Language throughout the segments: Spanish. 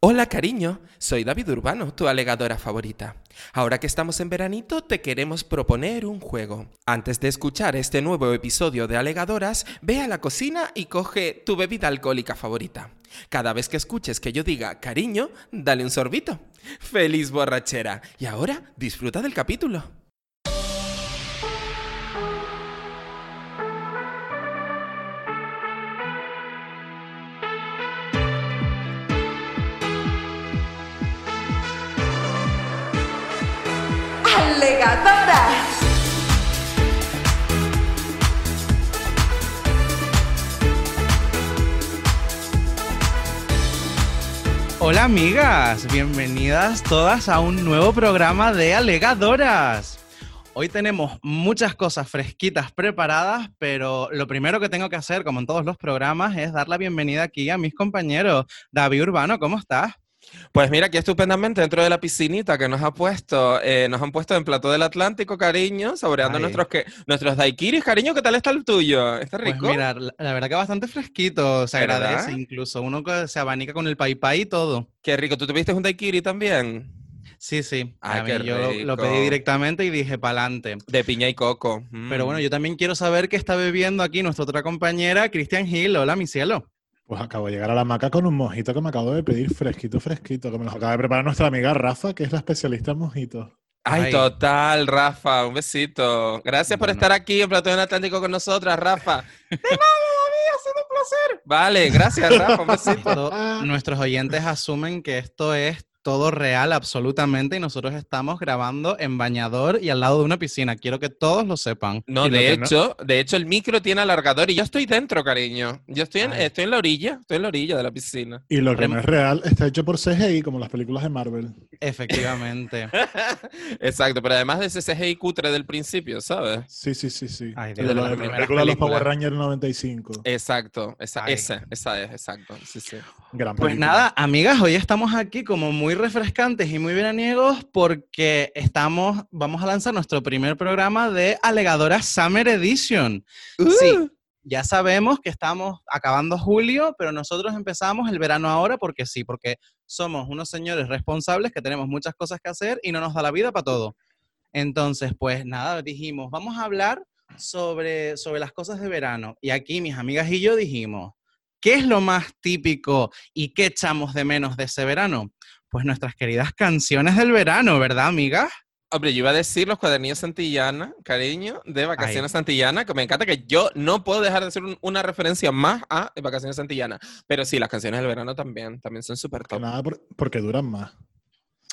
Hola cariño, soy David Urbano, tu alegadora favorita. Ahora que estamos en veranito, te queremos proponer un juego. Antes de escuchar este nuevo episodio de Alegadoras, ve a la cocina y coge tu bebida alcohólica favorita. Cada vez que escuches que yo diga cariño, dale un sorbito. ¡Feliz borrachera! Y ahora, disfruta del capítulo. Hola amigas, bienvenidas todas a un nuevo programa de Alegadoras. Hoy tenemos muchas cosas fresquitas preparadas, pero lo primero que tengo que hacer, como en todos los programas, es dar la bienvenida aquí a mis compañeros. David Urbano, ¿cómo estás? Pues mira, aquí estupendamente dentro de la piscinita que nos ha puesto, eh, nos han puesto en Plató del Atlántico, cariño, saboreando Ay. nuestros, que, nuestros daiquiris, cariño, ¿qué tal está el tuyo? ¿Está Pues rico? mira, la, la verdad que bastante fresquito, se ¿Verdad? agradece incluso. Uno se abanica con el pai pai y todo. Qué rico, ¿tú tuviste un daiquiri también? Sí, sí. Ay, mí yo lo- lo pedí directamente y dije pa'lante. De piña y coco. Pero Mm. bueno, yo también quiero saber qué está bebiendo aquí nuestra otra compañera, Cristian Gil. Hola, mi cielo. Pues acabo de llegar a la maca con un mojito que me acabo de pedir fresquito, fresquito, que me lo acaba de preparar nuestra amiga Rafa, que es la especialista en mojitos. Ay, Ay. total, Rafa, un besito. Gracias por estar aquí en Plató del Atlántico con nosotras, Rafa. De nada, David, ha sido un placer. Vale, gracias, Rafa, un besito. To- Nuestros oyentes asumen que esto es todo real, absolutamente, y nosotros estamos grabando en bañador y al lado de una piscina. Quiero que todos lo sepan. No, de no- hecho, de hecho el micro tiene alargador y yo estoy dentro, cariño. Yo estoy en, Ay. estoy en la orilla, estoy en la orilla de la piscina. Y lo que Rem- no es real está hecho por CGI, como las películas de Marvel. Efectivamente. Exacto, pero además de ese CGI cutre del principio, ¿sabes? Sí, sí, sí, sí. Ay, de la, de la primeras película de los películas. Power Rangers 95. Exacto, esa, esa, esa es, exacto. Sí, sí. Gran Pues película. nada, amigas, hoy estamos aquí como muy refrescantes y muy veraniegos porque estamos, vamos a lanzar nuestro primer programa de Alegadora Summer Edition. Sí, Uh. ya sabemos que estamos acabando julio, pero nosotros empezamos el verano ahora porque sí, porque somos unos señores responsables que tenemos muchas cosas que hacer y no nos da la vida para todo. Entonces, pues nada, dijimos, vamos a hablar sobre, sobre las cosas de verano. Y aquí mis amigas y yo dijimos, ¿qué es lo más típico y qué echamos de menos de ese verano? Pues nuestras queridas canciones del verano, ¿verdad, amigas? Hombre, yo iba a decir los cuadernillos Santillana, cariño, de Vacaciones Santillana, que me encanta que yo no puedo dejar de hacer un- una referencia más a Vacaciones Santillana. Pero sí, las canciones del verano también, también son súper top. nada, por- porque duran más.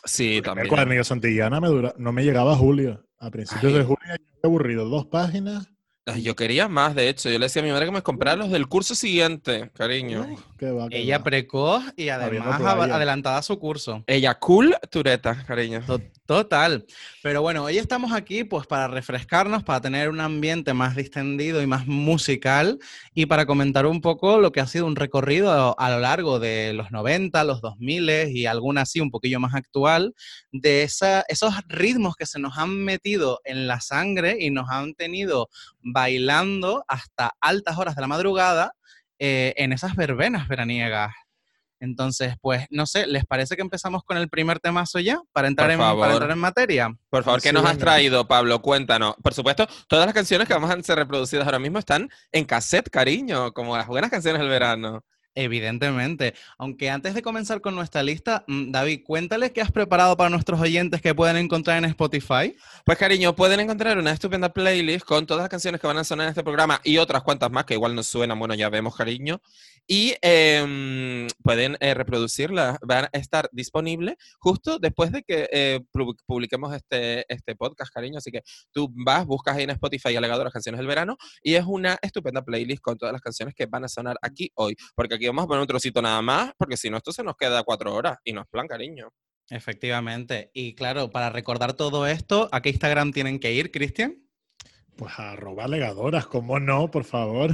Sí, El también. cuadernillo Santillana me dura, no me llegaba a julio. A principios Ay. de julio aburrido. Dos páginas. Ay, Yo quería más, de hecho. Yo le decía a mi madre que me comprara los del curso siguiente, cariño. Qué va, qué Ella va. precoz y además adelantada a su curso. Ella cool, tureta, cariño. To- Total. Pero bueno, hoy estamos aquí pues para refrescarnos, para tener un ambiente más distendido y más musical y para comentar un poco lo que ha sido un recorrido a, a lo largo de los 90, los 2000 y alguna así un poquillo más actual, de esa- esos ritmos que se nos han metido en la sangre y nos han tenido bailando hasta altas horas de la madrugada eh, en esas verbenas veraniegas. Entonces, pues, no sé, ¿les parece que empezamos con el primer temazo ya? Para entrar, Por en, para favor. entrar en materia. Por favor, ¿qué Sí, nos has traído, Pablo? Cuéntanos. Por supuesto, todas las canciones que vamos a ser reproducidas ahora mismo están en cassette, cariño, como las buenas canciones del verano. Evidentemente. Aunque antes de comenzar con nuestra lista, mm, David, cuéntales qué has preparado para nuestros oyentes que pueden encontrar en Spotify. Pues, cariño, pueden encontrar una estupenda playlist con todas las canciones que van a sonar en este programa y otras cuantas más que igual no suenan, bueno, ya vemos, cariño. Y em, pueden eh, reproducirlas, van a estar disponibles justo después de que eh, pu- publiquemos este, este podcast, cariño. Así que tú vas, buscas ahí en Spotify Alegador las canciones del verano y es una estupenda playlist con todas las canciones que van a sonar aquí hoy. Porque aquí vamos a poner un trocito nada más, porque si no, esto se nos queda cuatro horas y no es plan, cariño. Efectivamente. Y claro, para recordar todo esto, ¿a qué Instagram tienen que ir, Cristian? Pues arroba legadoras, ¿cómo no? Por favor.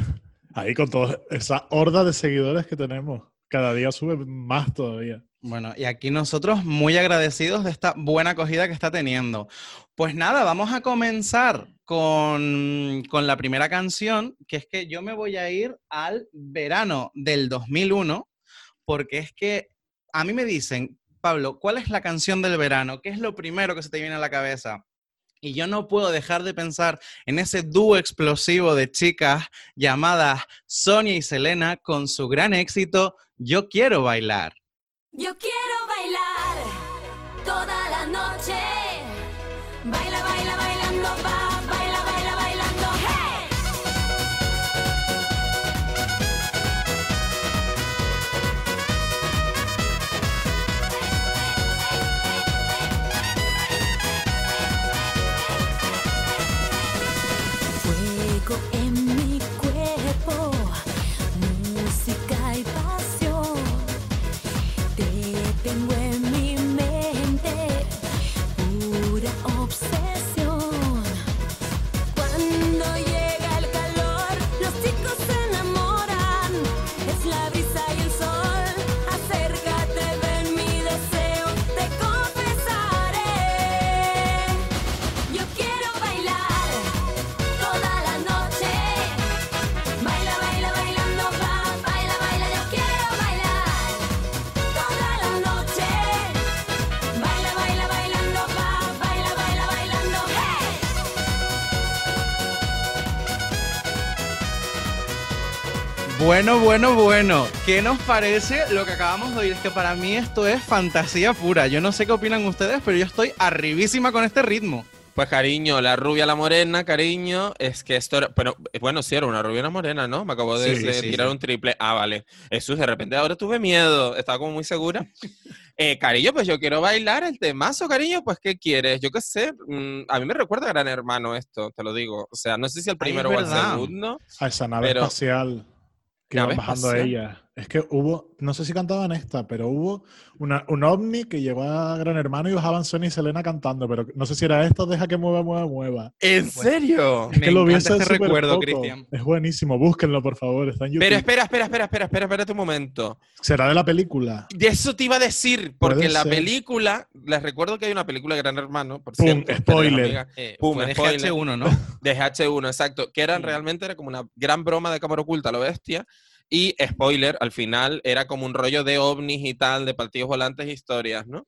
Ahí con toda esa horda de seguidores que tenemos. Cada día sube más todavía. Bueno, y aquí nosotros muy agradecidos de esta buena acogida que está teniendo. Pues nada, vamos a comenzar con, con la primera canción, que es que yo me voy a ir al verano del 2001, porque es que a mí me dicen, Pablo, ¿cuál es la canción del verano? ¿Qué es lo primero que se te viene a la cabeza? Y yo no puedo dejar de pensar en ese dúo explosivo de chicas llamadas Sonia y Selena con su gran éxito Yo quiero bailar. Yo quiero Te Bueno, bueno, bueno. ¿Qué nos parece lo que acabamos de oír? Es que para mí esto es fantasía pura. Yo no sé qué opinan ustedes, pero yo estoy arribísima con este ritmo. Pues cariño, la rubia, la morena, cariño, es que esto era, pero eh, bueno, sí era una rubia, una morena, ¿no? Me acabo de, Sí, de sí, tirar sí. un triple. Ah, vale. Jesús, de repente ahora tuve miedo, estaba como muy segura. Eh, cariño, pues yo quiero bailar el temazo, cariño, pues ¿qué quieres? Yo qué sé, mm, a mí me recuerda a Gran Hermano esto, te lo digo. O sea, no sé si el Ay, primero o el segundo. A esa nave Pero- espacial que Nave iban bajando espacial. Es que hubo, no sé si cantaban esta, pero hubo una, un ovni que llegó a Gran Hermano y bajaban Sonia y Selena cantando, pero no sé si era esto, deja que mueva, mueva, mueva. ¿En serio? Es Me que lo vi este recuerdo. Cristian. Es buenísimo, búsquenlo por favor, está en YouTube. Pero espera, espera, espera, espera, espera, espérate un momento. ¿Será de la película? De eso te iba a decir, porque la ser. película, les recuerdo que hay una película de Gran Hermano, por Pum, cierto. spoiler. Eh, Pum, fue de spoiler. GH1, ¿no? De H1, exacto. Que eran realmente era como una gran broma de cámara oculta, lo bestia. Y spoiler, al final era como un rollo de ovnis y tal, de partidos volantes e historias, ¿no?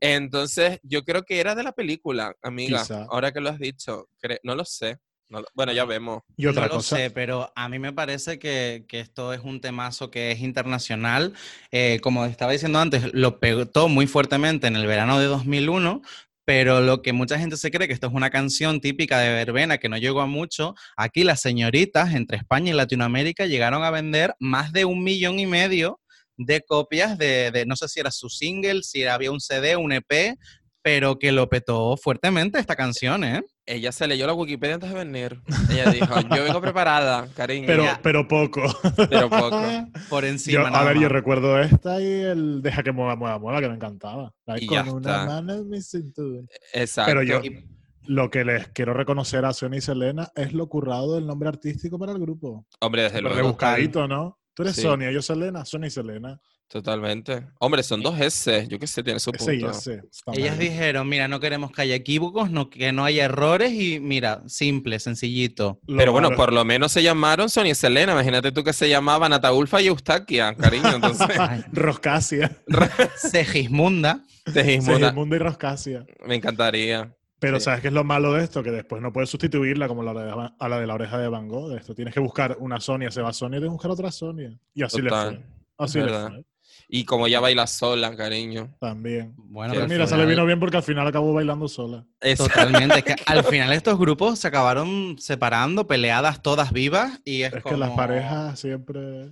Entonces, yo creo que era de la película, amiga. Quizá. Ahora que lo has dicho, no lo sé. No lo- bueno, ya vemos. Y otra no lo cosa. sé, pero a mí me parece que, que esto es un temazo que es internacional. Eh, como estaba diciendo antes, lo pegó muy fuertemente en el verano de 2001, pero lo que mucha gente se cree que esto es una canción típica de verbena que no llegó a mucho, aquí las señoritas entre España y Latinoamérica llegaron a vender más de un millón y medio de copias de, de- no sé si era su single, si había un CD, un EP, pero que lo petó fuertemente esta canción, ¿eh? Ella se leyó la Wikipedia antes de venir. Ella dijo, yo vengo preparada, cariño. Pero, pero poco. Pero poco. Por encima. Yo- a nada ver, yo recuerdo esta y el Deja que mueva, mueva, mueva, que me encantaba. Y con ya una está. mano en mi cintura. Exacto. Pero yo, Y- lo que les quiero reconocer a Sonia y Selena es lo currado del nombre artístico para el grupo. Hombre, desde luego. rebuscadito, ¿no? Tú eres Sí. Sonia, yo Selena, Sonia y Selena. Totalmente. Hombre, son dos S. Yo qué sé, tiene su punto. Y está Ellas dijeron, mira, no queremos que haya equívocos, no, que no haya errores y mira, simple, sencillito. Lo Pero bueno, malo- por lo menos se llamaron Sonia y Selena. Imagínate tú que se llamaban Ataulfa y Eustaquia, cariño. Entonces, Roscasia. Segismunda. Segismunda, Segismundo y Roscasia. me encantaría. Pero Sí. ¿sabes qué es lo malo de esto? Que después no puedes sustituirla como la de, a la de la oreja de Van Gogh. De esto tienes que buscar una Sonia, se va Sonia y tienes que buscar otra Sonia. Y así Total. le fue. Así Es le verdad. fue. Y como ya baila sola, cariño. También. Bueno, Pero mira, se le final- vino bien porque al final acabó bailando sola. Es- Totalmente. Es que al final estos grupos se acabaron separando, peleadas todas vivas y es, Es como... que las parejas siempre.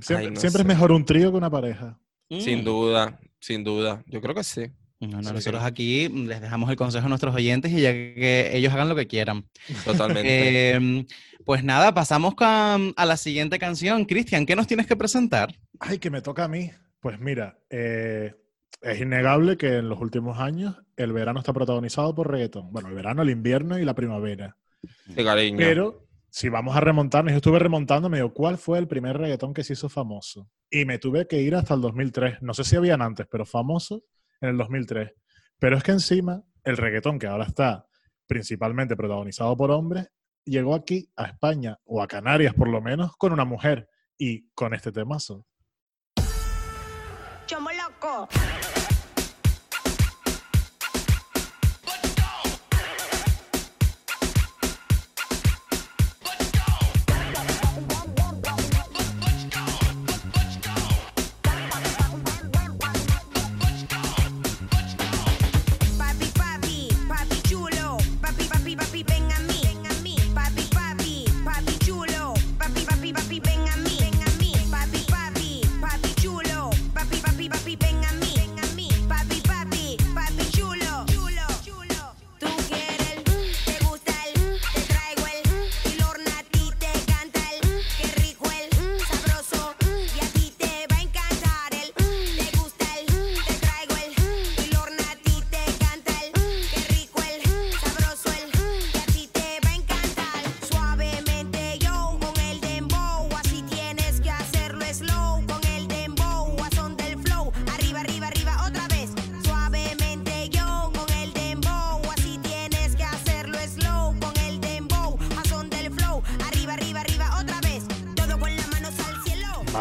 Siempre, Ay, no siempre es mejor un trío que una pareja. Mm. Sin duda, sin duda. Yo creo que sí. No, no, Sí, nosotros sí. aquí les dejamos el consejo a nuestros oyentes y ya que ellos hagan lo que quieran. Totalmente. Eh, pues nada, pasamos con- a la siguiente canción. Cristian, ¿qué nos tienes que presentar? Ay, que me toca a mí. Pues mira, eh, es innegable que en los últimos años el verano está protagonizado por reggaetón. Bueno, el verano, el invierno y la primavera. Sí, cariño. Pero si vamos a remontarnos, yo estuve remontando, me digo, ¿cuál fue el primer reggaetón que se hizo famoso? Y me tuve que ir hasta el 2003. No sé si habían antes, pero famoso en el 2003. Pero es que encima, el reggaetón que ahora está principalmente protagonizado por hombres, llegó aquí a España, o a Canarias por lo menos, con una mujer y con este temazo. か。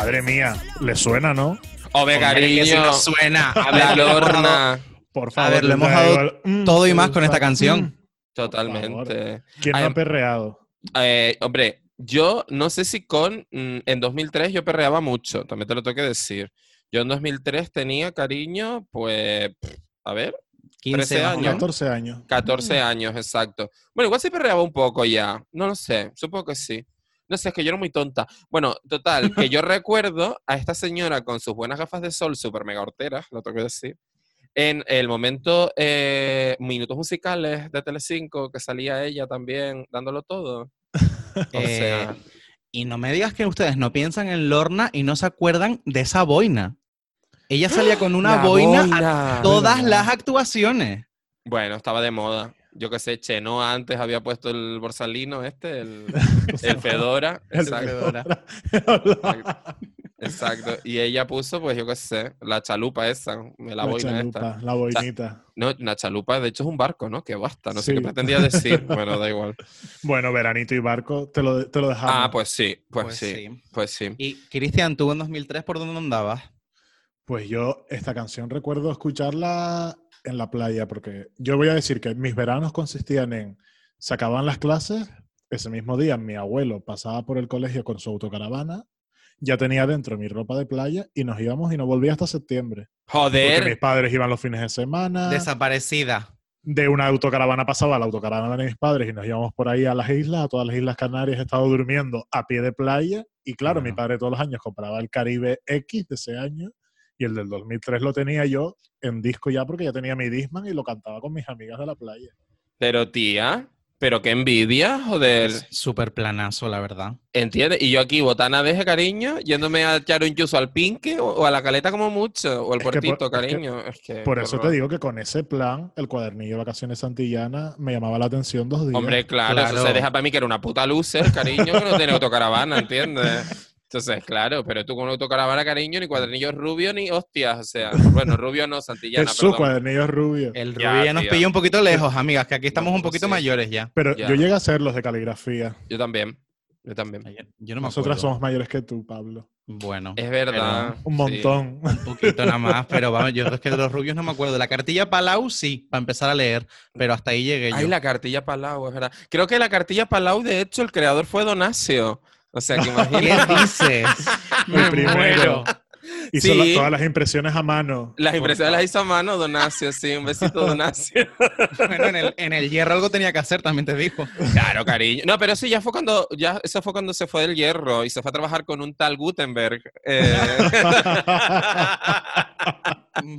Madre mía, ¿le suena, no? Ove, Hombre, si cariño. no suena. A La ver, Lorna. Por favor. ver, le hemos dado mm, todo y más con esta mm, canción. Totalmente. ¿Quién no ha perreado? Eh, hombre, yo no sé si con. mm, en 2003 yo perreaba mucho, también te lo tengo que decir. Yo en 2003 tenía cariño, pues. A ver, 15 13 más o años. menos. 14 años. 14 años, exacto. Bueno, igual sí perreaba un poco ya. No lo sé, supongo que sí. No sé, es que yo era muy tonta. Bueno, total, que yo recuerdo a esta señora con sus buenas gafas de sol, súper mega horteras, lo tengo que decir, en el momento eh, Minutos Musicales de Telecinco, que salía ella también dándolo todo. O Eh, sea, y no me digas que ustedes no piensan en Lorna y no se acuerdan de esa boina. Ella salía con una la boina, a boina. todas las actuaciones. Bueno, estaba de moda. Yo qué sé, Chenoa antes había puesto el borsalino este, el, el Fedora. El Exacto. Fedora. Exacto. Exacto. Y ella puso, pues yo qué sé, la chalupa esa, la, La boina chalupa, esta. la boinita. No, una chalupa, de hecho es un barco, ¿no? Que basta, no sé qué pretendía decir. Bueno, da igual. Bueno, veranito y barco, te lo, te lo dejamos. Ah, pues sí, pues, Pues sí, sí. pues sí. Y Cristian, tú en 2003, ¿por dónde andabas? Pues yo esta canción recuerdo escucharla en la playa, porque yo voy a decir que mis veranos consistían en, se acababan las clases, ese mismo día mi abuelo pasaba por el colegio con su autocaravana, ya tenía dentro mi ropa de playa y nos íbamos y no volvía hasta septiembre. Porque mis Joder, padres iban los fines de semana, Desaparecida. de una autocaravana pasaba a la autocaravana de mis padres y nos íbamos por ahí a las islas, a todas las Islas Canarias, he estado durmiendo a pie de playa y claro, mi padre todos los años compraba el Caribe X de ese año y el del 2003 lo tenía yo en disco ya porque ya tenía mi Disman y lo cantaba con mis amigas de la playa. pero tía, pero qué envidia, joder. Súper planazo, la verdad. ¿Entiendes? Y yo aquí, botana de cariño, yéndome a echar un chuzo al pinque o, o a la caleta como mucho, o al por- puertito, es que cariño. Es que, Por eso te digo que con ese plan, el cuadernillo de vacaciones santillana me llamaba la atención dos días. Hombre, claro, eso se deja para mí que era una puta loser, cariño, que no tiene autocaravana, ¿entiendes? Entonces, claro, pero tú con autocaravana, cariño, ni cuadernillos rubios ni hostias, o sea, bueno, rubio no, Santillana, Jesús, perdón. cuadernillos rubios. El Ya, Rubí ya nos tía. pilla un poquito lejos, amigas, que aquí estamos un pues poquito sí. mayores ya. Pero Ya. yo llegué a hacer los de caligrafía. Yo también, yo también. Yo no me Nosotras acuerdo. somos mayores que tú, Pablo. Bueno, Es verdad. Un sí. montón. un poquito nada más, pero vamos, yo es que de los rubios no me acuerdo. De la cartilla Palau sí, para empezar a leer, pero hasta ahí llegué yo. Ay, la cartilla Palau, es verdad. Creo que la cartilla Palau, de hecho, el creador fue Donacio. O sea, que ¿Qué dices? El primero. Hizo la- Sí. todas las impresiones a mano. Las impresiones las hizo a mano Donacio, sí, un besito Donacio. Bueno, en el, en el hierro algo tenía que hacer, también te dijo. Claro, cariño. No, pero sí, ya fue cuando, ya, eso fue cuando se fue del hierro y se fue a trabajar con un tal Gutenberg. eh,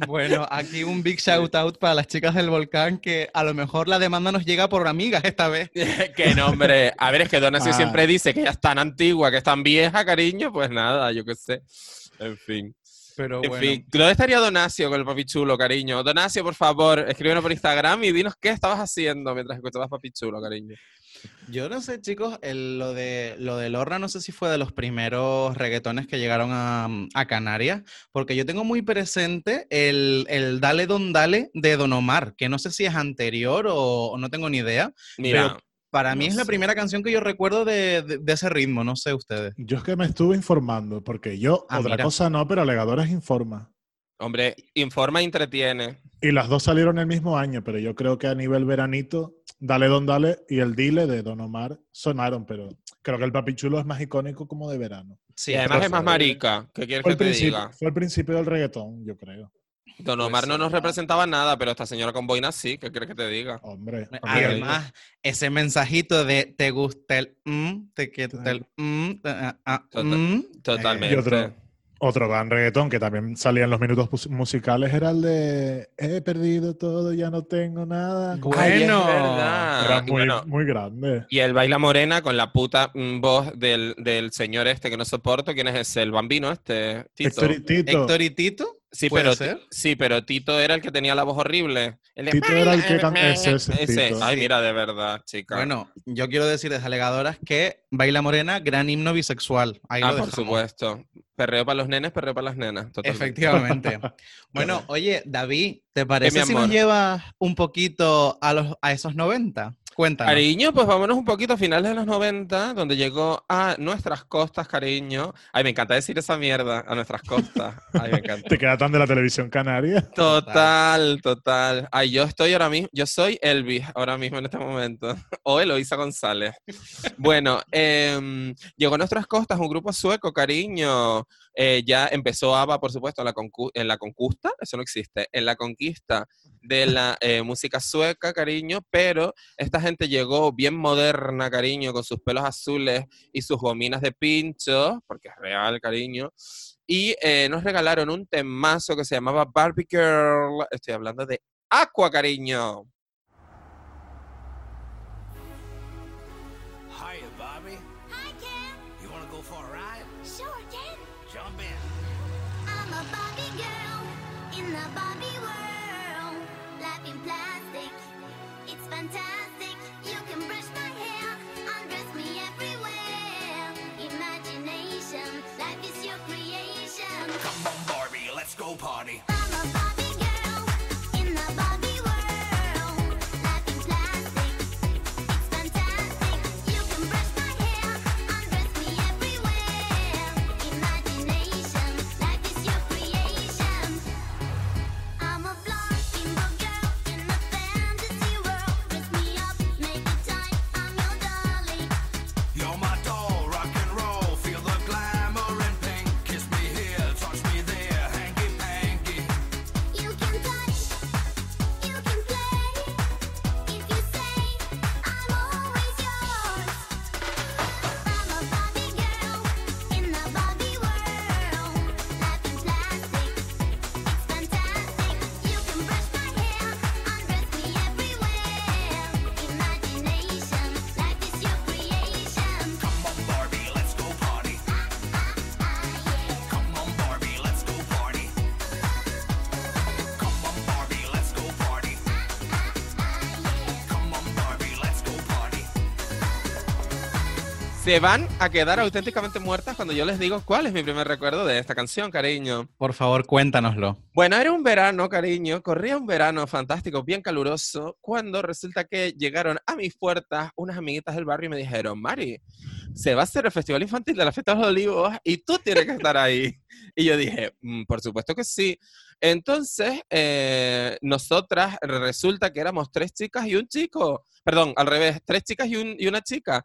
Bueno, aquí un big shout out para las chicas del volcán que a lo mejor la demanda nos llega por amigas esta vez. Qué nombre. A ver, es que Donacio Ah. siempre dice que ella es tan antigua, que es tan vieja, cariño. Pues nada, yo qué sé. En fin. Pero En bueno, fin, ¿dónde estaría Donacio con el papi chulo, cariño? Donacio, por favor, escríbenos por Instagram y dinos qué estabas haciendo mientras escuchabas papi chulo, cariño. yo no sé, chicos, el- lo de lo de Lorna no sé si fue de los primeros reggaetones que llegaron a, a Canarias, porque yo tengo muy presente el, el Dale Don Dale de Don Omar, que no sé si es anterior o, o no tengo ni idea. Mira, Para mí es la primera canción que yo recuerdo de, de- de ese ritmo, no sé ustedes. Yo es que me estuve informando, porque yo, Ah, otra mira. cosa no, pero Alegadores informa. Hombre, informa y entretiene. Y las dos salieron el mismo año, pero yo creo que a nivel veranito, Dale Don Dale y el Dile de Don Omar sonaron, pero creo que el Papichulo es más icónico como de verano. Sí, además es más marica. ¿Qué quieres Fue que el, te principio, diga? fue el principio del reggaetón, yo creo. Don Omar no nos representaba nada, pero esta señora con boina sí. ¿Qué quieres que te diga? Hombre. hombre, Además, ese mensajito de te gusta el mm, te quita el mm, ah, ah, Total- mm, Totalmente. Y otro, otro gran reggaetón que también salía en los minutos mus- musicales era el de He perdido todo, ya no tengo nada. Ay, Bueno. Era muy, bueno, muy grande. y el baila morena con la puta mm, voz del, del señor este que no soporto. ¿Quién es ese? El bambino este. Tito. Héctor y Tito. Héctor y Tito. Sí, ¿Puede pero, ser? sí, pero Tito era el que tenía la voz horrible. El de- Tito era el que can- ese, ese Ese. Tito. Ay, mira, de verdad, chica. Bueno, yo quiero decir desde alegadoras que Baila Morena, gran himno bisexual. Ahí ah, lo por supuesto. Perreo para los nenes, perreo para las nenas. Totalmente. Efectivamente. bueno, oye, David, ¿te parece si nos llevas un poquito a, los, a esos 90? Cuéntanos. Cariño, pues vámonos un poquito a finales de los 90, donde llegó a nuestras costas, cariño. Ay, me encanta decir esa mierda, a nuestras costas. Ay, me encanta. Te queda tan de la televisión canaria. Total, total. Ay, yo estoy ahora mismo, yo soy Elvis ahora mismo en este momento. O Eloisa González. Bueno, em, llegó a nuestras costas un grupo sueco, cariño. Eh, ya empezó ABBA, por supuesto, la, en la conquista, eso no existe, en la conquista de la eh, música sueca, cariño, pero esta gente llegó bien moderna, cariño, con sus pelos azules y sus gominas de pincho, porque es real, cariño. Y eh, nos regalaron un temazo que se llamaba Barbie Girl. Estoy hablando de Aqua, cariño. disco party. Se van a quedar auténticamente muertas cuando yo les digo cuál es mi primer recuerdo de esta canción, cariño. Por favor, cuéntanoslo. Bueno, era un verano, cariño, corría un verano fantástico, bien caluroso, cuando resulta que llegaron a mis puertas unas amiguitas del barrio y me dijeron, Mari, se va a hacer el Festival Infantil de la Fiesta de los Olivos y tú tienes que estar ahí. Y yo dije, "Mm, por supuesto que sí. Entonces, eh, nosotras resulta que éramos tres chicas y un chico. Perdón, al revés, tres chicas y, un- y una chica.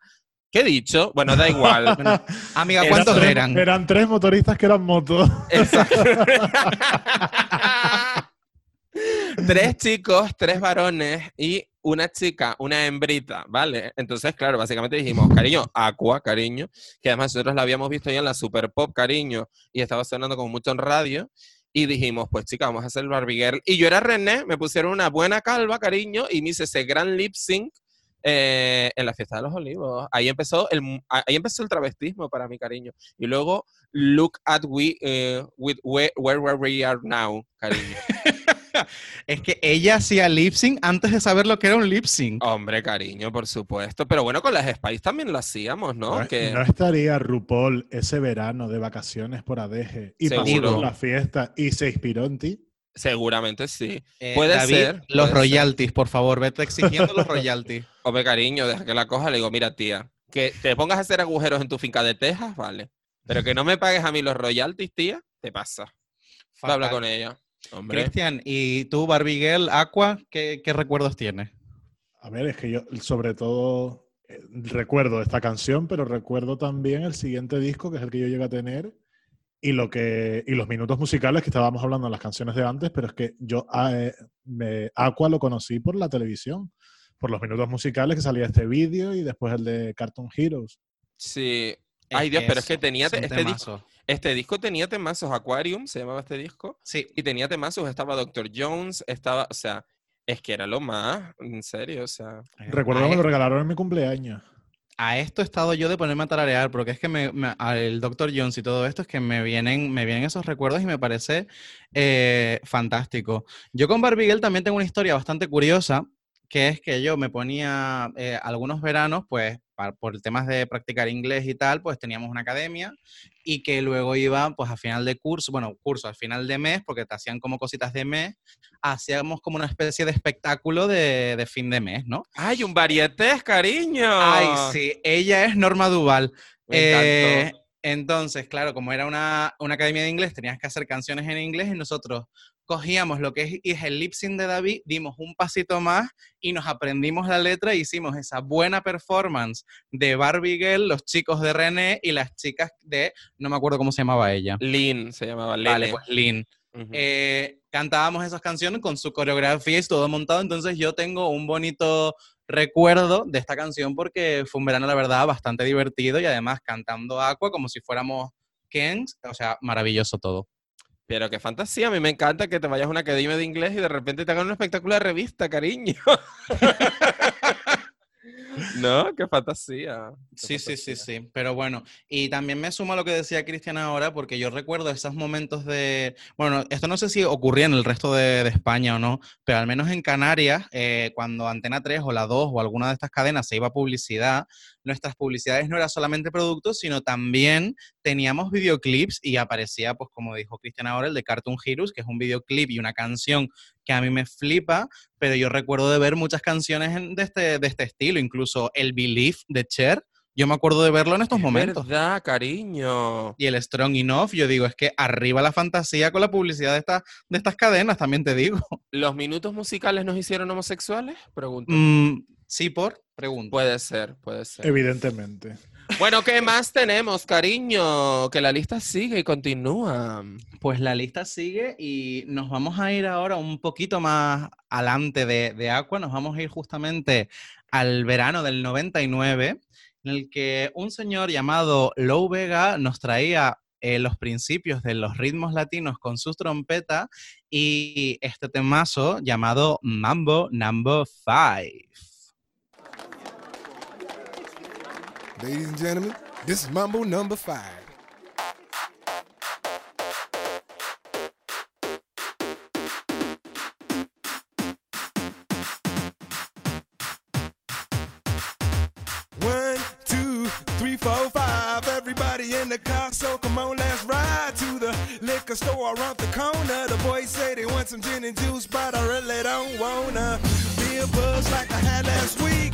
¿Qué he dicho? Bueno, da igual. Bueno, amiga, ¿cuántos eran? Eran tres motoristas que eran motos. Exacto. tres chicos, tres varones y una chica, una hembrita, ¿vale? Entonces, claro, básicamente dijimos, cariño, Aqua, cariño, que además nosotros la habíamos visto ya en la Super Pop, cariño, y estaba sonando como mucho en radio. Y dijimos, pues chica, vamos a hacer el Barbie Girl. Y yo era René, me pusieron una buena calva, cariño, y me hice ese gran lip sync eh, en la fiesta de los olivos. Ahí empezó el, ahí empezó el travestismo para mi cariño. Y luego, look at we, eh, with where, where we are now, cariño. Es que ella hacía lip sync antes de saber lo que era un lip sync. Hombre, cariño, por supuesto. Pero bueno, con las Spice también lo hacíamos, ¿no? No, que... no estaría RuPaul ese verano de vacaciones por Adeje y pasó Seguro. por la fiesta y se inspiró en ti. Seguramente sí. Eh, puede David, ser, Los puede ser. royalties, por favor, vete exigiendo los royalties. Hombre, cariño, deja que la coja. Le digo, mira, tía, que te pongas a hacer agujeros en tu finca de Texas, vale. Pero que no me pagues a mí los royalties, tía, te pasa. Fatal. con ella. Cristian, ¿y tú, Barbie Girl, Aqua, qué, qué recuerdos tienes? A ver, es que yo sobre todo eh, recuerdo esta canción, pero recuerdo también el siguiente disco, que es el que yo llegué a tener, y lo que y los minutos musicales que estábamos hablando en las canciones de antes, pero es que yo a, eh, me- Aqua lo conocí por la televisión, por los minutos musicales que salía este vídeo y después el de Cartoon Heroes. Sí. Ay, Dios, pero es que tenía este disco, este disco tenía temazos Aquarium, se llamaba este disco, Sí, y tenía temazos, estaba Dr. Jones, estaba, o sea, es que era lo más, en serio, o sea. Recuerdo que me lo regalaron en mi cumpleaños. A esto he estado yo de ponerme a tararear, porque es que me, me- al Dr. Jones y todo esto es que me vienen, me vienen esos recuerdos y me parece eh, fantástico. Yo con Barbie Girl también tengo una historia bastante curiosa, que es que yo me ponía eh, algunos veranos, pues pa- por temas de practicar inglés y tal, pues teníamos una academia y que luego iba pues a final de curso, bueno, curso al final de mes, porque te hacían como cositas de mes, hacíamos como una especie de espectáculo de, de fin de mes, ¿no? ¡Ay, un varietés, cariño! Ay, sí, ella es Norma Duval. Me Eh, entonces, claro, como era una, una academia de inglés, tenías que hacer canciones en inglés y nosotros cogíamos lo que es, es el lip sync de David, dimos un pasito más y nos aprendimos la letra e hicimos esa buena performance de Barbie Girl, los chicos de René y las chicas de, no me acuerdo cómo se llamaba ella. Lynn se llamaba. Vale, pues Lynn. Eh, cantábamos esas canciones con su coreografía y todo montado, entonces yo tengo un bonito recuerdo de esta canción porque fue un verano, la verdad, bastante divertido y además cantando Aqua como si fuéramos Kens, o sea, maravilloso todo. Pero qué fantasía, a mí me encanta que te vayas a una academia de inglés y de repente te hagan un espectáculo de revista, cariño. no, qué fantasía. qué Sí, sí, sí, fantasía. sí. Pero bueno, y también me sumo a lo que decía Cristian ahora, porque yo recuerdo esos momentos de. Bueno, esto no sé si ocurría en el resto de, de España o no, pero al menos en Canarias, eh, cuando Antena 3 o la 2 o alguna de estas cadenas se iba a publicidad, nuestras publicidades no eran solamente productos, sino también teníamos videoclips y aparecía, pues como dijo Cristian ahora, el de Cartoon Heroes, que es un videoclip y una canción que a mí me flipa, pero yo recuerdo de ver muchas canciones de, este, de este estilo, incluso el Believe de Cher, yo me acuerdo de verlo en estos Es momentos. verdad, cariño. Y el Strong Enough, yo digo, es que arriba la fantasía con la publicidad de, esta- de estas cadenas, también te digo. ¿Los minutos musicales nos hicieron homosexuales? Pregunto. Mm, sí, por pregunta. Puede ser, puede ser. Evidentemente. Bueno, ¿qué más tenemos, cariño? Que la lista sigue y continúa. Pues la lista sigue y nos vamos a ir ahora un poquito más adelante de, de Aqua, nos vamos a ir justamente al verano del 99, en el que un señor llamado Low Vega nos traía eh, los principios de los ritmos latinos con sus trompetas y este temazo llamado Mambo Number 5. Ladies and gentlemen, this is Mumble number five. One, two, three, four, five. Everybody in the car, so come on, let's ride to the liquor store around the corner. The boys say they want some gin and juice, but I really don't wanna be a buzz like I had last week.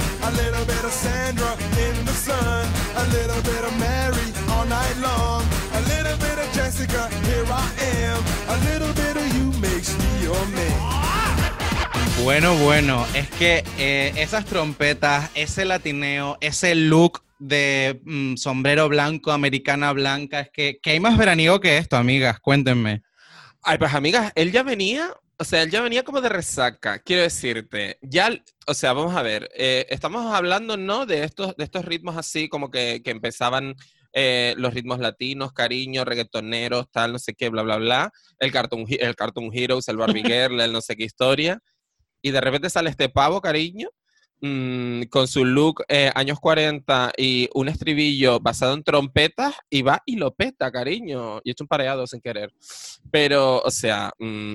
A little bit of Sandra in the sun. A little bit of Mary all night long. A little bit of Jessica, here I am. A little bit of you makes me your man. Bueno, bueno, es que eh, esas trompetas, ese latineo, ese look de mm, sombrero blanco, americana blanca, es que, que hay más veraniego que esto, amigas, cuéntenme. Ay, pues amigas, él ya venía, o sea, él ya venía como de resaca, quiero decirte. Ya, o sea, vamos a ver, eh, estamos hablando, ¿no? De estos, de estos ritmos así como que, que empezaban eh, los ritmos latinos, cariño, reggaetoneros, tal, no sé qué, bla, bla, bla. El Cartoon, el Cartoon Heroes, el Barbie Girl, el no sé qué historia. Y de repente sale este pavo, cariño, mm, con su look eh, años 40 y un estribillo basado en trompetas y va y lo peta, cariño. Y he hecho un pareado sin querer. Pero, o sea, mm,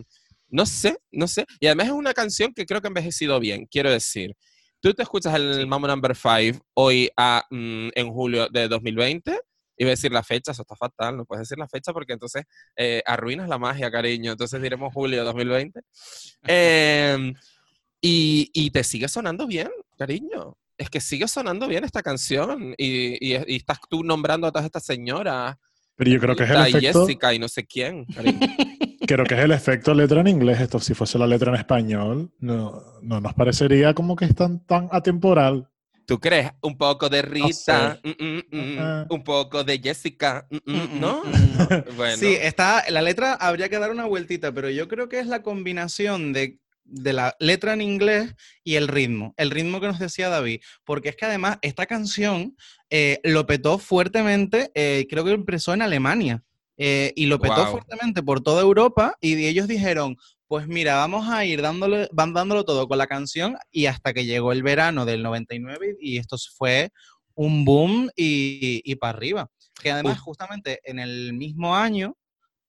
no sé, no sé. Y además es una canción que creo que ha envejecido bien, quiero decir. Tú te escuchas el Mambo Number 5 hoy a, mm, en julio de 2020 Iba a decir la fecha, eso está fatal, no puedes decir la fecha porque entonces eh, arruinas la magia, cariño. Entonces diremos julio de 2020. Em, y, y te sigue sonando bien, cariño. Es que sigue sonando bien esta canción y, y- y estás tú nombrando a todas estas señoras. Pero yo creo que es el efecto, Jessica y no sé quién. cariño. creo que es el efecto letra en inglés. Esto, si fuese la letra en español, no, no nos parecería como que es tan, tan atemporal. ¿Tú crees? Un poco de Rita, mm, mm, mm, Ajá. un poco de Jessica, mm, mm, Mm, ¿no? Bueno, Sí, está, la letra habría que dar una vueltita, pero yo creo que es la combinación de, de la letra en inglés y el ritmo, el ritmo que nos decía David, porque es que además esta canción eh, lo petó fuertemente, eh, creo que empezó en Alemania, eh, y lo petó Guau. fuertemente por toda Europa, y ellos dijeron, pues mira, vamos a ir dándole, van dándolo todo con la canción, y hasta que llegó el verano del 99, y esto fue un boom y, y para arriba. Que además, Uf. justamente en el mismo año,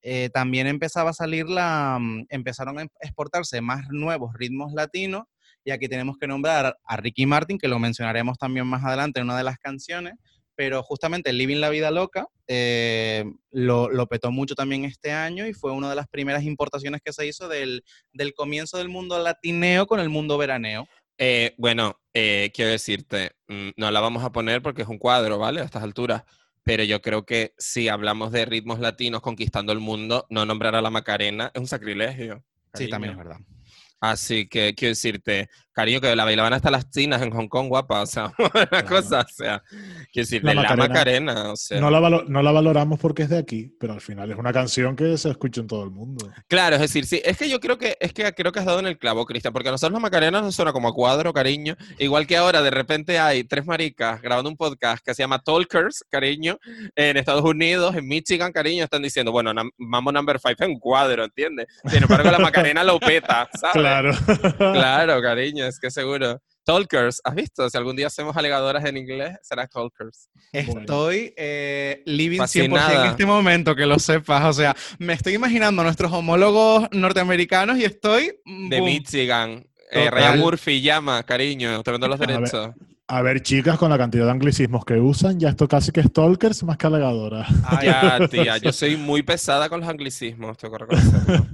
eh, también empezaba a salir la. mm, empezaron a em- exportarse más nuevos ritmos latinos. Y aquí tenemos que nombrar a Ricky Martin, que lo mencionaremos también más adelante en una de las canciones. Pero justamente Living la Vida Loca eh, lo, lo petó mucho también este año y fue una de las primeras importaciones que se hizo del, del comienzo del mundo latineo con el mundo veraneo. Eh, bueno, eh, quiero decirte, mm, no la vamos a poner porque es un cuadro, ¿vale? A estas alturas. Pero yo creo que si hablamos de ritmos latinos conquistando el mundo, no nombrar a la Macarena es un sacrilegio. Sí, también es cariño. verdad. Así que quiero decirte, cariño, que la bailaban hasta las chinas en Hong Kong, guapa. O sea, una cosa, o sea, quiero decirte, La la Macarena, Macarena. o sea. No la, no la valoramos porque es de aquí, pero al final es una canción que se escucha en todo el mundo. Claro, es decir, sí, es que yo creo que es que creo que has dado en el clavo, Cristian, porque a nosotros la Macarena nos suena como a cuadro, cariño, igual que ahora de repente hay tres maricas grabando un podcast que se llama Talkers, cariño, en Estados Unidos, en Michigan, cariño, están diciendo, bueno, Mambo Number 5 es un cuadro, ¿entiendes? Sin embargo, la Macarena lo peta, ¿sabes? Claro. Claro, cariño, es que seguro. Talkers, ¿has visto? Si algún día hacemos alegadoras en inglés, será Talkers. Estoy eh, living 100% Fascinada. en este momento, que lo sepas. O sea, me estoy imaginando a nuestros homólogos norteamericanos y estoy... mm, De boom. Michigan. Eh. Ryan Murphy llama, cariño, te vendo los derechos. A ver, chicas, con la cantidad de anglicismos que usan, ya esto casi que stalkers más que alegadoras. Ay, Ya, tía, yo soy muy pesada con los anglicismos, tengo que reconocerlo.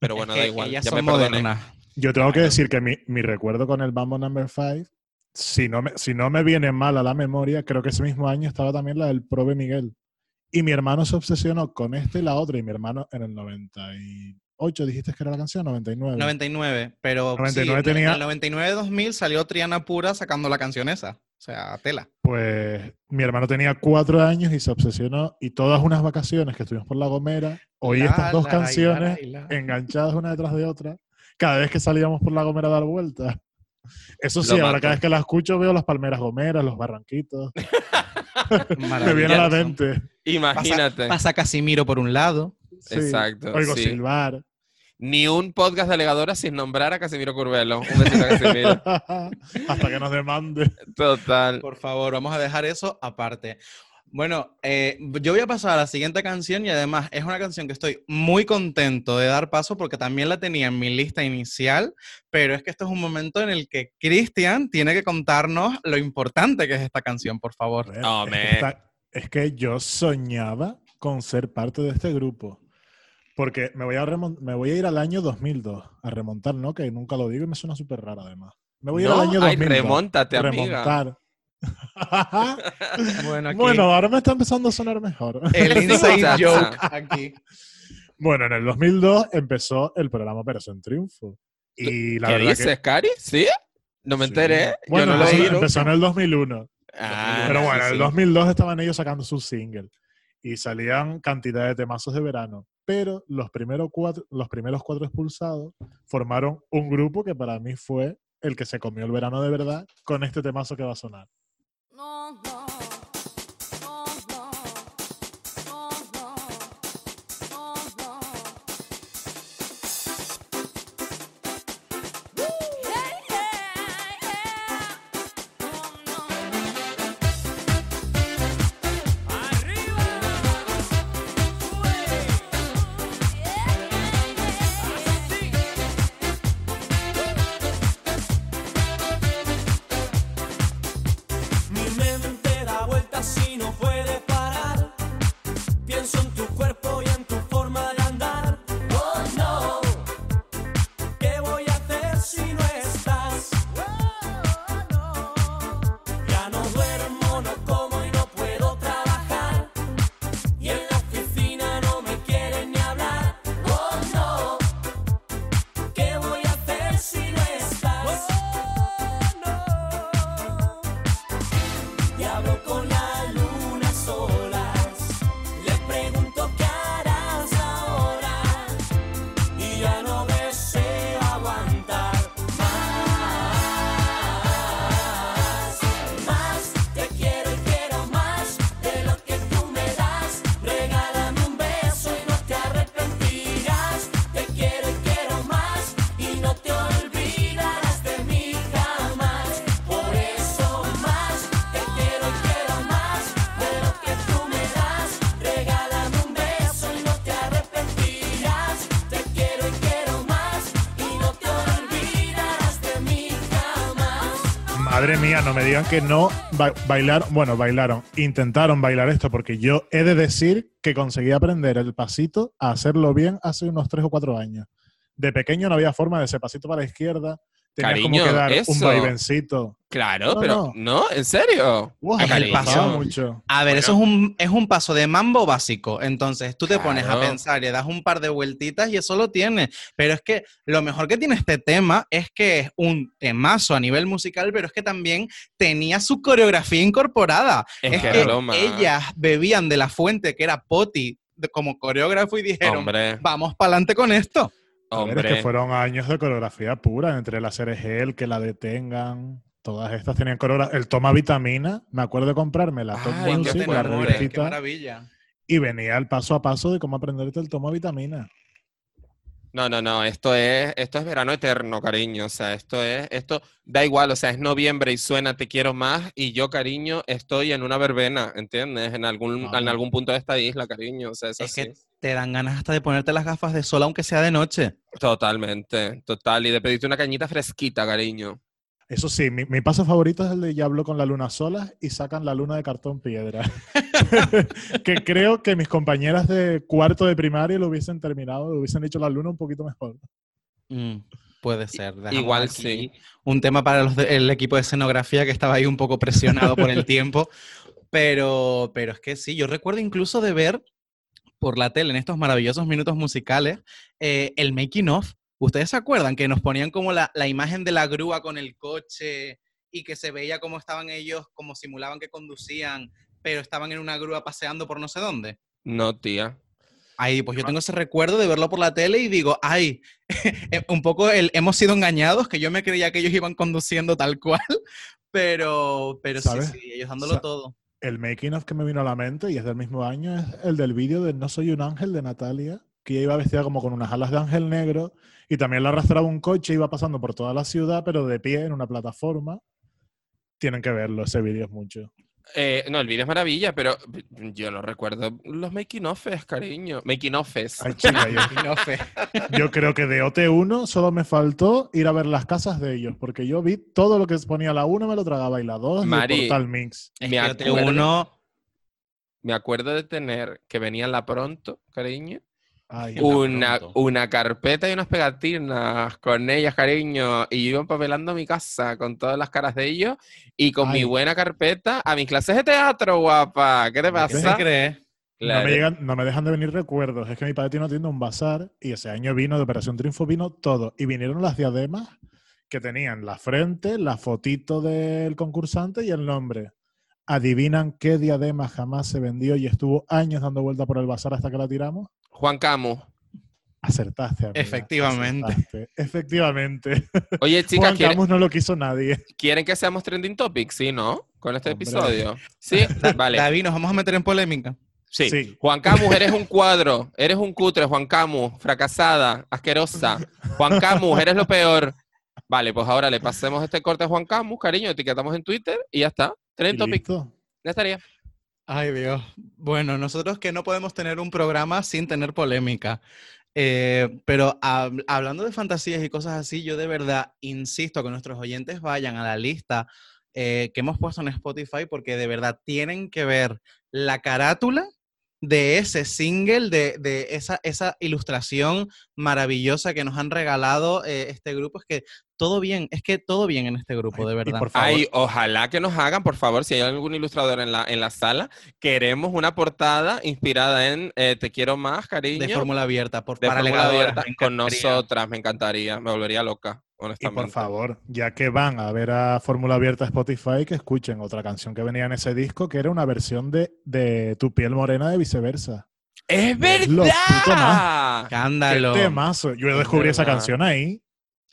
Pero bueno, es da que igual, ya son me perdoné. modernas. Yo tengo que decir que mi, mi recuerdo con el Mambo Number 5, si no, me, si no me viene mal a la memoria, creo que ese mismo año estaba también la del Prove Miguel. Y mi hermano se obsesionó con este y la otra, y mi hermano en el 98, dijiste que era la canción, 99. 99, pero 99 sí, en- tenía- en el 99-2000 salió Triana Pura sacando la canción esa. O sea, tela. Pues mi hermano tenía cuatro años y se obsesionó, y todas unas vacaciones que estuvimos por La Gomera, oí La, estas dos la, y la, canciones la. enganchadas una detrás de otra, cada vez que salíamos por La Gomera a dar vueltas. Eso sí, Lo ahora mato. cada vez que la escucho veo las palmeras gomeras, los barranquitos. Me viene a la mente. Imagínate. Pasa Casimiro por un lado. Sí. Exacto, Oigo sí. silbar. Ni un podcast de alegadora sin nombrar a Casimiro Curvelo. Un besito a Casimiro. Hasta que nos demande. Total. Por favor, vamos a dejar eso aparte. Bueno, eh, yo voy a pasar a la siguiente canción y además es una canción que estoy muy contento de dar paso porque también la tenía en mi lista inicial, pero es que esto es un momento en el que Cristian tiene que contarnos lo importante que es esta canción, por favor. Es, que está- es que yo soñaba con ser parte de este grupo. Porque me voy, a remon- me voy a ir al año 2002. A remontar, ¿no? Que nunca lo digo y me suena súper raro además. Me voy a ir No, al año ay, 2002. remóntate, amiga. Remontar. Bueno, aquí bueno, ahora me está empezando a sonar mejor. el inside joke aquí. Bueno, en el 2002 empezó el programa Operación Triunfo. Y la ¿Qué verdad dices, Cari? ¿Sí? No me Sí. enteré. Bueno, Yo no lo empezó, oí. empezó en el 2001. Ah, Pero bueno, sí, en el sí. 2002 estaban ellos sacando su single y salían cantidad de temazos de verano. Pero los primeros cuatro, los primeros cuatro expulsados formaron un grupo que para mí fue el que se comió el verano de verdad con este temazo que va a sonar. No, no, no me digan que no ba- bailaron, bueno, bailaron, intentaron bailar esto, porque yo he de decir que conseguí aprender el pasito a hacerlo bien hace unos tres o cuatro años. De pequeño no había forma de ese pasito para la izquierda, tenías Cariño, como que dar un vaivencito. Claro, No, pero no, ¿en serio? Wow, Es el paso. mucho. A ver, Bueno. eso es un, es un paso de mambo básico. Entonces, tú te pones a pensar, le das un par de vueltitas y eso lo tiene. Pero es que lo mejor que tiene este tema es que es un temazo a nivel musical, pero es que también tenía su coreografía incorporada. Es Es que ellas bebían de la fuente que era Poti de- como coreógrafo y dijeron, Hombre, vamos para adelante con esto. A ver, es hombre. que fueron años de coreografía pura, entre la Gel, que la detengan. Todas estas tenían coreografía. El toma vitamina, me acuerdo de comprarme la Top Music, la revistita, maravilla. y venía el paso a paso de cómo aprenderte el toma vitamina. No, no, no, esto es, esto es verano eterno, cariño. O sea, esto es, esto da igual, o sea, es noviembre y suena Te quiero más y yo, cariño, estoy en una verbena, ¿entiendes? En algún, en algún punto de esta isla, cariño. O sea, es, Es así. que te dan ganas hasta de ponerte las gafas de sol, aunque sea de noche. Totalmente, total. Y de pedirte una cañita fresquita, cariño. Eso sí, mi, mi paso favorito es el de Ya hablo con la luna sola y sacan la luna de cartón piedra. que creo que mis compañeras de cuarto de primaria lo hubiesen terminado, lo hubiesen hecho la luna un poquito mejor. Mm, puede ser. Dejamos igual aquí sí. Un tema para los de- el equipo de escenografía que estaba ahí un poco presionado por el tiempo. Pero, pero es que sí, yo recuerdo incluso de ver por la tele en estos maravillosos minutos musicales eh, el making of. ¿Ustedes se acuerdan que nos ponían como la, la imagen de la grúa con el coche y que se veía cómo estaban ellos, como simulaban que conducían, pero estaban en una grúa paseando por no sé dónde? No, tía. Ahí, pues yo tengo ese recuerdo de verlo por la tele y digo, ay, eh, un poco el, hemos sido engañados, que yo me creía que ellos iban conduciendo tal cual, pero, pero sí, sí, ellos dándolo Sa- todo. El making of que me vino a la mente y es del mismo año es el del vídeo de No soy un ángel de Natalia, que ella iba vestida como con unas alas de ángel negro y también la arrastraba un coche, iba pasando por toda la ciudad, pero de pie en una plataforma. Tienen que verlo, ese vídeo es mucho. Eh, no, el vídeo es maravilla, pero yo no recuerdo los making offs, cariño. Making offs. Ay, chica, yo, Y creo que de OT1 solo me faltó ir a ver las casas de ellos, porque yo vi todo lo que ponía la 1 me lo tragaba y la 2 y Mari, Portal Mix. Es Me acuerdo. uno Me acuerdo de tener que venía la pronto, cariño. Ay, Una, una carpeta y unas pegatinas con ellas, cariño. Y yo iba empapelando mi casa con todas las caras de ellos y con mi buena carpeta a mis clases de teatro, guapa. ¿Qué te ¿qué pasa? cree? No Claro. me, llegan, no me dejan de venir recuerdos. Es que mi padre tiene tienda, un bazar, y ese año vino de Operación Triunfo, vino todo. Y vinieron las diademas que tenían la frente, la fotito del concursante y el nombre. Adivinan qué diadema jamás se vendió y estuvo años dando vuelta por el bazar hasta que la tiramos. Juan Camus. Acertaste, amiga, Efectivamente. acertaste. Efectivamente. Oye, chicas, Juan ¿quieren, Camus no lo quiso nadie. quieren que seamos trending topic? Sí, ¿no? Con este Hombre. episodio. Sí, vale. David, nos vamos a meter en polémica. Sí. Sí. Juan Camus, eres un cuadro, eres un cutre, Juan Camus, fracasada, asquerosa. Juan Camus, eres lo peor. Vale, pues ahora le pasemos este corte a Juan Camus, cariño, etiquetamos en Twitter y ya está. Trend Y topic, ya estaría. Ay, Dios. Bueno, nosotros que no podemos tener un programa sin tener polémica. Eh, pero hab- hablando de fantasías y cosas así, yo de verdad insisto que nuestros oyentes vayan a la lista eh, que hemos puesto en Spotify porque de verdad tienen que ver la carátula de ese single, de, de esa, esa ilustración maravillosa que nos han regalado eh, este grupo. Es que todo bien, es que todo bien en este grupo, Ay, de verdad. por favor, Ay, ojalá que nos hagan, por favor, si hay algún ilustrador en la, en la sala, queremos una portada inspirada en eh, Te quiero más, cariño. de fórmula abierta, por de para fórmula abierta con nosotras, me encantaría, me volvería loca, Y honestamente. por favor, ya que van a ver a Fórmula Abierta Spotify, que escuchen otra canción que venía en ese disco, que era una versión de, de Tu piel morena de viceversa. ¡Es verdad! Escándalo. ¡Qué temazo! Yo Es descubrí esa canción ahí.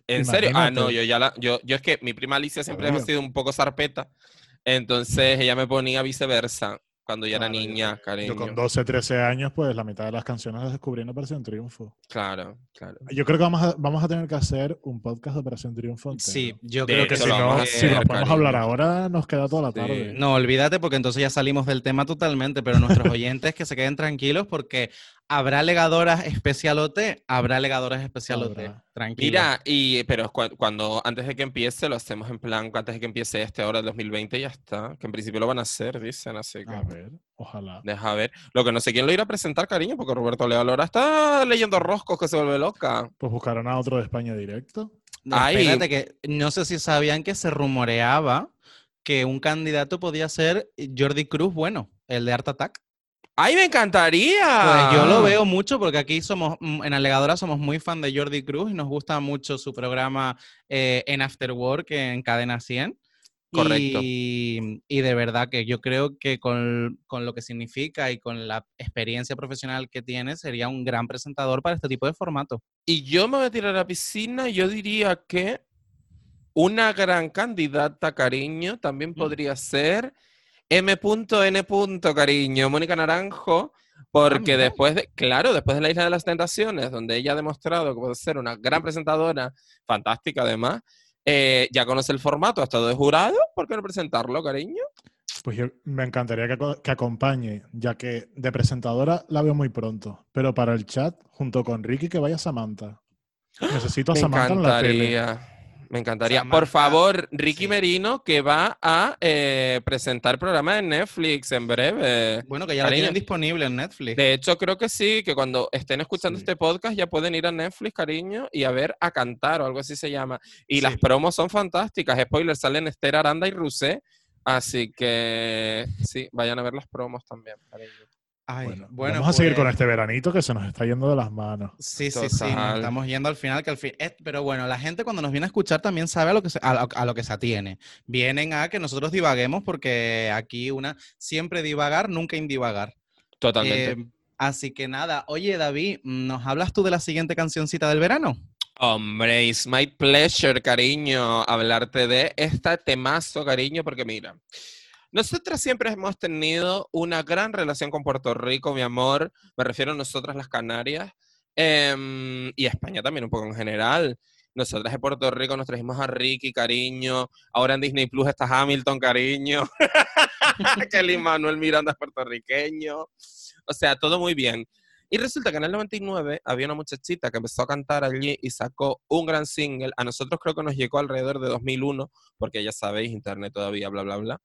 ¿En serio? Ah, no, yo ya la, yo, yo es que mi prima Alicia siempre ha sido un poco zarpeta, entonces ella me ponía viceversa cuando yo era Claro, yo- niña, cariño. Yo con 12, 13 años, pues la mitad de las canciones las descubrí en Operación Triunfo. Claro, claro. Yo creo que vamos a, vamos a tener que hacer un podcast de Operación Triunfo. entero. Sí, yo De creo que si no, vamos a si hacer, nos podemos cariño. hablar ahora, nos queda toda la Sí. tarde. No, olvídate porque entonces ya salimos del tema totalmente, pero nuestros oyentes que se queden tranquilos porque ¿Habrá legadoras especialote? Habrá legadoras especialote. Habrá. Tranquilo. Mira, y, pero cu- cuando, antes de que empiece, lo hacemos en plan, antes de que empiece este ahora, el 2020, ya está. Que en principio lo van a hacer, dicen, así que. A ver, ojalá. Deja ver. Lo que no sé quién lo irá a presentar, cariño, porque Roberto Leal ahora está leyendo roscos que se vuelve loca. Pues buscarán a otro de España directo. Ay. Espérate, que no sé si sabían que se rumoreaba que un candidato podía ser Jordi Cruz, bueno, el de Art Attack. ¡Ay, me encantaría! Pues yo lo veo mucho porque aquí somos, mm, en Alegadora somos muy fan de Jordi Cruz y nos gusta mucho su programa eh, en After Work en Cadena 100. Correcto. Y, y de verdad que yo creo que con, con lo que significa y con la experiencia profesional que tiene, sería un gran presentador para este tipo de formato. Y yo me voy a tirar a la piscina y yo diría que una gran candidata, cariño, también podría ser M.N. cariño, Mónica Naranjo, porque después de, claro, después de la Isla de las Tentaciones, donde ella ha demostrado que puede ser una gran presentadora, fantástica además, eh, ya conoce el formato, ha estado de jurado, ¿por qué no presentarlo, cariño? Pues yo me encantaría que, que acompañe, ya que de presentadora la veo muy pronto. Pero para el chat, junto con Ricky, que vaya Samantha. Necesito a Me Samantha en la tele. Me encantaría. Por favor, Ricky sí. Merino, que va a eh, presentar programa en Netflix en breve. Bueno, que ya lo tienen disponible en Netflix. De hecho, creo que sí, que cuando estén escuchando Sí. este podcast ya pueden ir a Netflix, cariño, y a ver a cantar o algo así se llama. Y Sí. las promos son fantásticas. Spoilers, salen Esther Aranda y Rusé. Así que sí, vayan a ver las promos también, cariño. Ay, Bueno, bueno, vamos a seguir con pues- este veranito que se nos está yendo de las manos. Sí, sí, sí, nos estamos yendo al final, que al fin, eh, pero bueno, la gente cuando nos viene a escuchar también sabe a lo que se, a, lo- a lo que se atiene. Vienen a que nosotros divaguemos porque aquí una siempre divagar, nunca indivagar. Totalmente. Eh, así que nada, oye David, ¿nos hablas tú de la siguiente cancioncita del verano? Hombre, it's my pleasure, cariño, hablarte de este temazo, cariño, porque mira, nosotras siempre hemos tenido una gran relación con Puerto Rico, mi amor, me refiero a nosotras las Canarias, em, y España también un poco en general. Nosotras de Puerto Rico nos trajimos a Ricky, cariño, ahora en Disney Plus está Hamilton, cariño, que Lin Manuel Miranda es puertorriqueño, o sea, todo muy bien. Y resulta que en el 99 había una muchachita que empezó a cantar allí y sacó un gran single. A nosotros creo que nos llegó alrededor de 2001, porque ya sabéis, internet todavía, bla, bla, bla.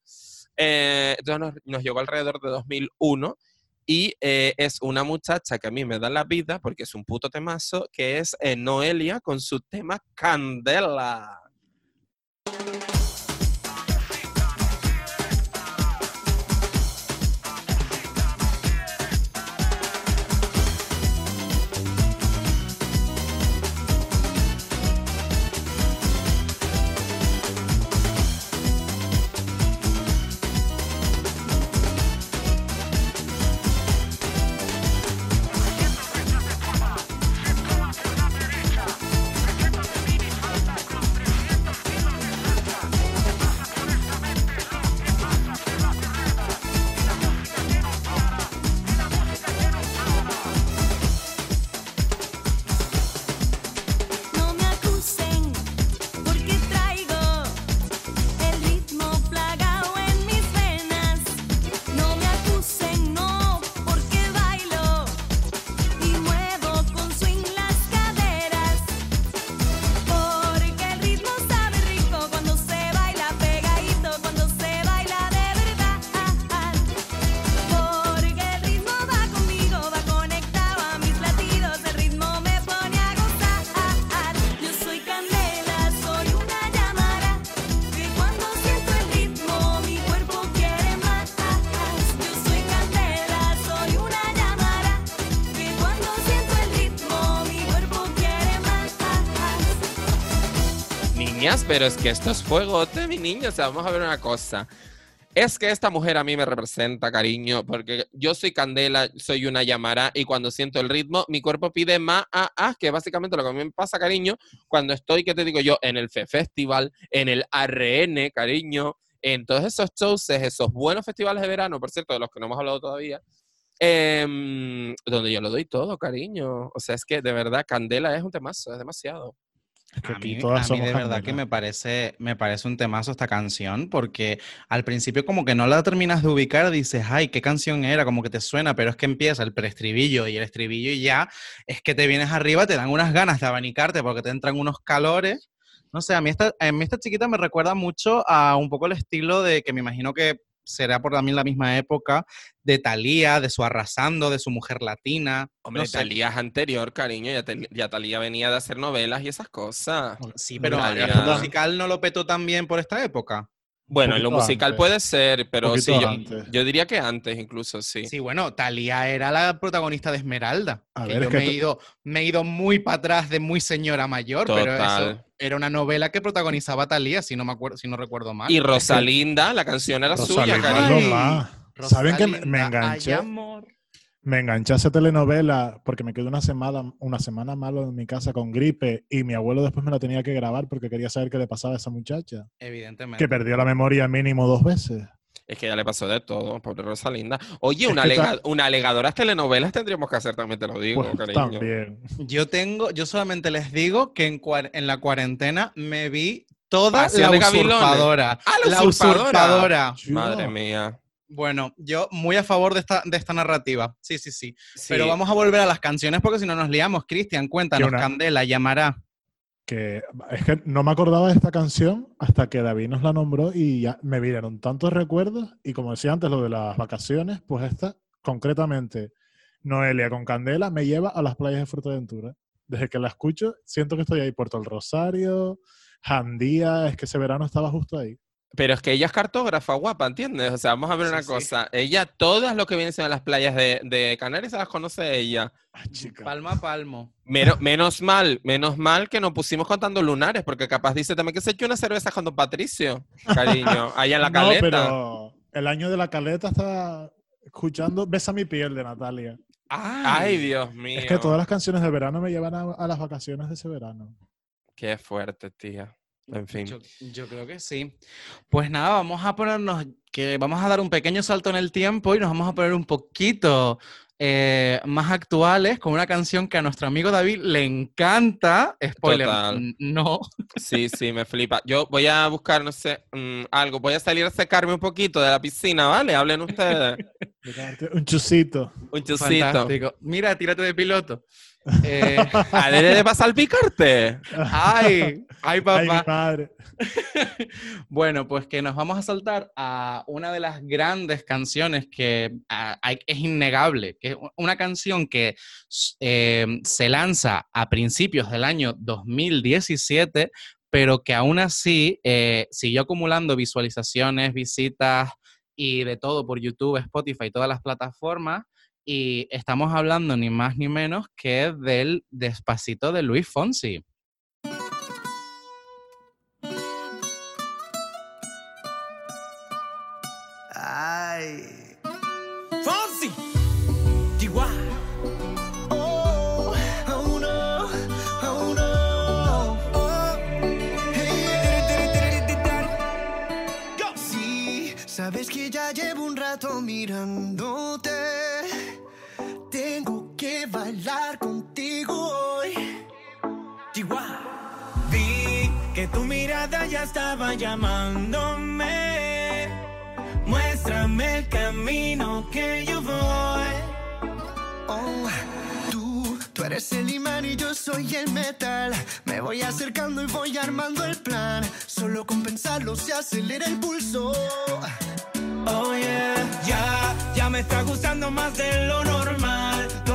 Eh, entonces nos, nos llegó alrededor de 2001 y eh, es una muchacha que a mí me da la vida, porque es un puto temazo, que es eh, Noelia con su tema Candela. Pero es que esto es fuegote, mi niña. O sea, vamos a ver una cosa. Es que esta mujer a mí me representa, cariño, porque yo soy candela, soy una llamara y cuando siento el ritmo, mi cuerpo pide más, ah, ah, que básicamente lo que a mí me pasa, cariño, cuando estoy, ¿qué te digo yo? En el FE Festival, en el ARN, cariño, en todos esos shows, esos buenos festivales de verano, por cierto, de los que no hemos hablado todavía, em, donde yo lo doy todo, cariño. O sea, es que de verdad, Candela es un temazo, es demasiado. Es que A mí, todas a mí somos de verdad que me parece, me parece un temazo esta canción, porque al principio como que no la terminas de ubicar, dices, ay, ¿qué canción era? Como que te suena, pero es que empieza el preestribillo y el estribillo y ya es que te vienes arriba, te dan unas ganas de abanicarte porque te entran unos calores. No sé, a mí esta, a mí esta chiquita me recuerda mucho a un poco el estilo de, que me imagino que será por también la misma época, de Thalía, de su Arrasando, de su Mujer Latina. Hombre, no sé. Talía es anterior, cariño. Ya, te- ya Talía venía de hacer novelas y esas cosas. Sí, pero Thalía. el musical no lo petó tan bien por esta época. Bueno, en lo musical antes. puede ser, pero sí, yo, diría que antes incluso, sí. Sí, bueno, Talía era la protagonista de Esmeralda. A que ver, yo es que me, he ido, me he ido muy para atrás de muy señora mayor, pero eso era una novela que protagonizaba Talía, si no me acuerdo, si no recuerdo mal. Y Rosalinda, la canción era suya, cariño. ¿Saben que me, me enganché? ay, amor. Me enganché a esa telenovela porque me quedé una semana, una semana malo en mi casa con gripe y mi abuelo después me la tenía que grabar porque quería saber qué le pasaba a esa muchacha. Evidentemente. Que perdió la memoria mínimo dos veces. Es que ya le pasó de todo, pobre Rosalinda. Oye, una, alega- una alegadora telenovelas tendríamos que hacer, también te lo digo, Pues cariño. también. Yo tengo, yo solamente les digo que en, cuar- en la cuarentena me vi toda Pasión la de Gavilones. usurpadora. ¡Ah, la la usurpadora! usurpadora. Madre mía. Bueno, yo muy a favor de esta, de esta narrativa. Sí, sí, sí. Sí. Pero vamos a volver a las canciones porque si no nos liamos. Cristian, cuéntanos, una- Candela, llamará. Que es que no me acordaba de esta canción hasta que David nos la nombró y ya me vinieron tantos recuerdos. Y como decía antes, lo de las vacaciones, pues esta, concretamente, Noelia con Candela, me lleva a las playas de Fuerteventura. Desde que la escucho, siento que estoy ahí. Puerto el Rosario, Jandía, es que ese verano estaba justo ahí. Pero es que ella es cartógrafa, guapa, ¿entiendes? O sea, vamos a ver Sí, una sí. cosa. Ella, todas lo que vienen siendo las playas de, de Canarias, se las conoce ella. Chica. Palma a palmo. Menos, menos mal, menos mal que nos pusimos contando lunares, porque capaz dice también que se echó una cerveza con Don Patricio, cariño, allá en la No, caleta. pero el año de la caleta estaba escuchando Besa mi piel de Natalia. Ay, Dios mío. Es que todas las canciones de verano me llevan a, a las vacaciones de ese verano. Qué fuerte, tía. En fin. Yo, yo creo que sí. Pues nada, vamos a ponernos, que vamos a dar un pequeño salto en el tiempo y nos vamos a poner un poquito eh, más actuales con una canción que a nuestro amigo David le encanta. Spoiler, Total. no. Sí, sí, me flipa. Yo voy a buscar, no sé, mm, algo. Voy a salir a secarme un poquito de la piscina, ¿vale? Hablen ustedes. Un chusito. Un chusito. Fantástico. Mira, tírate de piloto. Eh, ¿A de vas al picarte? ay, ay, Ay, mi papá. madre. Bueno, pues que nos vamos a saltar a una de las grandes canciones que ah, hay- es innegable, que es una canción que eh, se lanza a principios del año 2017, pero que aún así eh, siguió acumulando visualizaciones, visitas y de todo por YouTube, Spotify, todas las plataformas. Y estamos hablando ni más ni menos que del Despacito de Luis Fonsi. Ay. Fonsi. Oh, oh oh. Oh. Sabes que ya llevo un rato mirándote. Bailar contigo hoy. Vi que tu mirada ya estaba llamándome. Muéstrame el camino que yo voy. Oh, tú, tú eres el imán y yo soy el metal. Me voy acercando y voy armando el plan. Solo con pensarlo se acelera el pulso. Oh yeah, ya, ya me está gustando más de lo normal.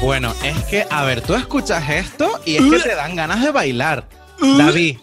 Bueno, es que, a ver, tú escuchas esto y es que te dan ganas de bailar. David,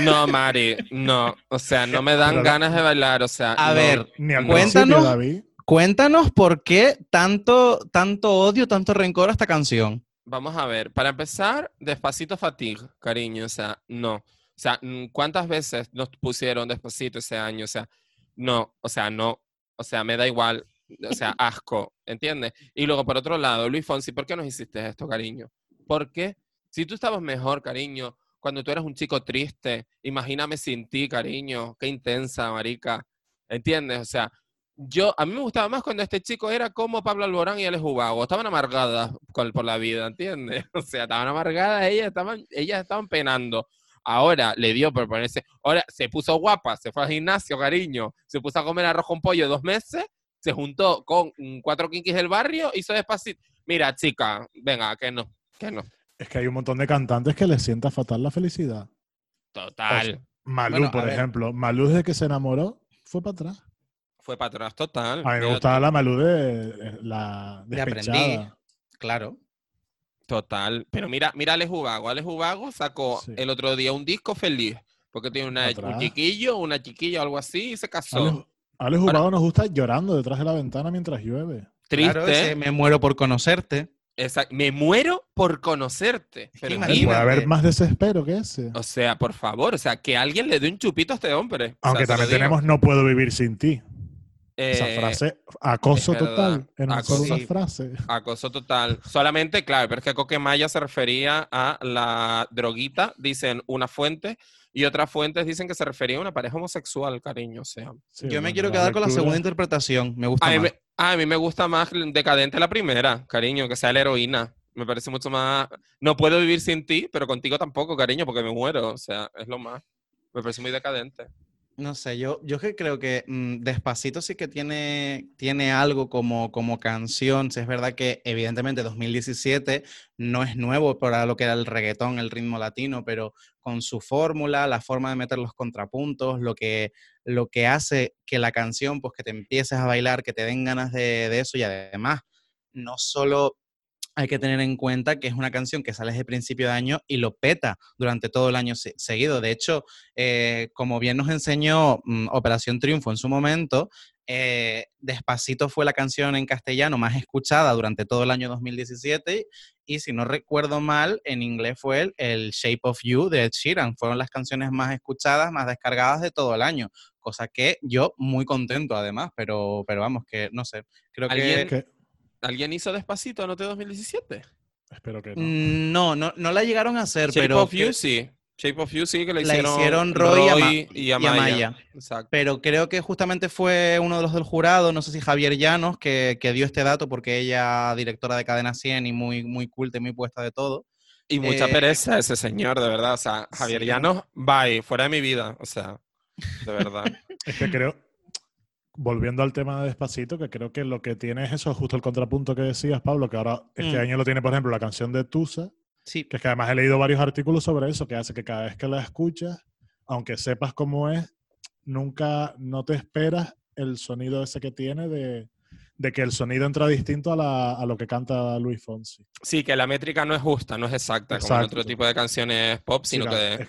No, Mari, no. O sea, no me dan Pero- ganas de bailar. O sea, a no. ver, Ni al Cuéntanos. David. cuéntanos por qué tanto, tanto odio, tanto rencor a esta canción. Vamos a ver. Para empezar, despacito fatigue, cariño. O sea, no. O sea, mm, ¿cuántas veces nos pusieron despacito ese año? O sea, no. O sea, no. O sea, me da igual. O sea, asco. ¿Entiendes? Y luego, por otro lado, Luis Fonsi, ¿por qué nos hiciste esto, cariño? ¿Por qué? Si tú estabas mejor, cariño, cuando tú eras un chico triste, imagíname sin ti, cariño. Qué intensa, marica. ¿Entiendes? O sea, yo, a mí me gustaba más cuando este chico era como Pablo Alborán y Alex Ubago. Estaban amargadas por la vida, ¿entiendes? O sea, estaban amargadas, ellas estaban, ellas estaban penando. Ahora le dio por ponerse, ahora se puso guapa, se fue al gimnasio, cariño, se puso a comer arroz con pollo dos meses, se juntó con mm, cuatro kinkis del barrio, hizo despacito. Mira, chica, venga, que no, que no. Es que hay un montón de cantantes que les sienta fatal la felicidad. Total. Malú, Bueno, a por ver. ejemplo. Malú desde que se enamoró fue para atrás. Fue para atrás, total. A mí me gustaba la Malú de la De Aprendí. despechada. Claro. Total. Pero mira, mira Alex Ubago. Alex Ubago sacó Sí. el otro día un disco feliz. Porque tiene una, un chiquillo, una chiquilla o algo así y se casó. Alex, Alex Ahora- Ubago nos gusta llorando detrás de la ventana mientras llueve. Triste. Claro, ese me muero por conocerte. Exacto. Me muero por conocerte. Pero Puede haber más desespero que ese. o sea, por favor, o sea, que alguien le dé un chupito a este hombre. O sea, Aunque también tenemos No puedo vivir sin ti. Esa Eh, frase, acoso es total, en una Acoso. sola Sí. frase. Acoso total. Solamente, claro, pero es que Coquemaya se refería a la droguita, dicen una fuente, y otras fuentes dicen que se refería a una pareja homosexual, cariño. O sea, Sí, Yo me quiero quedar con la segunda interpretación. Me gusta más. a mí me gusta más decadente la primera, cariño, que sea la heroína. Me parece mucho más. No puedo vivir sin ti, pero contigo tampoco, cariño, porque me muero. O sea, es lo más. Me parece muy decadente. No sé, yo, yo que creo que mm, Despacito sí que tiene, tiene algo como, como canción. Sí, es verdad que evidentemente 2017 no es nuevo para lo que era el reggaetón, el ritmo latino, pero con su fórmula, la forma de meter los contrapuntos, lo que, lo que hace que la canción, pues que te empieces a bailar, que te den ganas de, de eso y además no solo hay que tener en cuenta que es una canción que sale desde principio de año y lo peta durante todo el año se- seguido. De hecho, eh, como bien nos enseñó mm, Operación Triunfo en su momento, eh, Despacito fue la canción en castellano más escuchada durante todo el año 2017 y si no recuerdo mal, en inglés fue el, el Shape of You de Ed Sheeran. Fueron las canciones más escuchadas, más descargadas de todo el año, cosa que yo muy contento además, pero, pero vamos, que no sé, creo ¿Alguien- que... ¿Alguien hizo despacito anote 2017? espero que no. Mm, No, no, no la llegaron a hacer, Shape pero... of You que- sí. Shape of You sí que la La hicieron, hicieron Roy y y y Amaya. Amaya. Exacto. Pero creo que justamente fue uno de los del jurado, no sé si Javier Llanos, que, que dio este dato porque ella, directora de Cadena 100 y muy, muy culta y muy puesta de todo. Y mucha Eh, pereza ese señor, de verdad. O sea, Javier Sí. Llanos, bye, fuera de mi vida. O sea, de verdad. Es que creo, volviendo al tema de Despacito, que creo que lo que tiene es eso, justo el contrapunto que decías, Pablo, que ahora este Mm. año lo tiene, por ejemplo, la canción de Tusa, Sí, que es que además he leído varios artículos sobre eso, que hace que cada vez que la escuchas, aunque sepas cómo es, nunca, no te esperas el sonido ese que tiene de, de que el sonido entra distinto a, la- a lo que canta Luis Fonsi. Sí, que la métrica no es justa, no es exacta, como en otro Exacto. tipo de canciones pop, Sí, sino la- que...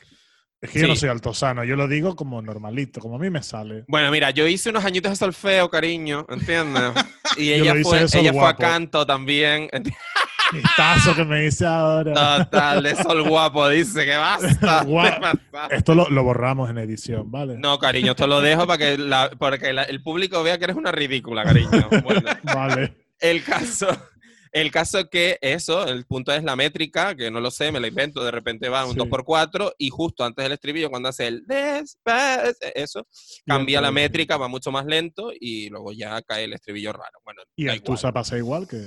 es, que yo no soy altosano, yo lo digo como normalito, como a mí me sale. Bueno, mira, yo hice unos añitos de solfeo, cariño, ¿entiendes? Y ella fue, ella fue a canto también. Vistazo que me dice ahora. Total, de sol guapo, dice que basta. Esto lo, lo borramos en edición, ¿vale? No, cariño, esto lo dejo para que, la- para que la- el público vea que eres una ridícula, cariño. Bueno, Vale. el caso, el caso que eso, el punto es la métrica, que no lo sé, me la invento, de repente va un Sí. 2x4 y justo antes del estribillo, cuando hace el después, eso, cambia la métrica, va mucho más lento y luego ya cae el estribillo raro. Bueno, Y el. Tusa pasa igual que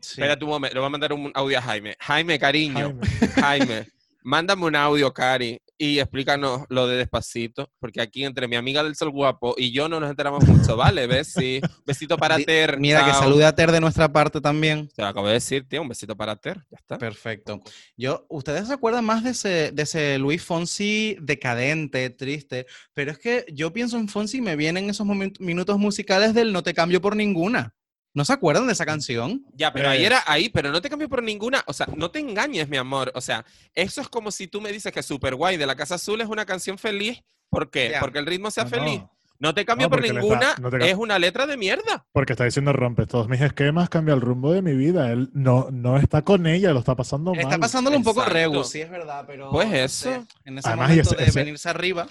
sí. Espérate un momento, le voy a mandar un audio a Jaime. Jaime, cariño, Jaime. Jaime, mándame un audio, Cari, y explícanos lo de despacito, porque aquí entre mi amiga del sol guapo y yo no nos enteramos mucho, ¿vale? Besi, besito para Ter. Mira, que salude a Ter de nuestra parte también. Te lo acabo de decir, tío, un besito para Ter, ya está. Perfecto. Yo, ¿ustedes se acuerdan más de ese, de ese Luis Fonsi decadente, triste? Pero es que yo pienso en Fonsi y me vienen esos minutos musicales del No te cambio por ninguna. ¿No se acuerdan de esa canción? Ya, pero ahí Eh. era ahí, pero no te cambio por ninguna. O sea, no te engañes, mi amor. O sea, eso es como si tú me dices que Super Guay de la Casa Azul es una canción feliz. ¿Por qué? Ya. Porque el ritmo sea No, feliz. no. No te cambio No, por ninguna, está- es una letra de mierda. Porque está diciendo rompes todos mis esquemas, cambia el rumbo de mi vida. Él no, no está con ella, lo está pasando mal. Está pasándolo un poco Exacto. regu, sí es verdad, pero... Pues no sé, eso. en ese Además, momento ese- de ese- venirse arriba...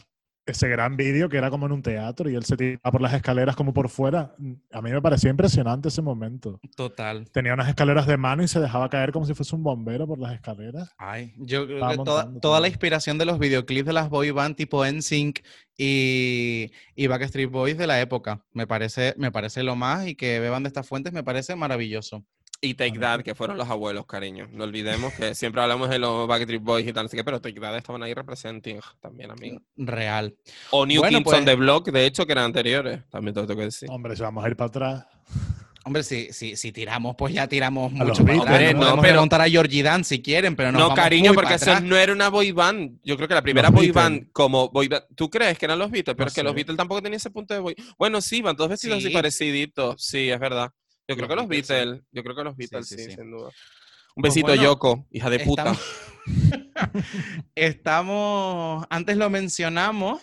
Ese gran vídeo que era como en un teatro y él se tiraba por las escaleras como por fuera. A mí me parecía impresionante ese momento. Total. Tenía unas escaleras de mano y se dejaba caer como si fuese un bombero por las escaleras. Ay, yo creo que toda, toda la inspiración de los videoclips de las boy band tipo NSYNC y, y Backstreet Boys de la época. Me parece, me parece lo más y que beban de estas fuentes me parece maravilloso. Y Take That, que fueron los abuelos, cariño. No olvidemos que siempre hablamos de los Backstreet Boys y tal, así que, pero Take That estaban ahí representing también, amigo. Real. O New Bueno, Kids pues- on the Block, de hecho, que eran anteriores. También te lo tengo que decir. Hombre, si vamos a ir para atrás. Hombre, si, si, si tiramos, pues ya tiramos A mucho para Beatles, atrás. ¿no? No podemos Pero- remontar a Georgie Dan si quieren, pero No, vamos cariño, muy porque eso atrás. no era una boy band. Yo creo que la primera Los boy Beatles. band como boy band. ¿Tú crees que eran los Beatles? Pero No es que los. Beatles tampoco tenían ese punto de boy. Bueno, sí, van todos vestidos así Sí. pareciditos. Sí, es verdad. Yo creo que los Beatles. Yo creo que los Beatles, sí, sí, sí. sin duda. Un Pues besito, bueno, Yoko, hija de puta. Estamos, Estamos- antes lo mencionamos,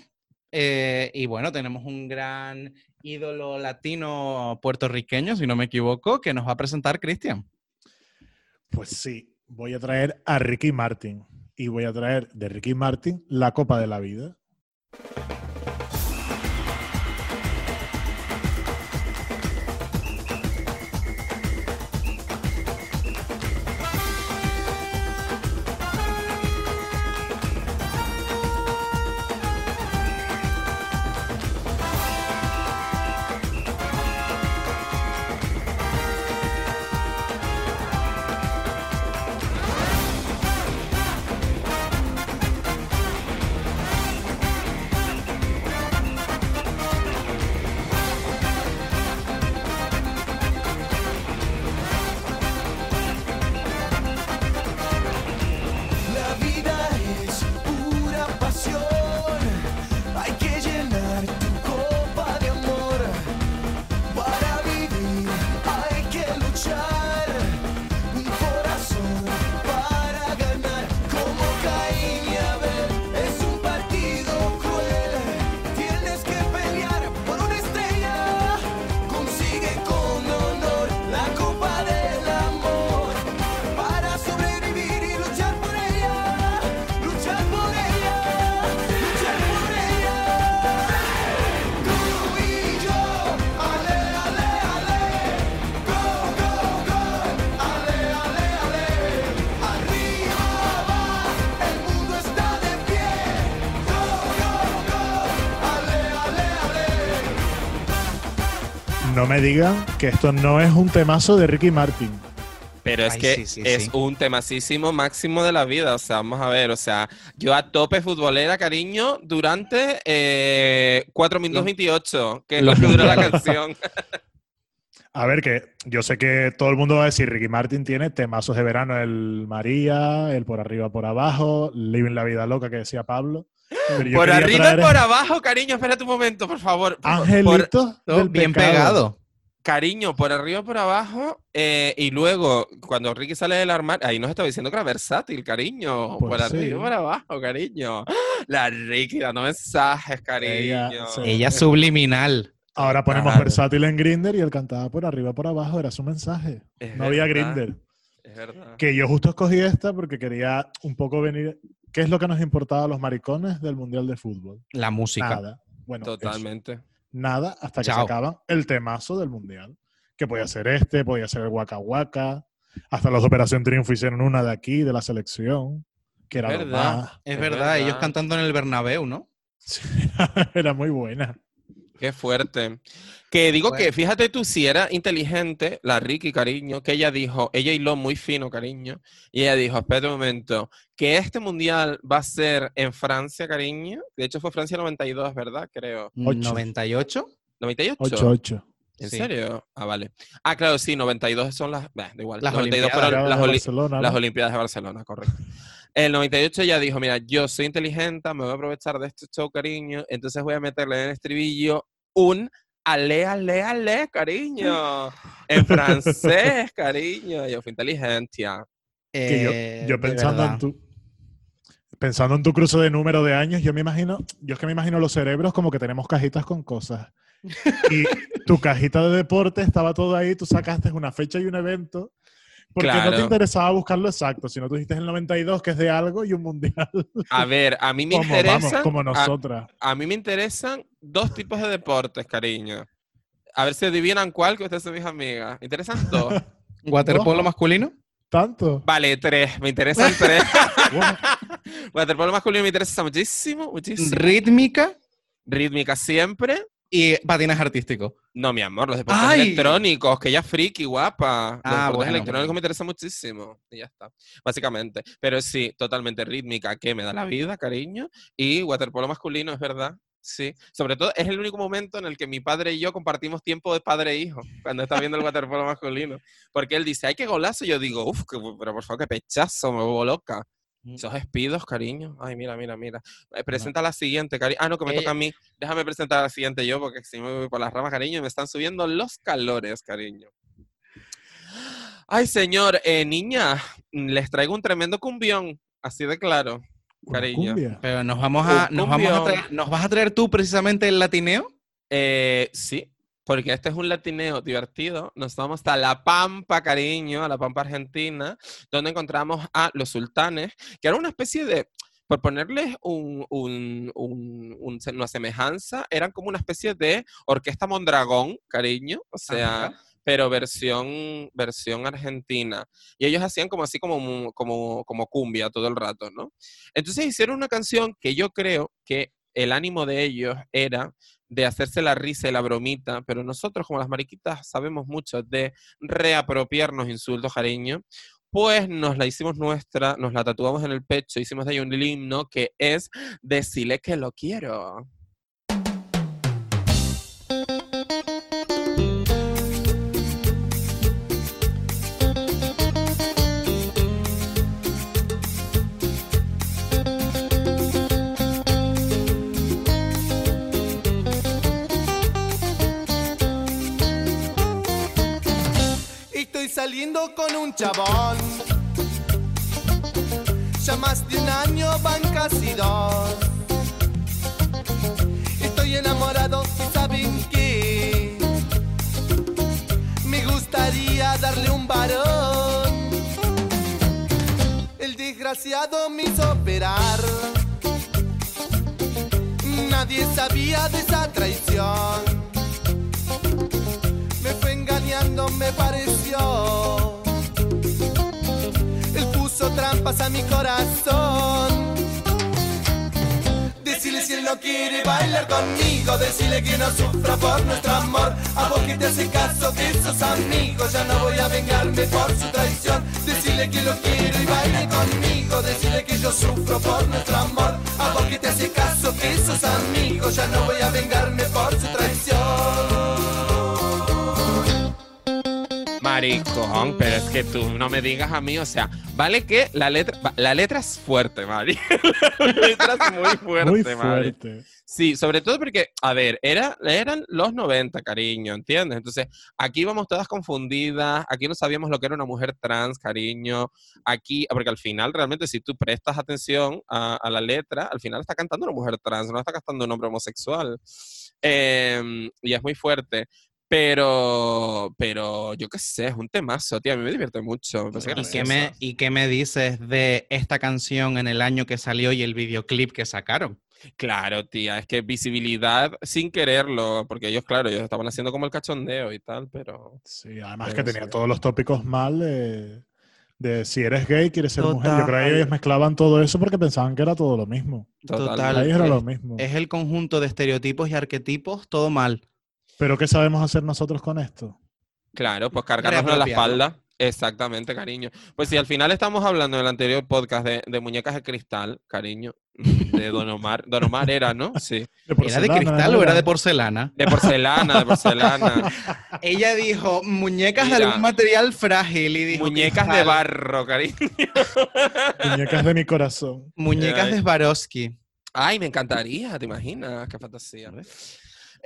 eh, y bueno, tenemos un gran ídolo latino puertorriqueño, si no me equivoco, que nos va a presentar Cristian. Pues sí, voy a traer a Ricky Martin. Y voy a traer de Ricky Martin la Copa de la Vida. Me digan que esto no es un temazo de Ricky Martin. Pero es Ay, que sí, sí, es sí. un temasísimo máximo de la vida. O sea, vamos a ver. O sea, yo a tope futbolera, cariño, durante eh, 4 minutos Los- 28, que es lo que dura la canción. A ver, que yo sé que todo el mundo va a decir Ricky Martin tiene temazos de verano, el María, el por arriba, por abajo, Living la vida loca que decía Pablo. Pero yo por arriba traer y por abajo, cariño, espérate un momento, por favor. Por- por- Angelito del bien pecado. pegado. Cariño, por arriba y por abajo. eh, y luego, cuando Ricky sale del armario, ahí nos estaba diciendo que era versátil, cariño. Pues por arriba y sí. por abajo, cariño. La Ricky dando mensajes, cariño. Ella subliminal. Ahora ponemos Claro. versátil en Grinder y él cantaba por arriba, por abajo, era su mensaje. Es no había verdad, Grinder. Es verdad. Que yo justo escogí esta porque quería un poco venir. ¿Qué es lo que nos importaba a los maricones del Mundial de Fútbol? La música. Nada. Bueno, eso. Nada hasta que Chao. sacaban el temazo del mundial. Que podía ser este, podía ser el Waka Waka. Hasta los Operación Triunfo hicieron una de aquí, de la selección. Que era lo Verdad. más. Es Es verdad, ellos verdad. cantando en el Bernabéu, ¿no? era muy buena. Qué fuerte. Que digo Bueno. que, fíjate tú, si era inteligente, la Ricky, cariño, que ella dijo, ella hiló muy fino, cariño, y ella dijo, espérate un momento, que este mundial va a ser en Francia, cariño. De hecho, fue Francia 92, ¿verdad? Creo. Ocho. 98. ¿98? 8-8. ¿En Sí. serio? Ah, vale. Ah, claro, sí, 92 son las... bah, da igual. Las 92 Olimpiadas. fueron las, oli- Barcelona, las ¿no? Olimpiadas de Barcelona, correcto. El 98 ella dijo, mira, yo soy inteligente, me voy a aprovechar de este show, cariño, entonces voy a meterle en el estribillo un ale, ale, ale, cariño. En francés, cariño. Yo fui inteligencia. Que yo, Eh, yo de pensando en tu. pensando en tu cruce de número de años, yo me imagino, yo es que me imagino los cerebros como que tenemos cajitas con cosas. Y tu cajita de deporte estaba todo ahí, tú sacaste una fecha y un evento, porque no te interesaba buscarlo exacto, sino tú dijiste el 92, que es de algo, y un mundial. A ver, a mí me como, vamos, interesan. como a- nosotras. A, mí me interesan dos tipos de deportes, cariño. A ver si adivinan cuál, que ustedes son mis amigas. ¿Me interesan dos? ¿Waterpolo masculino? Tanto. Vale, tres. Me interesan tres. Waterpolo masculino me interesa muchísimo, muchísimo. Rítmica Rítmica siempre. Y patinaje artístico. No, mi amor, los deportes ¡Ay! electrónicos, que ella es friki, guapa. Los Ah, deportes bueno, electrónicos bueno. me interesan muchísimo. Y ya está, básicamente. Pero sí, totalmente rítmica, que me da la vida, cariño. Y waterpolo masculino, es verdad. Sí, sobre todo es el único momento en el que mi padre y yo compartimos tiempo de padre e hijo, cuando está viendo el waterpolo masculino. Porque él dice, ay, qué golazo. Y yo digo, uff, pero por favor, qué pechazo, me vuelvo loca. Esos espidos, cariño. Ay, mira, mira, mira. Eh, presenta la siguiente, cariño. Ah, no, que me toca a mí. Déjame presentar a la siguiente yo, porque si me voy por las ramas, cariño, y me están subiendo los calores, cariño. Ay, señor, eh, niña, les traigo un tremendo cumbión, así de claro. Cariño. cumbia. Pero nos vamos a, nos vamos a traer, ¿nos vas a traer tú precisamente el latineo? Eh, sí, porque este es un latineo divertido. Nos vamos hasta La Pampa, cariño, a La Pampa Argentina, donde encontramos a los sultanes, que era una especie de, por ponerles un- un- un- un- una semejanza, eran como una especie de orquesta Mondragón, cariño, o sea, Ajá. pero versión, versión argentina. Y ellos hacían como así como, como, como cumbia todo el rato, ¿no? Entonces hicieron una canción que yo creo que el ánimo de ellos era de hacerse la risa y la bromita, pero nosotros como las mariquitas sabemos mucho de reapropiarnos insultos, cariño, pues nos la hicimos nuestra, nos la tatuamos en el pecho, hicimos de ahí un himno que es decirle que lo quiero. Estoy saliendo con un chabón. Ya más de un año van casi dos. Estoy enamorado y saben qué. Me gustaría darle un varón. El desgraciado me hizo operar. Nadie sabía de esa traición. Me fue engañando, me pareció. Puso trampas a mi corazón. Decirle si él no quiere bailar conmigo, decirle que no sufra por nuestro amor. A vos que te hace caso, que sos amigos, ya no voy a vengarme por su traición. Decirle que lo quiero y baile conmigo, decirle que yo sufro por nuestro amor. A vos que te hace caso, que sos amigos, ya no voy a vengarme por su traición. Maricón, pero es que tú no me digas a mí, o sea, vale que la letra, la letra es fuerte, Mari. la letra es muy fuerte, Muy Mari. Sí, sobre todo porque, a ver, era, eran los 90, cariño, ¿entiendes? Entonces, aquí íbamos todas confundidas, aquí no sabíamos lo que era una mujer trans, cariño, aquí, porque al final, realmente, si tú prestas atención a, a la letra, al final está cantando una mujer trans, no está cantando un hombre homosexual. Em, y es muy fuerte. Pero, pero yo qué sé, es un temazo, tío. A mí me divierte mucho. Me ¿Y qué, me, ¿Y qué me dices de esta canción en el año que salió y el videoclip que sacaron? Claro, tía, es que visibilidad sin quererlo, porque ellos, claro, ellos estaban haciendo como el cachondeo y tal, pero Sí, además Pero que tenía sí. todos los tópicos mal de, de si eres gay, quieres ser mujer. Yo creo que ellos mezclaban todo eso porque pensaban que era todo lo mismo. Total. total. Ahí era es- lo mismo. Es el conjunto de estereotipos y arquetipos, todo mal. Pero ¿qué sabemos hacer nosotros con esto? Claro, pues cargárnoslo en la espalda. Exactamente, cariño. Pues si al final estamos hablando en el anterior podcast de, de muñecas de cristal, cariño, de Don Omar. Don Omar era, ¿no? Sí. ¿De ¿Era de cristal no o era de porcelana? De porcelana, de porcelana. Ella dijo muñecas de algún material frágil y dijo Muñecas de barro, cariño. Muñecas de mi corazón. Muñecas Ay. de Swarovski. Ay, me encantaría, ¿te imaginas? Qué fantasía.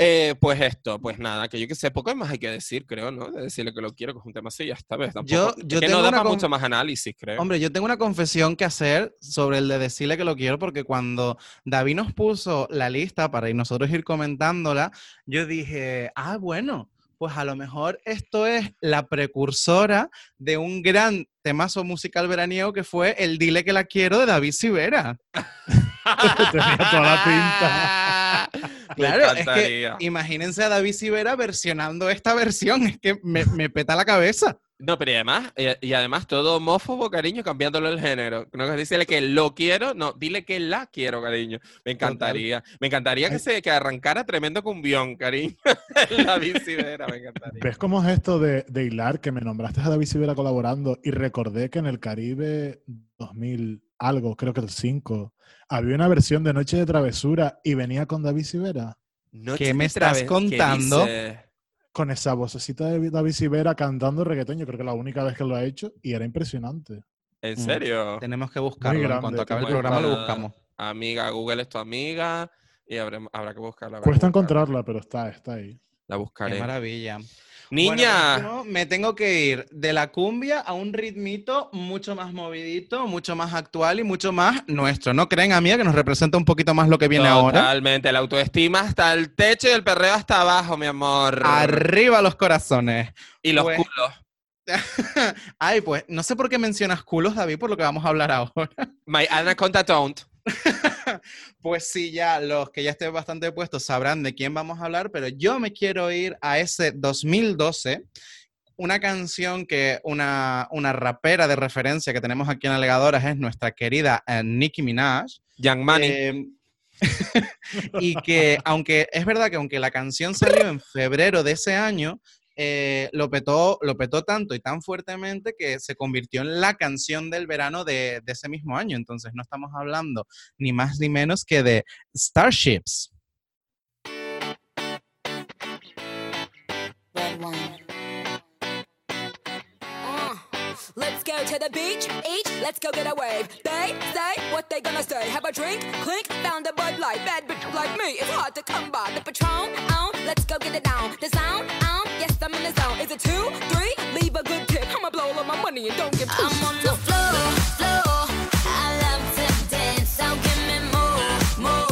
Eh, pues esto, pues nada, que yo que sé, poco más hay que decir, creo, ¿no? De decirle que lo quiero, que es un tema así, ya está, ¿ves? Tampoco, Yo- yo que tengo no da para mucho más análisis, creo. Hombre, yo tengo una confesión que hacer sobre el de decirle que lo quiero, porque cuando David nos puso la lista para ir nosotros ir comentándola, yo dije, ah, bueno, pues a lo mejor esto es la precursora de un gran temazo musical veraniego que fue el Dile que la quiero de David Sivera. Tenía toda la pinta. Me Claro, es que encantaría. imagínense a David Sivera versionando esta versión, es que me, me peta la cabeza. No, pero y además, y, y además todo homófobo, cariño, cambiándole el género. No es decirle que lo quiero, no, dile que la quiero, cariño. Me encantaría. Me encantaría que se que arrancara tremendo cumbión, cariño. la bicivera, me encantaría. ¿Ves cómo es esto de, de hilar que me nombraste a David Sivera colaborando y recordé que en el Caribe 2000 algo, creo que el 5, había una versión de Noche de Travesura y venía con David Sivera? Noche ¿Qué me estás ¿qué contando? Con esa vocecita de David Sivera cantando reggaetón, yo creo que la única vez que lo ha hecho y era impresionante. ¿En Mm. serio? Tenemos que buscarlo. en grande, cuanto acabe el programa lo buscamos. Amiga, Google es tu amiga y habrá, habrá que buscarla. habrá que Cuesta buscarla. encontrarla, pero está, está ahí. La Qué buscaré. maravilla. Niña, Bueno, me tengo que ir de la cumbia a un ritmito mucho más movidito, mucho más actual y mucho más nuestro. ¿No creen, amiga, que nos representa un poquito más lo que viene ahora? totalmente. La autoestima hasta el techo y el perreo hasta abajo, mi amor. Arriba los corazones. y los pues- culos. Ay, pues no sé por qué mencionas culos, David, por lo que vamos a hablar ahora. My Anaconda don't. Pues sí, ya los que ya estén bastante puestos sabrán de quién vamos a hablar, pero yo me quiero ir a ese 2012, una canción que una, una rapera de referencia que tenemos aquí en Alegadoras es nuestra querida eh, Nicki Minaj. Young Money. Eh, y que aunque es verdad que aunque la canción salió en febrero de ese año, eh, lo, petó, lo petó tanto y tan fuertemente que se convirtió en la canción del verano de, de ese mismo año. Entonces no estamos hablando ni más ni menos que de Starships. Go to the beach, each, let's go get a wave. They say what they gonna say. Have a drink, clink, found a Bud Light. Bad bitch like me, it's hard to come by. The Patron, on, let's go get it down. The sound, on, yes, I'm in the zone. Is it two, three? Leave a good tip. I'ma blow all my money and don't give I'm on the floor, floor. I love to dance, so give me more, more.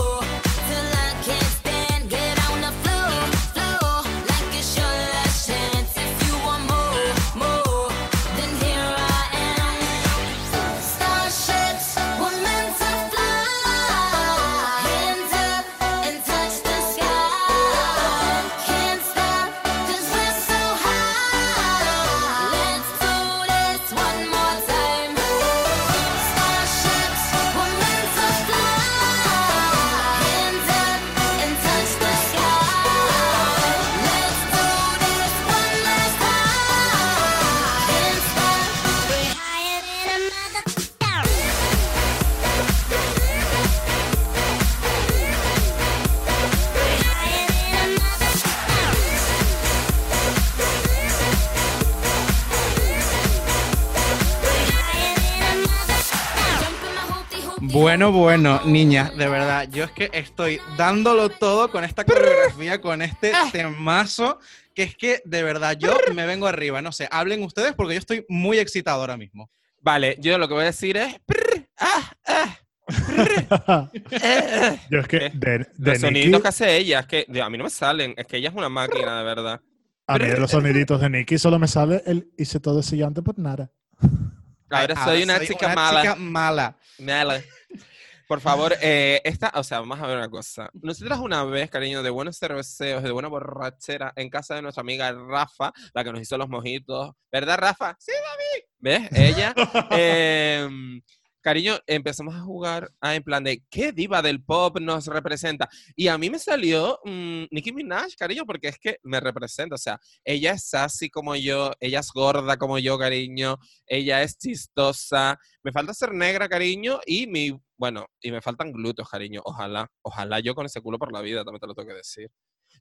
Bueno, bueno, niñas, de verdad, yo es que estoy dándolo todo con esta coreografía, con este temazo, que es que de verdad yo me vengo arriba. No sé, hablen ustedes porque yo estoy muy excitado ahora mismo. Vale, yo lo que voy a decir es. ah, ah, eh, eh. Yo es que ¿Qué? de, de Los Nicki, soniditos que hace ella, es que de- a mí no me salen. Es que ella es una máquina, de verdad. a mí de los soniditos de Nicky solo me sale el hice todo ese llanto por nada. Ahora soy una chica mala. chica mala. Mala. Por favor, eh, esta, o sea, vamos a ver una cosa. Nosotras una vez, cariño, de buenos cerveceos, de buena borrachera, en casa de nuestra amiga Rafa, la que nos hizo los mojitos. ¿Verdad, Rafa? Sí, David. ¿Ves? Ella. em, cariño, empezamos a jugar ah, en plan de qué diva del pop nos representa. Y a mí me salió mm, Nicki Minaj, cariño, porque es que me representa. O sea, ella es así como yo, ella es gorda como yo, cariño, ella es chistosa. Me falta ser negra, cariño, y mi, bueno, y me faltan glúteos, cariño. Ojalá, ojalá yo con ese culo por la vida, también te lo tengo que decir.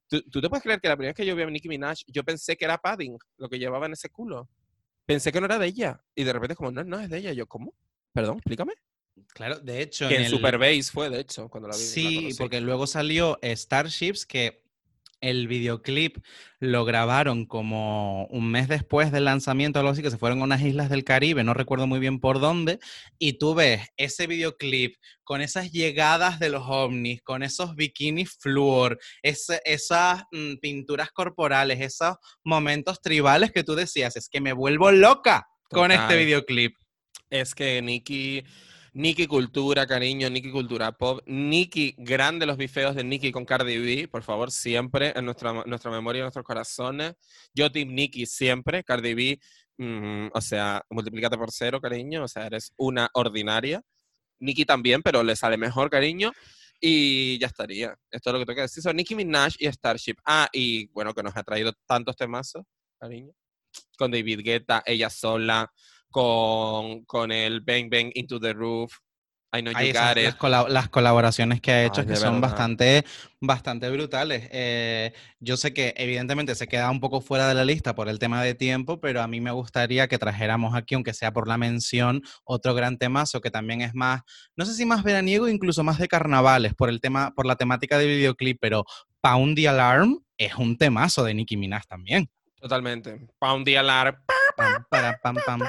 ¿Tú, tú te puedes creer que la primera vez que yo vi a Nicki Minaj, yo pensé que era padding, lo que llevaba en ese culo? Pensé que no era de ella. Y de repente como, no, no es de ella. Yo, ¿cómo? Perdón, explícame. Claro, de hecho. Que en el- Super Bass fue, de hecho, cuando la vi. Sí, porque luego salió Starships, que el videoclip lo grabaron como un mes después del lanzamiento, algo así, que se fueron a unas islas del Caribe, no recuerdo muy bien por dónde, y tú ves ese videoclip con esas llegadas de los ovnis, con esos bikinis flúor, ese- esas mm, pinturas corporales, esos momentos tribales que tú decías, es que me vuelvo loca con este videoclip. Es que Nicky, Nicky Cultura, cariño, Nicky Cultura Pop, Nicky, grande los bifeos de Nicky con Cardi B, por favor, siempre en nuestra, nuestra memoria en nuestros corazones. Yo, Team Nicky, siempre, Cardi B, o sea, multiplícate por cero, cariño, o sea, eres una ordinaria. Nicky también, pero le sale mejor, cariño. Y ya estaría. Esto es lo que tengo que decir. Son Nicki Minaj y Starship. Ah, y bueno, que nos ha traído tantos temazos, cariño. Con David Guetta, ella sola, con, con el Bang Bang Into the Roof. I know you got it. las, cola- las colaboraciones que ha hecho que son verdad. bastante, bastante brutales. Eh, yo sé que evidentemente se queda un poco fuera de la lista por el tema de tiempo, pero a mí me gustaría que trajéramos aquí, aunque sea por la mención, otro gran temazo que también es más, no sé si más veraniego, incluso más de carnavales, por el tema, por la temática de videoclip, pero Pound the Alarm es un temazo de Nicki Minaj también. Totalmente. Pound the alarm. Pam, para, pam, pam.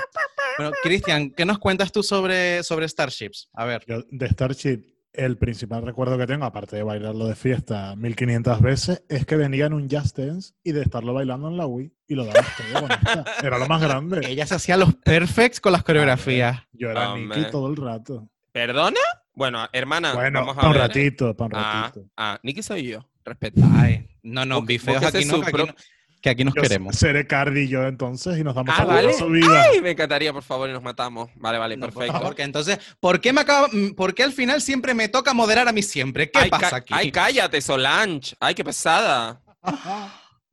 Bueno, Cristian, ¿qué nos cuentas tú sobre, sobre Starships? A ver. Yo, de Starship, el principal recuerdo que tengo, aparte de bailarlo de fiesta 1500 veces, es que venía en un Just Dance y de estarlo bailando en la Wii y lo con esta. Era lo más grande. Ella se hacía los perfects con las coreografías. Yo era Hombre. Nicky todo el rato. ¿Perdona? Bueno, hermana, Bueno, vamos a para un ver. ratito, para un Ah, ratito. ah, Nicky soy yo. Respeta. Ay, no, no, bifeos aquí no, aquí, no- que aquí nos Yo queremos. seré Cardi y yo entonces y nos damos Ah, a vale. su vida. Ay, me encantaría, por favor, y nos matamos. Vale, vale, No, por perfecto. favor, que entonces, ¿por qué me acaba, mm, por qué al final siempre me toca moderar a mí siempre? ¿Qué ay, pasa aquí? ay, cállate, Solange. Ay, qué pesada.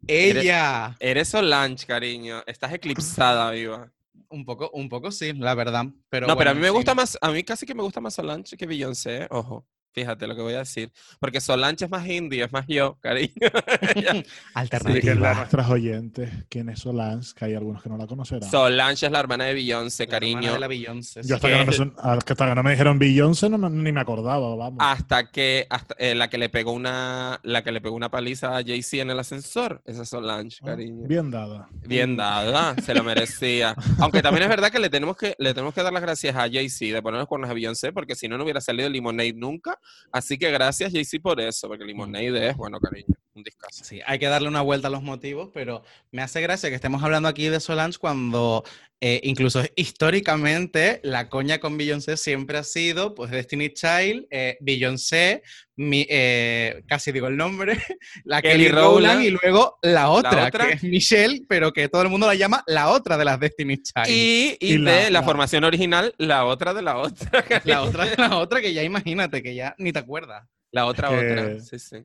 Ella, Eres Solange, cariño. Estás eclipsada, viva. un poco, un poco sí, la verdad. Pero no, pero a mí me gusta más, a mí casi que me gusta más Solange que Beyoncé, ¿eh? ojo. Fíjate lo que voy a decir. Porque Solange es más indie, es más yo, cariño. Alternativa. a nuestras oyentes, ¿quién es Solange? Que hay algunos que no la conocerán. Solange es la hermana de Beyoncé, La hermana cariño. de la Beyoncé, Yo hasta que, no me, hasta que no me dijeron Beyoncé no, me- ni me acordaba, vamos. Hasta que hasta, eh, la que le pegó una la que le pegó una paliza a Jay-Z en el ascensor, esa es Solange, Ah, cariño. Bien dada. Bien dada, se lo merecía. Aunque también es verdad que le tenemos que, le tenemos que dar las gracias a Jay-Z de ponernos con a Beyoncé, porque si no, no hubiera salido Lemonade nunca. Así que gracias, Jay-Z, por eso, porque Lemonade es, bueno, cariño, un discazo. Sí, hay que darle una vuelta a los motivos, pero me hace gracia que estemos hablando aquí de Solange cuando eh, incluso históricamente la coña con Beyoncé siempre ha sido pues Destiny Child, eh, Beyoncé, mi- eh, casi digo el nombre, la Kelly Kelly Rowland y luego la otra, otra. que es Michelle, pero que todo el mundo la llama la otra de las Destiny Child. Y, y Y de la- la, la- formación original, la otra de la otra. La otra de la otra que ya imagínate, que ya ni te acuerdas. La otra, otra. Sí, sí.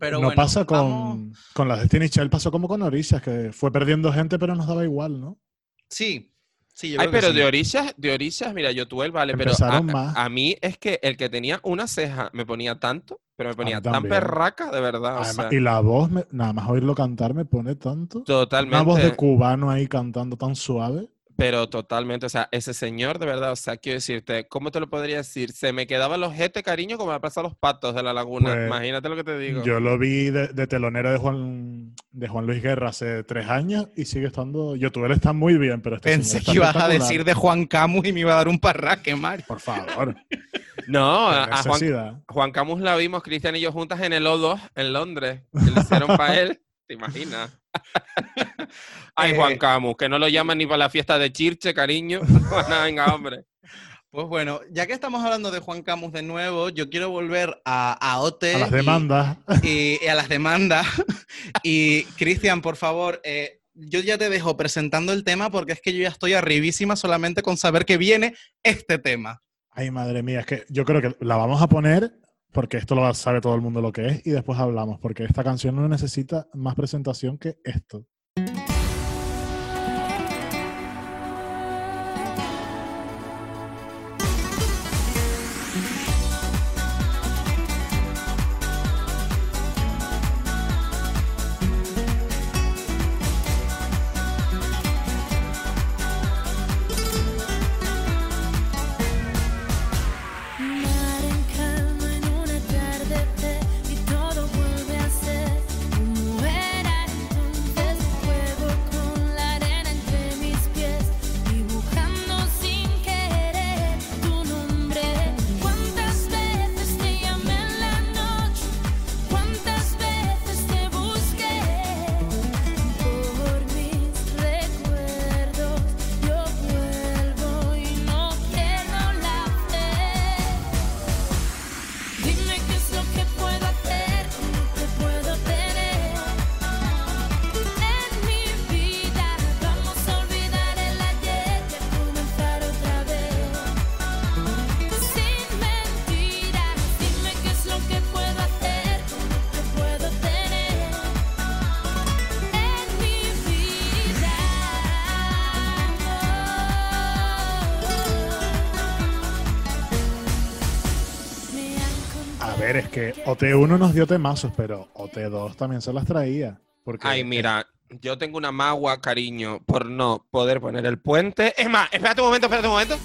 Pero no bueno, pasa con, vamos- con las Destiny Child, pasó como con Orishas, que fue perdiendo gente, pero nos daba igual, ¿no? Sí, sí, yo Ay, creo que pero sí. de orillas, de orillas, mira, yo tuve el vale, pero a, Empezaron más. a mí es que el que tenía una ceja me ponía tanto, pero me ponía tan perraca, de verdad. o Además, sea, y la voz, me- nada más oírlo cantar me pone tanto. totalmente. Una voz de cubano ahí cantando tan suave. Pero totalmente, o sea, ese señor, de verdad, o sea, quiero decirte, ¿cómo te lo podría decir? Se me quedaba los jete, cariño, como me pasa a los patos de la laguna. Pues, Imagínate lo que te digo. Yo lo vi de, de telonero de Juan, de Juan Luis Guerra hace tres años y sigue estando. YouTube está muy bien, pero este Pensé señor está que ibas a decir de Juan Camus y me iba a dar un parraque, Mario. Por favor. No, a, qué a Juan, Camus la vimos, Cristian y yo juntas en el O2 en Londres. Que lo hicieron para él. ¿Te imaginas? Ay, Eh, Juan Camus, que no lo llaman ni para la fiesta de Chirche, cariño. Venga, hombre. Pues bueno, ya que estamos hablando de Juan Camus de nuevo, yo quiero volver a, a OTE A las y- demandas. y, y a las demandas. y Cristian, por favor, eh, yo ya te dejo presentando el tema porque es que yo ya estoy arribísima solamente con saber que viene este tema. Ay, madre mía, es que yo creo que la vamos a poner porque esto lo sabe todo el mundo lo que es y después hablamos, porque esta canción no necesita más presentación que esto. OT1 nos dio temazos, pero OT2 también se las traía. Porque Ay, mira, yo tengo una magua, cariño, por no poder poner el puente. Es más, espérate un momento, espérate un momento.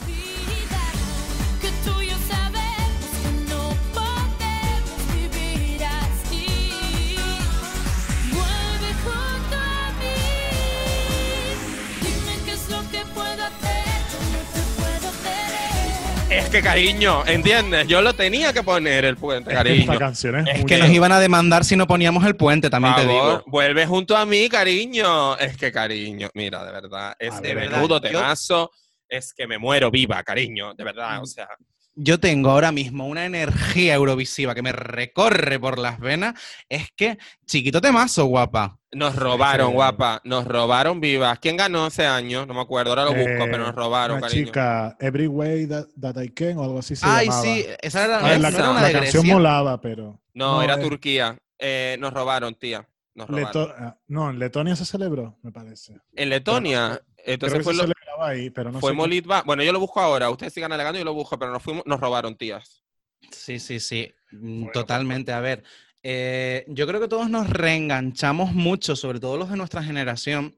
Es que, cariño, ¿entiendes? Yo lo tenía que poner el puente, es que cariño. esta canción es, Que nos iban a demandar si no poníamos el puente, también te favor, digo. vuelve junto a mí, cariño. Es que, cariño, mira, de verdad, es A de menudo yo-. Es que me muero viva, cariño, de verdad, o sea. Yo tengo ahora mismo una energía eurovisiva que me recorre por las venas. Es que, chiquito temazo, guapa. Nos robaron, sí. guapa, nos robaron vivas. ¿Quién ganó ese año? No me acuerdo, ahora lo busco, eh, pero nos robaron, Una cariño. chica, Every Way That, That I Can o algo así se Ay, llamaba. sí, esa era, Ah, la, era una esa. la de canción Grecia. molaba, pero... No, No, era eh. Turquía. Eh, nos robaron, tía. Nos robaron. Leto- ah, no, en Letonia se celebró, me parece. En Letonia, entonces que fue, se lo- celebraba ahí, pero no fue sé qué- Molitva. Bueno, yo lo busco ahora. Ustedes sigan alegando, yo lo busco, pero nos, fuimos, nos robaron, tías. Sí, sí, sí, mm, Bueno, totalmente. A ver, eh, yo creo que todos nos reenganchamos mucho, sobre todo los de nuestra generación,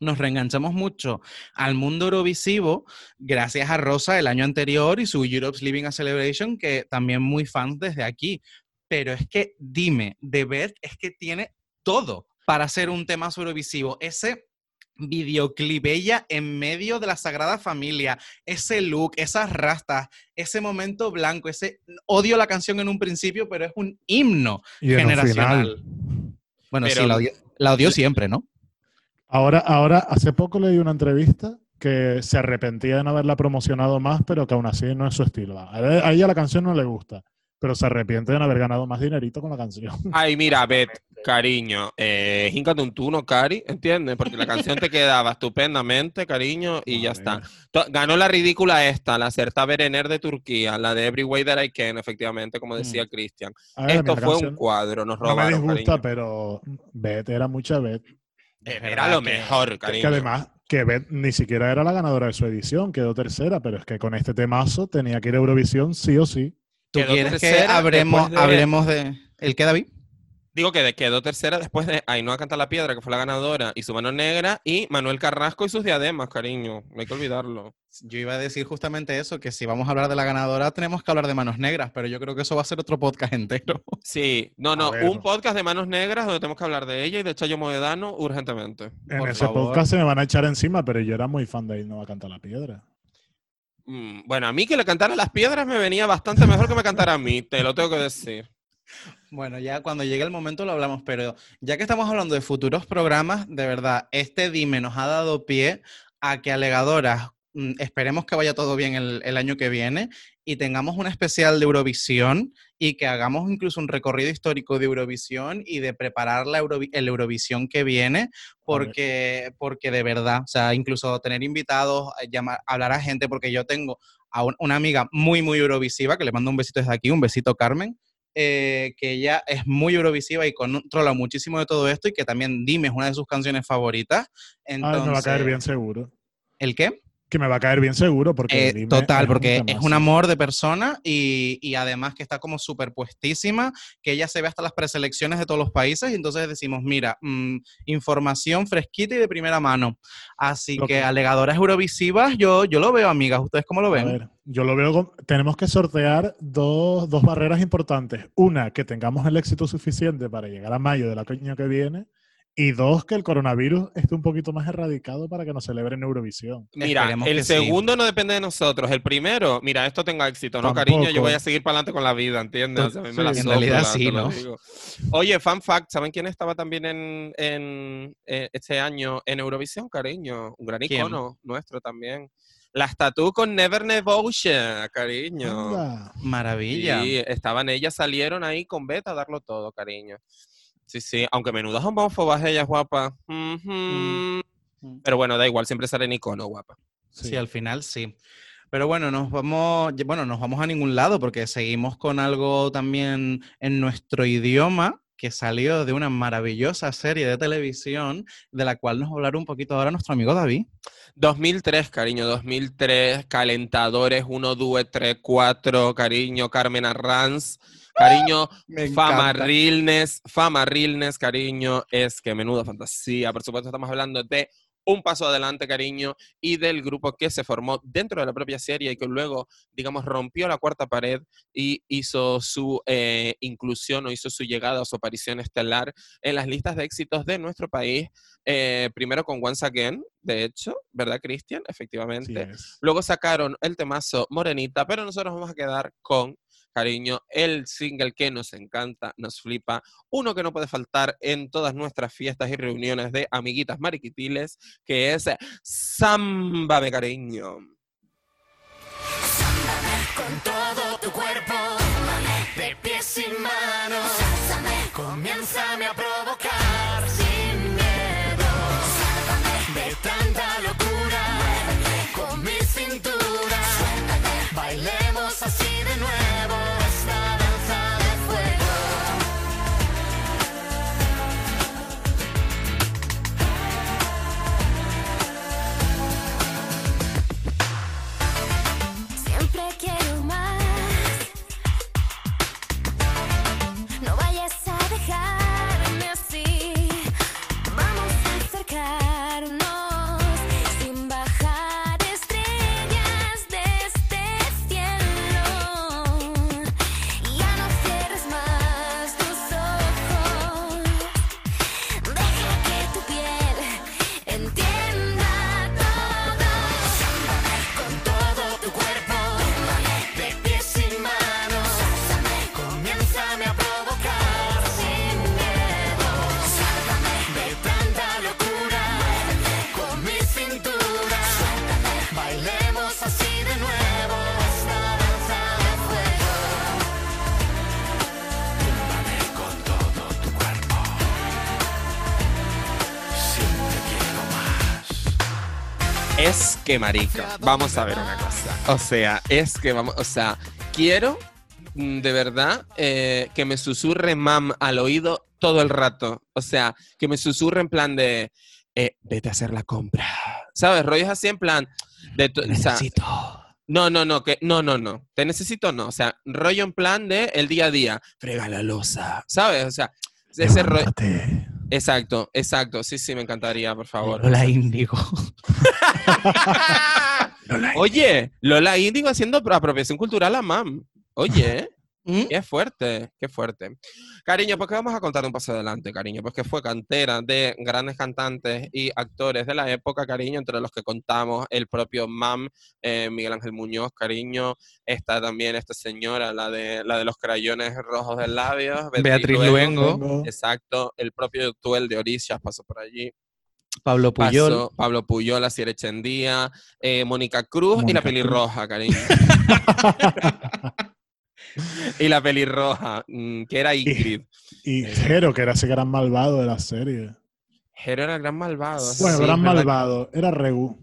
nos reenganchamos mucho al mundo eurovisivo gracias a Rosa el año anterior y su Europe's Living a Celebration, que también muy fans desde aquí. Pero es que, dime, de Beth es que tiene todo para ser un tema eurovisivo. Ese videoclip, ella en medio de la Sagrada Familia, ese look, esas rastas, ese momento blanco, ese odio la canción en un principio, pero es un himno Y generacional. Bueno, Pero- sí, la odió siempre, ¿no? Ahora, ahora, hace poco leí una entrevista que se arrepentía de no haberla promocionado más, pero que aún así no es su estilo. A ella a ella la canción no le gusta, pero se arrepiente de no haber ganado más dinerito con la canción. Ay, mira, Bet, cariño, eh, híncate un tuno, Cari, ¿entiendes? Porque la canción te quedaba estupendamente, cariño, y ya está. Ganó la ridícula esta, la Certa Berener de Turquía, la de Every Way That I Can, efectivamente, como decía Cristian. A ver, a mí Esto fue un cuadro, nos No me robaron, disgusta, cariño. pero Beth era mucha Beth. Es Era lo que- mejor, Que cariño. además, que Beth ni siquiera era la ganadora de su edición, quedó tercera, pero es que con este temazo tenía que ir a Eurovisión sí o sí. ¿Tú quieres que tercera después de- hablemos de... ¿El qué, David? Digo que de- quedó tercera después de Ainhoa Canta la Piedra, que fue la ganadora, y su mano negra, y Manuel Carrasco y sus diademas, cariño. No hay que olvidarlo. Yo iba a decir justamente eso, que si vamos a hablar de la ganadora tenemos que hablar de Manos Negras, pero yo creo que eso va a ser otro podcast entero. Sí, no, no, un podcast de manos negras donde tenemos que hablar de ella y de Chayo Moedano urgentemente. En Por ese favor. podcast se me van a echar encima, pero yo era muy fan de No va a cantar la piedra. Mm, Bueno, a mí que le cantara las piedras me venía bastante mejor que me cantara a mí, te lo tengo que decir. Bueno, ya cuando llegue el momento lo hablamos, pero ya que estamos hablando de futuros programas, de verdad, este Dime nos ha dado pie a que alegadoras, mm, esperemos que vaya todo bien el, el año que viene y tengamos un especial de Eurovisión y que hagamos incluso un recorrido histórico de Eurovisión y de preparar la Eurovi- el Eurovisión que viene, porque, porque de verdad, o sea, incluso tener invitados, eh, llamar, hablar a gente, porque yo tengo a un- una amiga muy, muy eurovisiva, que le mando un besito desde aquí, un besito Carmen, eh, que ella es muy eurovisiva y controla muchísimo de todo esto y que también Dime es una de sus canciones favoritas. Entonces, Ah, me va a caer bien seguro. ¿El qué? Que me va a caer bien seguro porque Eh, total, porque es un amor de persona y, y además que está como superpuestísima, que ella se ve hasta las preselecciones de todos los países y entonces decimos, mira, mm, información fresquita y de primera mano. Así que, alegadoras eurovisivas, yo, yo lo veo, amigas. ¿Ustedes cómo lo A ven? ver, yo lo veo. como- tenemos que sortear dos, dos barreras importantes. Una, que tengamos el éxito suficiente para llegar a mayo del año que viene. Y dos, que el coronavirus esté un poquito más erradicado para que nos celebren Eurovisión. Mira, Esperemos el sí. segundo no depende de nosotros. El primero, mira, esto tenga éxito, ¿no, Tampoco. cariño? Yo voy a seguir para adelante con la vida, ¿entiendes? O sea, a mí me la Sí. En sopla, realidad sí, ¿no? Oye, fun fact, ¿saben quién estaba también en, en, eh, este año en Eurovisión, cariño? Un gran ¿Quién? icono nuestro también. La estatua con Never Nevotion, cariño. Anda. Maravilla. Sí, estaban ellas, salieron ahí con beta a darlo todo, cariño. Sí, sí, aunque menudas homófobas ellas, guapa. Ujú. Mm. Pero bueno, da igual, siempre salen icono, guapa. Sí. al final sí. Pero bueno, nos vamos, bueno, nos vamos a ningún lado porque seguimos con algo también en nuestro idioma que salió de una maravillosa serie de televisión de la cual nos va a hablar un poquito ahora nuestro amigo David. 2003, cariño, 2003, Calentadores 1, 2, 3, 4, cariño, Carmen Arranz, cariño, Fama. Realness, Fama Realness, cariño, es que menuda fantasía. Por supuesto, estamos hablando de Un Paso Adelante, cariño, y del grupo que se formó dentro de la propia serie y que luego, digamos, rompió la cuarta pared y hizo su eh, inclusión o hizo su llegada o su aparición estelar en las listas de éxitos de nuestro país. eh, primero con Once Again, de hecho, ¿verdad, Cristian? Efectivamente. Luego sacaron el temazo Morenita, pero nosotros vamos a quedar con cariño el single que nos encanta, nos flipa, uno que no puede faltar en todas nuestras fiestas y reuniones de amiguitas mariquitiles, que es Samba de cariño. con todo tu cuerpo, de pies y manos. Que marica, vamos a ver una cosa. O sea, es que vamos, o sea, quiero mm, de verdad eh, que me susurre mam al oído todo el rato. O sea, que me susurre en plan de eh, vete a hacer la compra. ¿Sabes? Rollos así en plan de tu- o sea, no, no, no, que no, no, no. Te necesito no, o sea, rollo en plan de el día a día, frega la losa, ¿sabes? O sea, ese rollo. Exacto, exacto. Sí, sí, me encantaría, por favor. Lola Índigo. Oye, Lola Índigo haciendo pro- apropiación cultural a MAM. Oye, ¿Mm? qué fuerte, qué fuerte. Cariño, pues que vamos a contar un paso adelante, cariño, pues que fue cantera de grandes cantantes y actores de la época, cariño, entre los que contamos el propio MAM, eh, Miguel Ángel Muñoz, cariño. Está también esta señora, la de, la de los crayones rojos del labio. Beatriz Luengo. Exacto, el propio Tuel de Oricias pasó por allí. Pablo Puyol. Pablo Puyol, Asier Echendía, eh, Mónica Cruz y la Cruz. pelirroja, cariño. y la pelirroja, mm, que era Ingrid. Y Jero, que era ese gran malvado de la serie. Jero era el gran malvado. Bueno, Sí, gran malvado. Era Regu.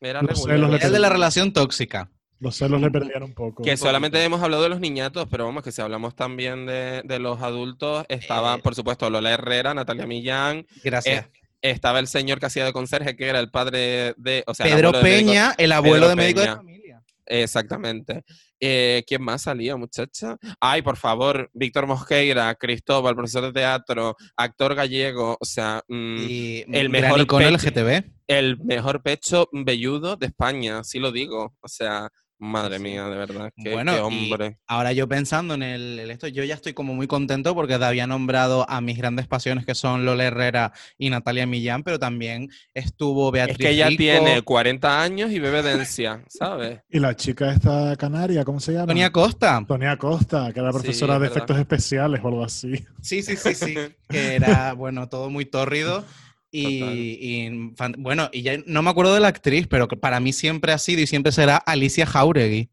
Era Era el de la relación tóxica. Los celos le perdían un poco. Que solamente hemos hablado de los niñatos, pero vamos, que si hablamos también de, de los adultos, estaba, Eh. por supuesto, Lola Herrera, Natalia Millán, Gracias. eh, estaba el señor que hacía de conserje, que era el padre de, o sea, el Pedro de médico- Peña, el abuelo Pedro de médico de Peña. familia. Exactamente. Eh, ¿Quién más salía, muchacha? Ay, por favor, Víctor Mosqueira, Cristóbal, profesor de teatro, actor gallego, o sea, mm, Y el mejor pecho. LGTB. el mejor pecho velludo de España, así lo digo. O sea, madre mía, de verdad, qué, Bueno, qué y- hombre. Ahora yo pensando en el, el esto, yo ya estoy como muy contento porque había nombrado a mis grandes pasiones que son Lola Herrera y Natalia Millán, pero también estuvo Beatriz Es que ella Rico, tiene 40 años y bebe dencia, ¿sabes? Y la chica esta canaria, ¿cómo se llama? Sonia Costa. Tonia Costa, que era Sí, profesora es de efectos especiales o algo así. Sí, sí, sí, sí. que era, bueno, todo muy tórrido. Y, bueno, y ya no me acuerdo de la actriz, pero que para mí siempre ha sido y siempre será Alicia Jauregui,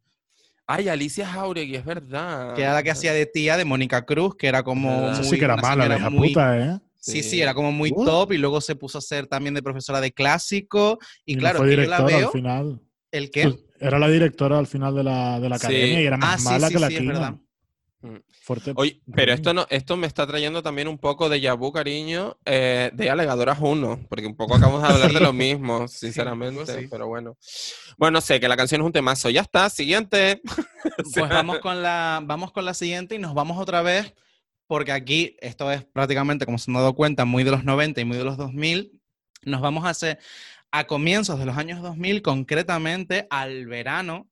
Ay, Alicia Jauregui, es verdad. que era la que hacía de tía de Mónica Cruz, que era como. Eso sí que era mala, la señora hija muy- puta, ¿eh? Sí, Sí. sí, era como muy Uh. top y luego se puso a ser también de profesora de clásico. Y, claro, fue que yo la directora veo. al final. ¿El qué? Era la directora al final de la, de la Sí. academia y era Ah, más sí, mala sí, que la sí, Fuerte. Oye, pero esto no, esto me está trayendo también un poco de Yabu, cariño, eh, de Alegadoras 1, porque un poco acabamos de hablar de lo mismo, sinceramente, sí. pero bueno. Bueno, sé que la canción es un temazo. Ya está, siguiente. Pues vamos con, la, vamos con la siguiente y nos vamos otra vez, porque aquí esto es prácticamente, como se han dado cuenta, muy de los 90 y muy de los 2000. Nos vamos a hacer a comienzos de los años 2000, concretamente al verano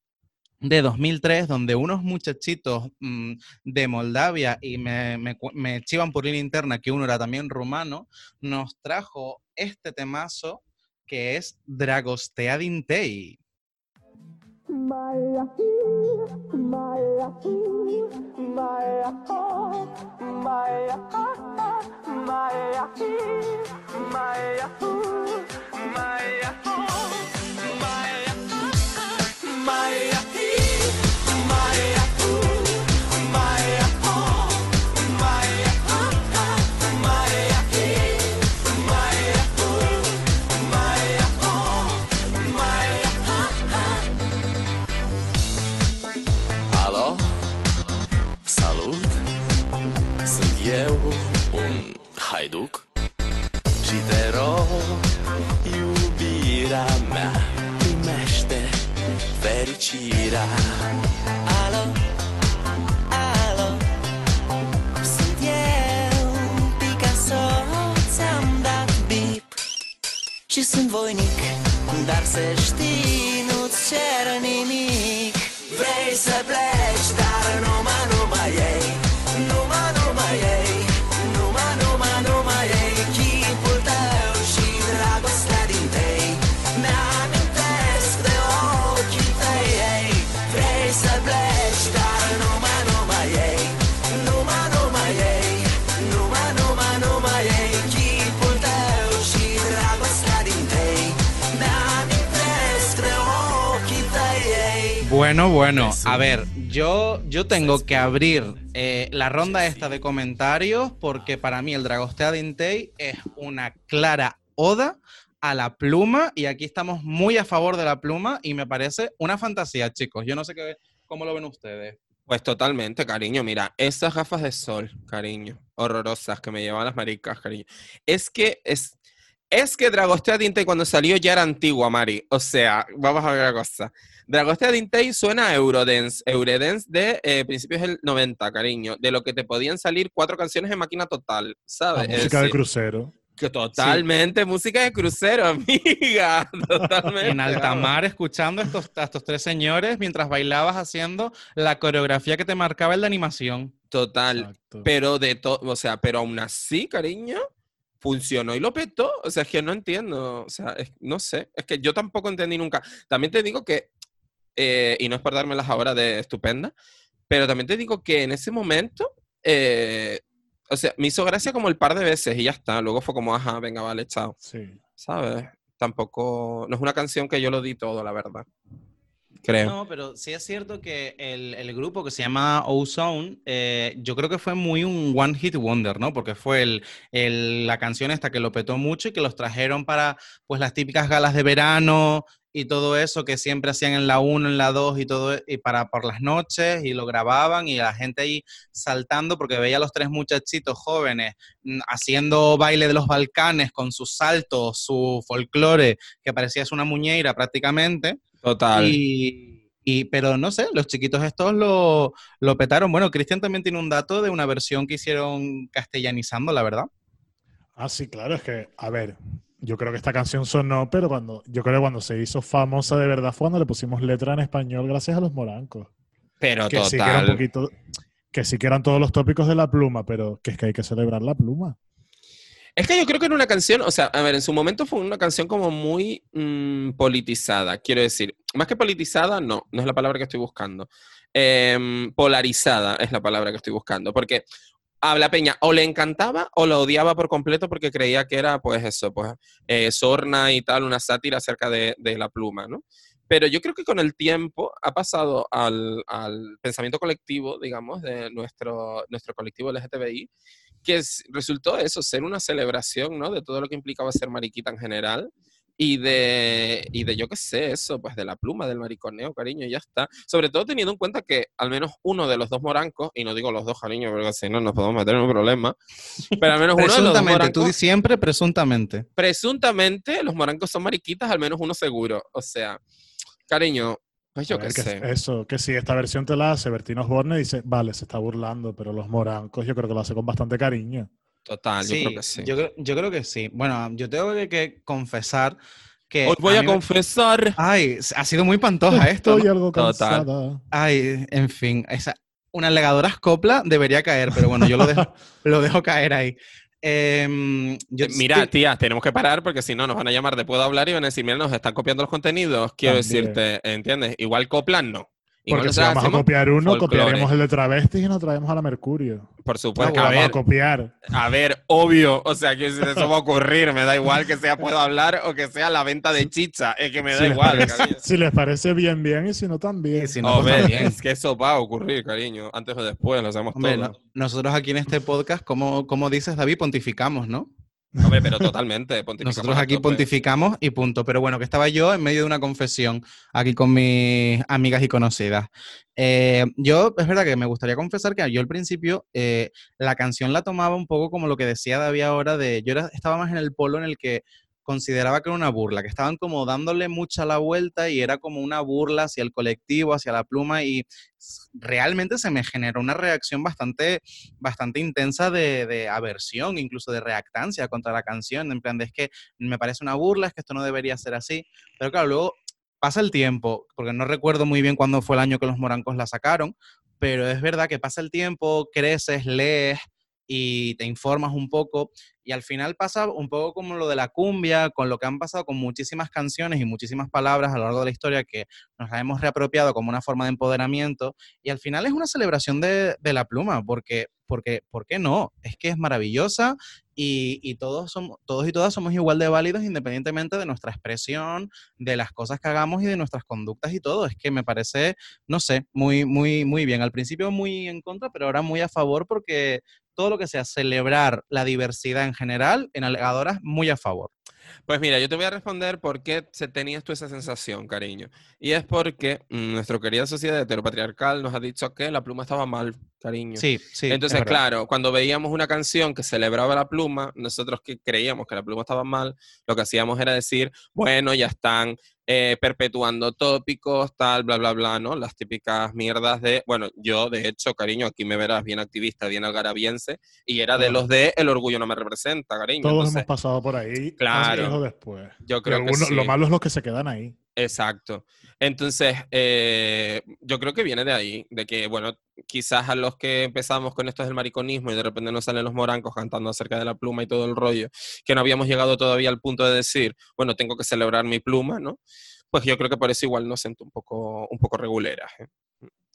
de 2003, donde unos muchachitos mm, de Moldavia y me, me, chivan por línea interna que uno era también rumano, nos trajo este temazo que es Dragostea Dintei. Alo? Fericirea Alo? Alo? Sunt eu, Picasso Ți-am dat bip Și sunt voinic Dar să știi, nu-ți cer nimic Bueno, bueno, a ver, yo, yo tengo que abrir eh, la ronda esta de comentarios porque para mí el Dragostea de Intei es una clara oda a la pluma y aquí estamos muy a favor de la pluma y me parece una fantasía, chicos. Yo no sé qué, cómo lo ven ustedes. Pues totalmente, cariño. Mira, esas gafas de sol, cariño, horrorosas que me llevan las maricas, cariño. Es que es, es que Dragostea Dintei cuando salió ya era antigua, Mari. O sea, vamos a ver la cosa. Dragostea Dintei suena a Eurodance, Eurodance de eh, principios del 90, cariño, de lo que te podían salir cuatro canciones en máquina total, La ¿sabes? Es música de crucero. que totalmente música de crucero, amiga, totalmente. En alta mar escuchando a estos, a estos tres señores mientras bailabas haciendo la coreografía que te marcaba el de animación. Total. Exacto. Pero de todo, o sea, pero aún así, cariño, funcionó y lo petó. O sea, es que no entiendo. O sea, es- no sé. Es que yo tampoco entendí nunca. También te digo que, eh, y no es por dármelas ahora de estupenda, pero también te digo que en ese momento, eh, o sea, me hizo gracia como el par de veces y ya está. Luego fue como, ajá, venga, vale, chao. Sí. ¿Sabes? Tampoco, no es una canción que yo lo di todo, la verdad. Creo. No, pero sí es cierto que el, el grupo que se llama Ozone, eh, yo creo que fue muy un one hit wonder, ¿no? Porque fue el, el- la canción esta que lo petó mucho y que los trajeron para pues las típicas galas de verano y todo eso que siempre hacían en la 1, en la 2 y todo y para por las noches y lo grababan y la gente ahí saltando porque veía a los tres muchachitos jóvenes mm, haciendo baile de los Balcanes con sus saltos, su folclore que parecía es una muñeira prácticamente. Total. Y, y- pero no sé, los chiquitos estos lo, lo petaron. Bueno, Cristian también tiene un dato de una versión que hicieron castellanizando, la verdad. Ah, sí, claro, es que, a ver, yo creo que esta canción sonó, pero cuando, yo creo que cuando se hizo famosa de verdad fue cuando le pusimos letra en español gracias a los morancos. Pero Que sí que era un total. poquito, que sí que eran todos los tópicos de la pluma, pero que es que hay que celebrar la pluma. Es que yo creo que era una canción, o sea, a ver, en su momento fue una canción como muy mm, politizada, quiero decir. Más que politizada, no, no es la palabra que estoy buscando. Em, polarizada es la palabra que estoy buscando, porque a la peña o le encantaba o lo odiaba por completo porque creía que era, pues eso, pues eh, sorna y tal, una sátira acerca de, la pluma, ¿no? Pero yo creo que con el tiempo ha pasado al, al pensamiento colectivo, digamos, de nuestro, nuestro colectivo LGTBI, que es- resultó eso, ser una celebración, ¿no? De todo lo que implicaba ser mariquita en general, y de, y de yo qué sé, eso, pues de la pluma, del mariconeo, cariño, y ya está. Sobre todo teniendo en cuenta que al menos uno de los dos morancos, y no digo los dos, cariño, porque si no nos podemos meter en un problema, pero al menos uno de los dos Presuntamente, tú morancos, di siempre presuntamente. presuntamente los morancos son mariquitas, al menos uno seguro. O sea, cariño, pues yo qué que sé. Eso, que si esta versión te la hace Bertino Osborne, dice, vale, se está burlando, pero los morancos yo creo que lo hace con bastante cariño. Total, yo creo que sí. Yo, creo, yo creo que sí. Bueno, yo tengo que, que confesar que. Os voy a me- confesar. Ay, ha sido muy pantoja esto. Estoy ¿no? algo Total. cansada. Ay, en fin, esa, una legadora copla debería caer, pero bueno, yo lo dejo, lo dejo caer ahí. Em, yo Eh, Mira, sí- tía, tenemos que parar porque si no nos van a llamar de Puedo Hablar y van a decir, mira, nos están copiando los contenidos. Quiero También. decirte, ¿entiendes? Igual coplan, no. Porque si nosotros vamos a hacemos copiar uno, folclore. copiaremos el de travestis y nos traemos a la Mercurio. Por No, supuesto. a vamos a ver, copiar. a ver, obvio. O sea, que si eso va a ocurrir, me da igual que sea Puedo Hablar o que sea la venta de chicha. Es que me da Si les, igual, parece, cariño. si les parece bien, bien, y si no, también. Y si no, pues Hombre, también. es que eso va a ocurrir, cariño. Antes o después, lo sabemos Hombre, todo. no- nosotros aquí en este podcast, como, como dices, David, pontificamos, ¿no? Hombre, pero totalmente. Nosotros aquí pontificamos y punto. Pero bueno, que estaba yo en medio de una confesión aquí con mis amigas y conocidas. Eh, yo, es verdad que me gustaría confesar que yo al principio eh, la canción la tomaba un poco como lo que decía David ahora de, yo era- estaba más en el polo en el que consideraba que era una burla, que estaban como dándole mucha la vuelta y era como una burla hacia el colectivo, hacia la pluma y realmente se me generó una reacción bastante, bastante intensa de, de aversión, incluso de reactancia contra la canción, en plan de es que me parece una burla, es que esto no debería ser así, pero claro, luego pasa el tiempo, porque no recuerdo muy bien cuándo fue el año que los morancos la sacaron, pero es verdad que pasa el tiempo, creces, lees y te informas un poco y al final pasa un poco como lo de la cumbia, con lo que han pasado con muchísimas canciones y muchísimas palabras a lo largo de la historia que nos las hemos reapropiado como una forma de empoderamiento y al final es una celebración de, de la pluma, porque, porque, ¿por qué no? Es que es maravillosa y, y todos, somos, todos y todas somos igual de válidos independientemente de nuestra expresión, de las cosas que hagamos y de nuestras conductas y todo. Es que me parece, no sé, muy, muy, muy bien. Al principio muy en contra, pero ahora muy a favor porque todo lo que sea celebrar la diversidad en general, en alegadoras, muy a favor. Pues mira, yo te voy a responder por qué se tenías tú esa sensación, cariño. Y es porque mm, nuestra querida sociedad heteropatriarcal nos ha dicho que la pluma estaba mal, cariño. Sí, sí. Entonces, claro, cuando veíamos una canción que celebraba la pluma, nosotros que creíamos que la pluma estaba mal, lo que hacíamos era decir, bueno, ya están eh, perpetuando tópicos, tal, bla, bla, bla, ¿no? Las típicas mierdas de, bueno, yo, de hecho, cariño, aquí me verás bien activista, bien algarabiense, y era de los de el orgullo no me representa, cariño. Todos Entonces, hemos pasado por ahí. Claro. después. yo Y creo que sí. Lo malo es los que se quedan ahí. Exacto. Entonces, eh, yo creo que viene de ahí, de que, bueno, quizás a los que empezamos con esto del mariconismo y de repente nos salen los morancos cantando acerca de la pluma y todo el rollo, que no habíamos llegado todavía al punto de decir, bueno, tengo que celebrar mi pluma, ¿no? Pues yo creo que por eso igual nos siento un poco, un poco regulera. ¿eh?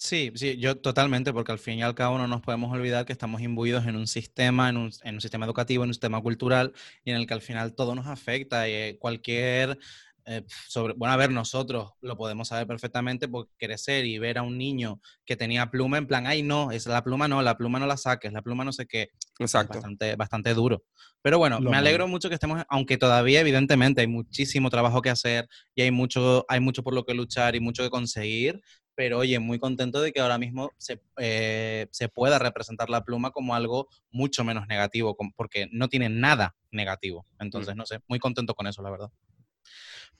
Sí, sí, yo totalmente, porque al fin y al cabo no nos podemos olvidar que estamos imbuidos en un sistema, en un, en un sistema educativo, en un sistema cultural, y en el que al final todo nos afecta. Y eh, cualquier, eh, sobre, bueno, a ver, nosotros lo podemos saber perfectamente por crecer y ver a un niño que tenía pluma en plan, ay, no, es la pluma no, la pluma no la saques, la pluma no sé qué. Es Exacto. bastante, bastante duro. Pero bueno, Lo me alegro mucho que estemos, aunque todavía evidentemente hay muchísimo trabajo que hacer y hay mucho, hay mucho por lo que luchar y mucho que conseguir, pero oye, muy contento de que ahora mismo se, eh, se pueda representar la pluma como algo mucho menos negativo, porque no tiene nada negativo. Entonces, no sé, muy contento con eso, la verdad.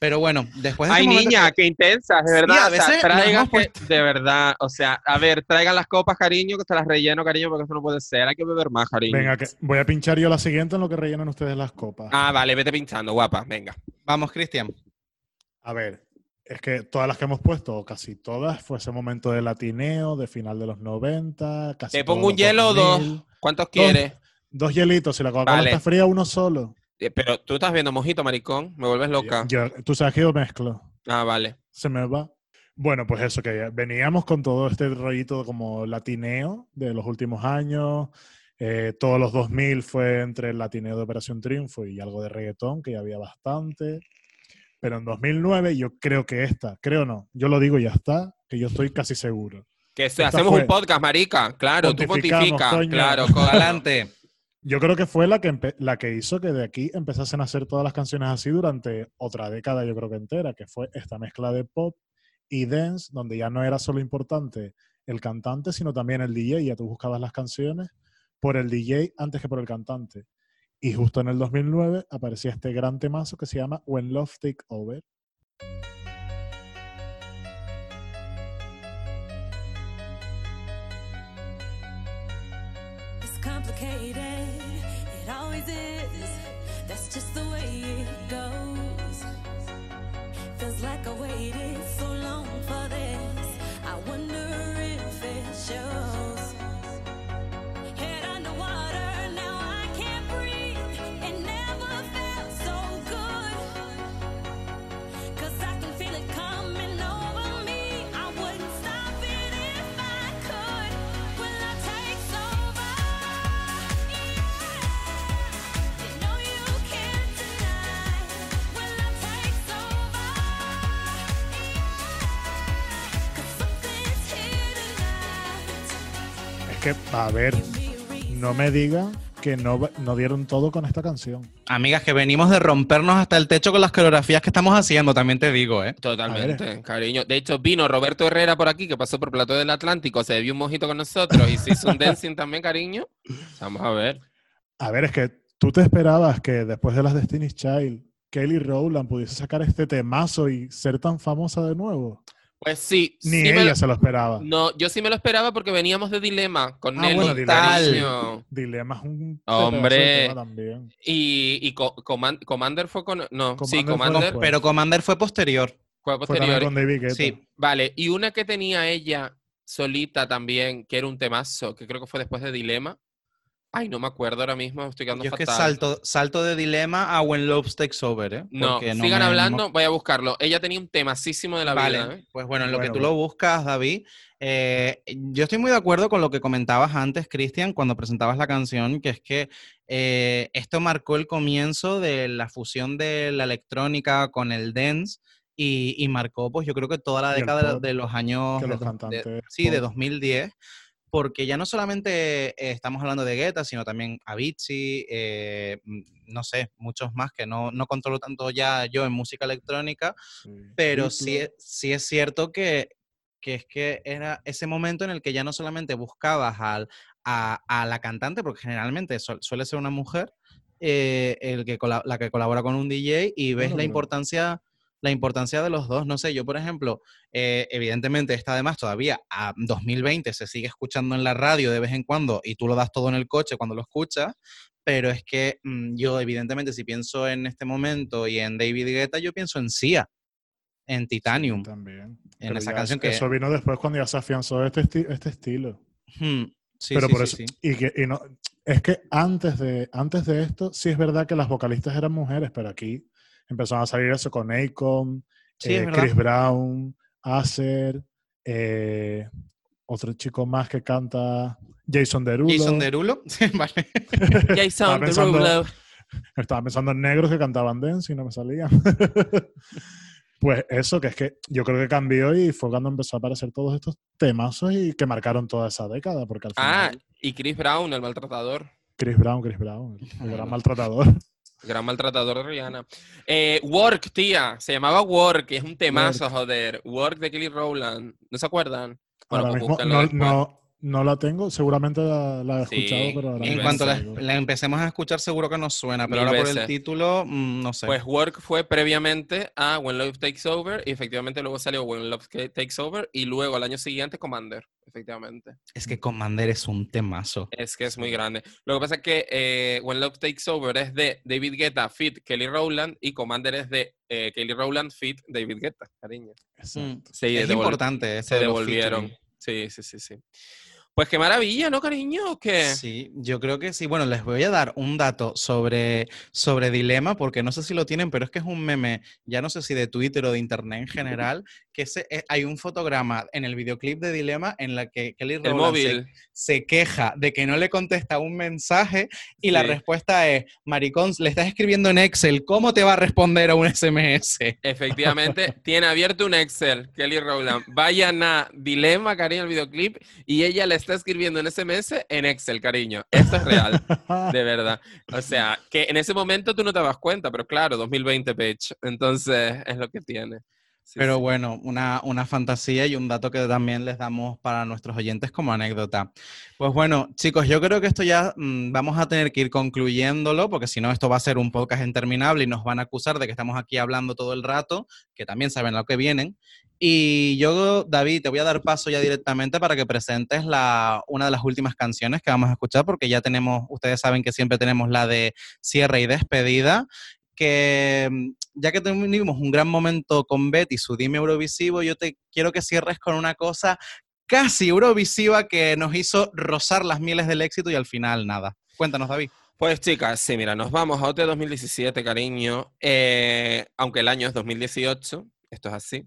Pero bueno, después de Ay, este momento niña, qué intensa, de Sí, verdad. a o sea, veces nos traigan que- de verdad, o sea, a ver, traigan las copas, cariño, que te las relleno, cariño, porque eso no puede ser. Hay que beber más, cariño. Venga, que voy a pinchar yo la siguiente en lo que rellenan ustedes las copas. Ah, vale, vete pinchando, guapa, venga. Vamos, Cristian. A ver, es que todas las que hemos puesto, o casi todas, fue ese momento de latineo, de final de los 90, casi ¿Te pongo un hielo o 2000. dos? ¿Cuántos quieres? Dos hielitos, si la Coca-Cola Vale. está fría, uno solo. Eh, Pero tú estás viendo mojito, maricón. Me vuelves loca. Yo- tú sabes que yo mezclo. Ah, vale. Se me va. Bueno, pues eso, que veníamos con todo este rollito como latineo de los últimos años. Eh, todos los 2000 fue entre el latineo de Operación Triunfo y algo de reggaetón, que ya había bastante. Pero en 2009 yo creo que esta, creo no, yo lo digo y ya está, que yo estoy casi seguro. Que se- hacemos fue- un podcast, marica. Claro, tú Pontificamos, pontifica. coño. Claro, Adelante. Yo creo que fue la que, la que hizo que de aquí empezasen a hacer todas las canciones así durante otra década, yo creo que entera, que fue esta mezcla de pop y dance, donde ya no era solo importante el cantante, sino también el DJ. Ya tú buscabas las canciones por el DJ antes que por el cantante. Y justo en el 2009 aparecía este gran temazo que se llama When Love Take Over. It's complicated, always is. That's just the way it goes. Feels like I waited so long for this. I wonder que, a ver, no me digan que no, no dieron todo con esta canción. Amigas, que venimos de rompernos hasta el techo con las coreografías que estamos haciendo, también te digo, ¿eh? Totalmente, cariño. De hecho, vino Roberto Herrera por aquí, que pasó por Plato del Atlántico, se bebió un mojito con nosotros y se hizo un dancing también, cariño. Vamos a ver. A ver, es que tú te esperabas que después de las Destiny's Child, Kelly Rowland pudiese sacar este temazo y ser tan famosa de nuevo. Pues sí, Ni sí ella lo- se lo esperaba. No, yo sí me lo esperaba porque veníamos de Dilema con Ah, Nelly, bueno, Dilema. Dilema es un Hombre. también. Y, y Co- Coman- Commander fue con... No, sí, Commander fue Commander. Pero Commander fue posterior. fue posterior. con David Guetta. Sí. Vale, y una que tenía ella solita también, que era un temazo, que creo que fue después de Dilema. Ay, no me acuerdo ahora mismo, estoy quedando Yo es que fatal. salto, salto de dilema a When Love Takes Over, ¿eh? No, Porque sigan me- hablando, voy a buscarlo. Ella tenía un temacísimo de la Vale, vida. ¿eh? pues bueno, en lo Bueno, que tú lo buscas, David, eh, yo estoy muy de acuerdo con lo que comentabas antes, Cristian, cuando presentabas la canción, que es que eh, esto marcó el comienzo de la fusión de la electrónica con el dance y, y marcó, pues yo creo que toda la década pop, de los años, que de los de- cantantes sí, de pop. 2010, porque ya no solamente eh, estamos hablando de Guetta, sino también Avicii, eh, no sé, muchos más que no, no controlo tanto ya yo en música electrónica, pero sí, es- sí es cierto que, que es que era ese momento en el que ya no solamente buscabas al, a, a la cantante, porque generalmente su- suele ser una mujer, eh, el que la que colabora con un DJ y ves la importancia la importancia de los dos. No sé, yo por ejemplo, eh, evidentemente esta además todavía a 2020 se sigue escuchando en la radio de vez en cuando y tú lo das todo en el coche cuando lo escuchas, pero es que mm, yo evidentemente si pienso en este momento y en David Guetta, yo pienso en Sia, en Titanium. También. en Pero esa canción eso- que- Eso vino después cuando ya se afianzó este, esti- este estilo. Hmm, sí, pero sí, por sí, eso, sí. Y que, y no, es que antes de, antes de esto, sí es verdad que las vocalistas eran mujeres, pero aquí empezaron a salir eso con Akon, Sí, eh. Chris Brown, Acer, eh, otro chico más que canta, Jason Derulo. Jason Derulo, sí, vale. Jason Estaba pensando- Derulo. Estaba pensando en negros que cantaban dance y no me salían. pues eso, que es que yo creo que cambió y fue cuando empezó a aparecer todos estos temazos y que marcaron toda esa década, porque al Ah, final y Chris Brown, el maltratador. Chris Brown, Chris Brown, el, gran maltratador. Gran maltratador de Rihanna. Eh, Work, tía. Se llamaba Work, y es un temazo, joder. Work de Kelly Rowland. ¿No se acuerdan? Bueno, pues mismo no, no, no la tengo, seguramente la, la he Sí, escuchado, pero ahora En cuanto la, empecemos a escuchar seguro que nos suena, pero Mil ahora por el título, mm, no sé. Pues Work fue previamente a When Love Takes Over y efectivamente luego salió When Love Takes Over y luego al año siguiente Commander, efectivamente. es que Commander es un temazo. Es que es muy grande. Lo que pasa es que eh, When Love Takes Over es de David Guetta feat Kelly Rowland y Commander es de eh, Kelly Rowland feat David Guetta, cariño. Exacto. Mm, Sí, es importante. se devolvieron. Sí, sí, sí, sí. Pues qué maravilla, ¿no, cariño? ¿O qué? Sí, yo creo que sí. Bueno, les voy a dar un dato sobre, sobre Dilema, porque no sé si lo tienen, pero es que es un meme, ya no sé si de Twitter o de Internet en general, que se- eh, hay un fotograma en el videoclip de Dilema en la que Kelly El Rowland se, se queja de que no le contesta un mensaje y la Sí. respuesta es, maricón, le estás escribiendo en Excel, ¿cómo te va a responder a un SMS? Efectivamente, tiene abierto un Excel, Kelly Rowland. Vayan a Dilema, cariño, el videoclip, y ella le está escribiendo un SMS en Excel, cariño. Esto es real, de verdad. O sea, que en ese momento tú no te das cuenta, pero claro, 2020 page. Entonces, es lo que tiene. Sí, Pero sí. bueno, una, una fantasía y un dato que también les damos para nuestros oyentes como anécdota. Pues bueno, chicos, yo creo que esto ya mm, vamos a tener que ir concluyéndolo, porque si no, esto va a ser un podcast interminable y nos van a acusar de que estamos aquí hablando todo el rato, que también saben lo que vienen. Y yo, David, te voy a dar paso ya directamente para que presentes la, una de las últimas canciones que vamos a escuchar, porque ya tenemos, ustedes saben que siempre tenemos la de cierre y despedida que mm, ya que tuvimos un gran momento con Betty, su Dime Eurovisivo, yo te quiero que cierres con una cosa casi Eurovisiva que nos hizo rozar las mieles del éxito y al final nada. Cuéntanos, David. Pues chicas, sí, mira, nos vamos a OT 2017, cariño, eh, aunque el año es 2018, esto es así,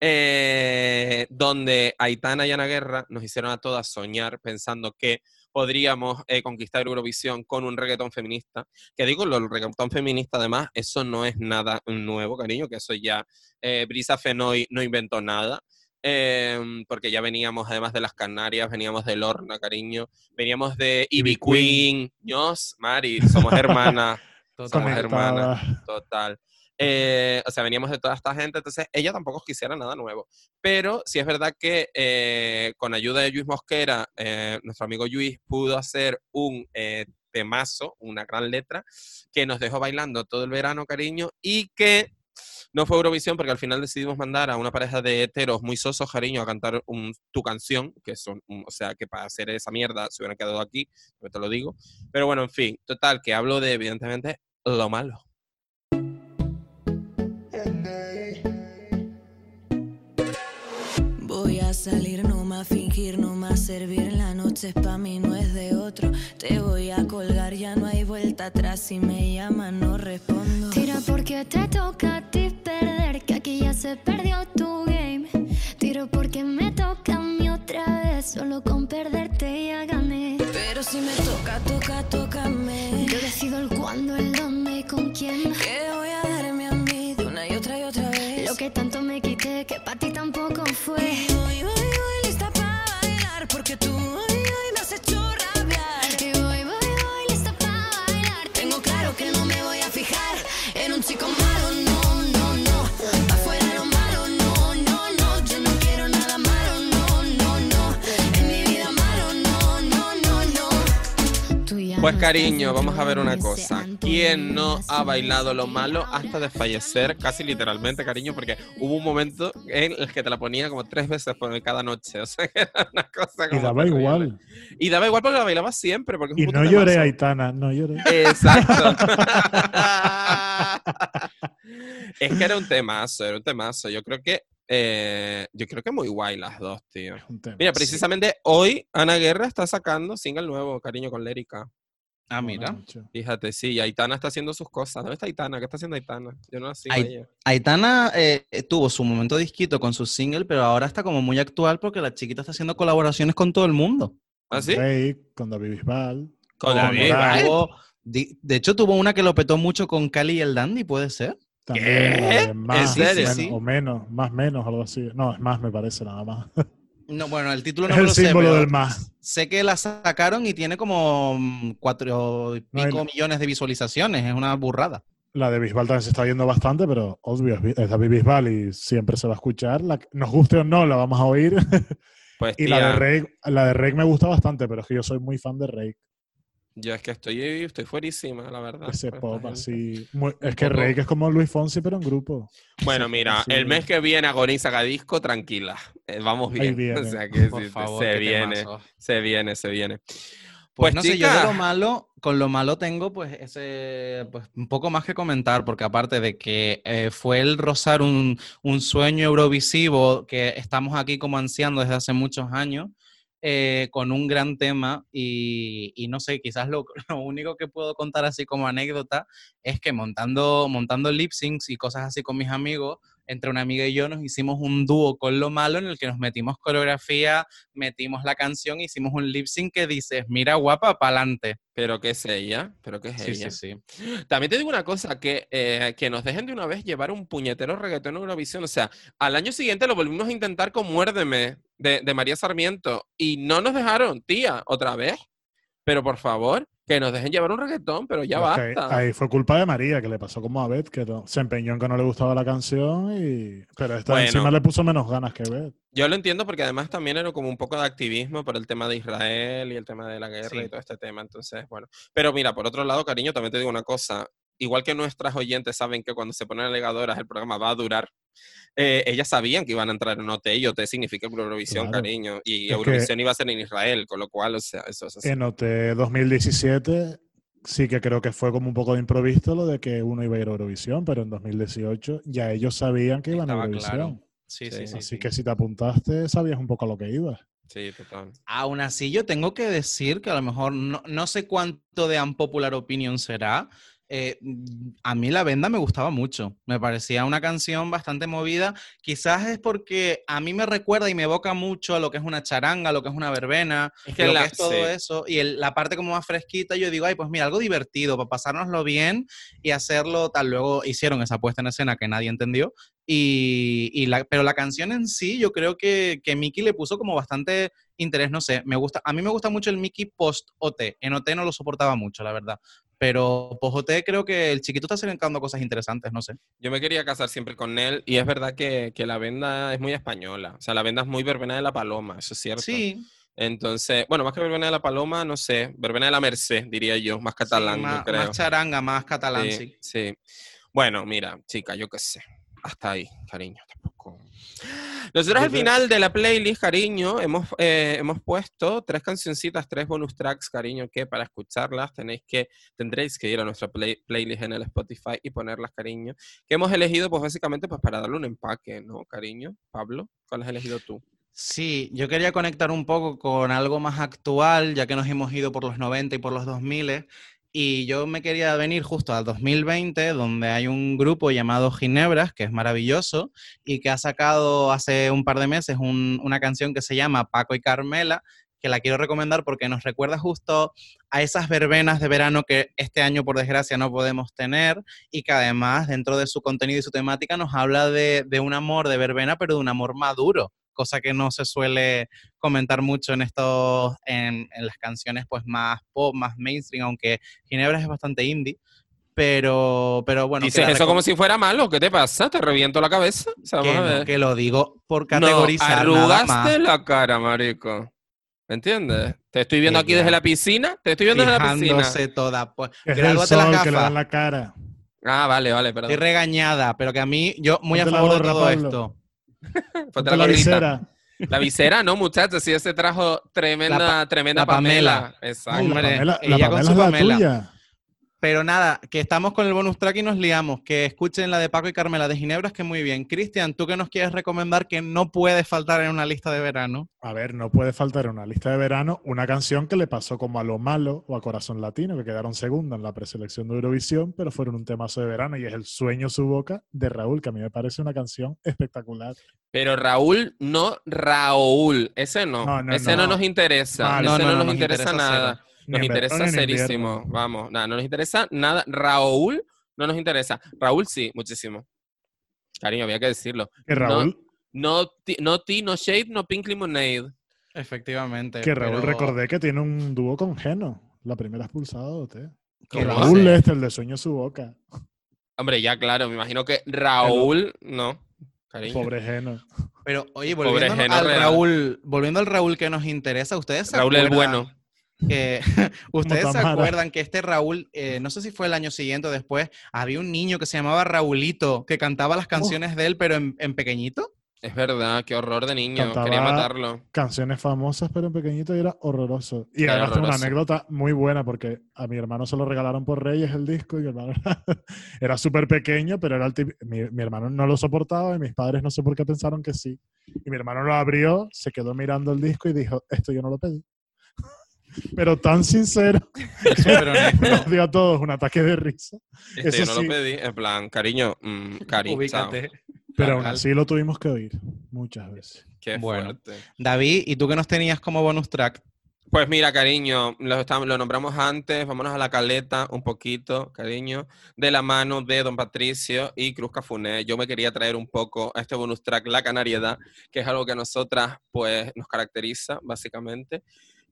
eh, donde Aitana y Ana Guerra nos hicieron a todas soñar pensando que podríamos eh, conquistar Eurovisión con un reggaetón feminista. Que digo, lo- el reggaetón feminista además, eso no es nada nuevo, cariño, que eso ya eh, Brisa Fenoy no inventó nada. em, porque ya veníamos además de las Canarias, veníamos de Lorna, cariño, veníamos de Ivy Queen, Ños, Mari, somos hermanas, somos hermanas, total. Eh, o sea, veníamos de toda esta gente, entonces ella tampoco quisiera nada nuevo. Pero sí es verdad que eh, con ayuda de Luis Mosquera, eh, nuestro amigo Luis pudo hacer un eh, temazo, una gran letra, que nos dejó bailando todo el verano, cariño, y que no fue Eurovisión porque al final decidimos mandar a una pareja de heteros muy sosos, cariño, a cantar tu canción, que son, un- o sea, que para hacer esa mierda se hubieran quedado aquí, yo te lo digo. Pero bueno, en fin, total, que hablo de, evidentemente, lo malo. Voy a salir, no más fingir, no más servir. La noche es pa' mí, no es de otro. Te voy a colgar, ya no hay vuelta atrás. Si me llaman, no respondo. Tira porque te toca a ti perder, que aquí ya se perdió tu game. Tiro porque me toca a mí otra vez, solo con perderte ya gané. Pero si me toca, toca, tócame. Yo decido el cuándo, el dónde y con quién. Que voy a que tanto me quité, que para ti tampoco fue. Y voy, voy, voy lista para bailar. Porque tú hoy, Pues cariño, vamos a ver una cosa. ¿Quién no ha bailado lo malo hasta desfallecer? Casi literalmente, cariño, porque hubo un momento en el que te la ponía como tres veces por cada noche. O sea, que era una cosa Y como daba terrible. igual. Y daba igual porque la bailaba siempre. Porque es un Y no lloré. Aitana, no lloré. Exacto. es que era un temazo, era un temazo. Yo creo que, eh, yo creo que muy guay las dos, tío. Tema. Mira, precisamente hoy Ana Guerra está sacando single nuevo, cariño, con Lérica. Ah, mira. Fíjate, sí, y Aitana está haciendo sus cosas. ¿Dónde está Aitana? ¿Qué está haciendo Aitana? Yo no la sigo ella. Aitana eh, tuvo su momento disquito con su single, pero ahora está como muy actual porque la chiquita está haciendo colaboraciones con todo el mundo. ¿Ah, sí? Drake, con David Bisbal. Con David David Bisbal. De hecho, tuvo una que lo petó mucho con Cali y el Dandy, ¿puede ser? También ¿Qué? eh, más, ¿En serio? menos, Sí. o menos, más menos, algo así. No, es más, me parece, nada más. No, bueno, el título no es me el lo sé, símbolo pero del más. sé que la sacaron y tiene como mm, cuatro y pico millones de visualizaciones. Es una burrada. La de Bisbal también se está viendo bastante, pero obvio, es David Bisbal y siempre se va a escuchar. La que- nos guste o no, la vamos a oír. Pues y la de Rake, la de Rake me gusta bastante, pero es que yo soy muy fan de Rake. Yo es que estoy, estoy fuerísima, la verdad. Ese esta pop así. muy- es que poco- Rake es como Luis Fonsi, pero en grupo. Bueno, Sí, mira, así- el mes que viene agoniza Gadisco, tranquila. Eh, vamos Ahí bien. viene. O sea, que Por sí, favor, se viene, se viene, se viene. Pues, Pues, no sé, yo de chica, lo malo, con lo malo tengo pues ese, pues un poco más que comentar, porque aparte de que eh, fue el rozar un, un sueño eurovisivo que estamos aquí como ansiando desde hace muchos años, eh, con un gran tema y, y no sé, quizás lo, lo único que puedo contar así como anécdota es que montando, montando lip syncs y cosas así con mis amigos, entre una amiga y yo nos hicimos un dúo con lo malo en el que nos metimos coreografía, metimos la canción, hicimos un lip sync que dices, mira guapa, pa'lante. Pero que es ella, pero que es Sí, ella. sí, sí. También te digo una cosa, que, eh, que nos dejen de una vez llevar un puñetero reggaetón en Eurovisión. O sea, al año siguiente lo volvimos a intentar con Muérdeme de, de María Sarmiento y no nos dejaron, tía, otra vez. Pero por favor, que nos dejen llevar un reggaetón, pero ya ahí- basta. Ahí fue culpa de María, que le pasó como a Beth, que no- se empeñó en que no le gustaba la canción, y... pero esta Bueno. encima le puso menos ganas que Beth. Yo lo entiendo porque además también era como un poco de activismo por el tema de Israel y el tema de la guerra Sí. y todo este tema. Entonces, bueno. Pero mira, por otro lado, cariño, también te digo una cosa. Igual que nuestras oyentes saben que cuando se ponen alegadoras el programa va a durar, eh, ellas sabían que iban a entrar en OT y OT significa Eurovisión, Claro. cariño. Y Es Eurovisión iba a ser en Israel, con lo cual, o sea, eso es así. En OT 2017 sí que creo que fue como un poco de improviso lo de que uno iba a ir a Eurovisión, pero en 2018 ya ellos sabían que iban a Estaba Eurovisión. claro. Sí, sí, Sí, sí. Así sí. que si te apuntaste, sabías un poco a lo que ibas. Sí, total. Aún así, yo tengo que decir que a lo mejor no, no sé cuánto de unpopular opinion será. Eh, a mí La Venda me gustaba mucho. Me parecía una canción bastante movida. Quizás es porque a mí me recuerda y me evoca mucho a lo que es una charanga, a lo que es una verbena, Es que lo la- que es todo sí. eso. Y el- la parte como más fresquita, yo digo, ay, pues mira, algo divertido para pasárnoslo bien y hacerlo tal. Luego hicieron esa puesta en escena que nadie entendió. Y, y la, pero la canción en sí, yo creo que, que Miki le puso como bastante interés, no sé, me gusta, a mí me gusta mucho el Mickey post OT, en OT no lo soportaba mucho, la verdad, pero post OT creo que el chiquito está sacando cosas interesantes, no sé. Yo me quería casar siempre con él y es verdad que, que la venda es muy española. O sea, la venda es muy verbena de la paloma, eso es cierto. Sí, Entonces, bueno, más que verbena de la paloma, no sé, verbena de la Merced, diría yo, más catalán, sí, yo creo. más charanga, más catalán, sí. Sí, sí. Bueno, mira, chica, yo qué sé. Hasta ahí, cariño. Nosotros al final de la playlist, cariño, hemos, eh, hemos puesto tres cancioncitas, tres bonus tracks, cariño, que para escucharlas tenéis que, tendréis que ir a nuestra play- playlist en el Spotify y ponerlas, cariño. Que hemos elegido, pues básicamente, pues para darle un empaque, ¿no, cariño? Pablo, ¿cuál has elegido tú? Sí, yo quería conectar un poco con algo más actual, ya que nos hemos ido por los 90 y por los 2000, y yo me quería venir justo al 2020, donde hay un grupo llamado Ginebras, que es maravilloso, y que ha sacado hace un par de meses un- una canción que se llama Paco y Carmela, que la quiero recomendar porque nos recuerda justo a esas verbenas de verano que este año, por desgracia, no podemos tener, y que además, dentro de su contenido y su temática, nos habla de un amor de verbena, pero de un amor maduro cosa que no se suele comentar mucho en estos, en, en las canciones pues más pop, más mainstream, aunque Ginebra es bastante indie, pero, pero bueno. Dices eso como si fuera malo, ¿qué te pasa? ¿Te reviento la cabeza? O sea, que, vamos a no, ver. que lo digo por No, categorizar nada arrugaste más. la cara, marico. ¿Me entiendes? Te estoy viendo aquí desde la piscina. Te estoy viendo desde la piscina. Toda. Pues, Es el sol que le da gafas. en la cara. Ah, vale, vale, Estoy perdón. regañada, pero que a mí, yo muy a Ponte favor de todo Pablo. esto. Ponte la la visera. La visera, no, muchachos. Sí, ese trajo tremenda, La tremenda la Pamela. Pamela. Exacto. Ay, la Pamela, la ella con Pamela su es la Pamela. tuya. Pero nada, que estamos con el bonus track y nos liamos. Que escuchen la de Paco y Carmela de Ginebras, que muy bien. Cristian, ¿tú qué nos quieres recomendar que no puede faltar en una lista de verano? A ver, no puede faltar en una lista de verano una canción que le pasó como a Lo Malo o a Corazón Latino, que quedaron segunda en la preselección de Eurovisión, pero fueron un temazo de verano y es El Sueño Su Boca de Raúl, que a mí me parece una canción espectacular. Pero Raúl, no Raúl. Ese no. No, no, ese no. no. nos interesa. Vale. Ese No, no, no, no, nos, nos interesa, interesa nada. Nos interesa serísimo. Vamos, nada, no nos interesa nada. Raúl no nos interesa. Raúl sí, muchísimo. Cariño, había que decirlo. Que No, Raúl, No, ti- no tea, no shade, no pink lemonade. Efectivamente. que Raúl pero- recordé que tiene un dúo con Geno, la primera expulsada de. ¿Qué Que Raúl este, el de Sueño Su Boca. Hombre, ya claro, me imagino que Raúl, no. Cariño. Pobre Geno. Pero, oye, volviendo Geno al Real. Volviendo volviendo al Raúl que nos interesa, ¿ustedes Raúl el bueno. ¿Ustedes se acuerdan que este Raúl, eh, no sé si fue el año siguiente o después, había un niño que se llamaba Raulito, que cantaba Oh. las canciones de él, pero en, en pequeñito? Es verdad, qué horror de niño. Cantaba- Quería matarlo. Canciones famosas, pero en pequeñito y era horroroso. Y Era además tengo una anécdota muy buena porque a mi hermano se lo regalaron por Reyes el disco y mi hermano era, era súper pequeño, pero era el tip- mi, mi hermano no lo soportaba y mis padres no sé por qué pensaron que sí. Y mi hermano lo abrió, se quedó mirando el disco y dijo, esto yo no lo pedí. Pero tan sincero Súper honesto. nos dio a todos un ataque de risa. Este Eso yo no sí. lo pedí. En plan, cariño, mm, cari, chao. Ubícate. Pero aún así lo tuvimos que oír muchas veces. Qué Bueno. fuerte. David, ¿y tú qué nos tenías como bonus track? Pues mira, cariño, lo, lo nombramos antes, vámonos a la caleta un poquito, cariño, de la mano de Don Patricio y Cruz Cafuné. Yo me quería traer un poco a este bonus track la canariedad, que es algo que a nosotras pues nos caracteriza básicamente.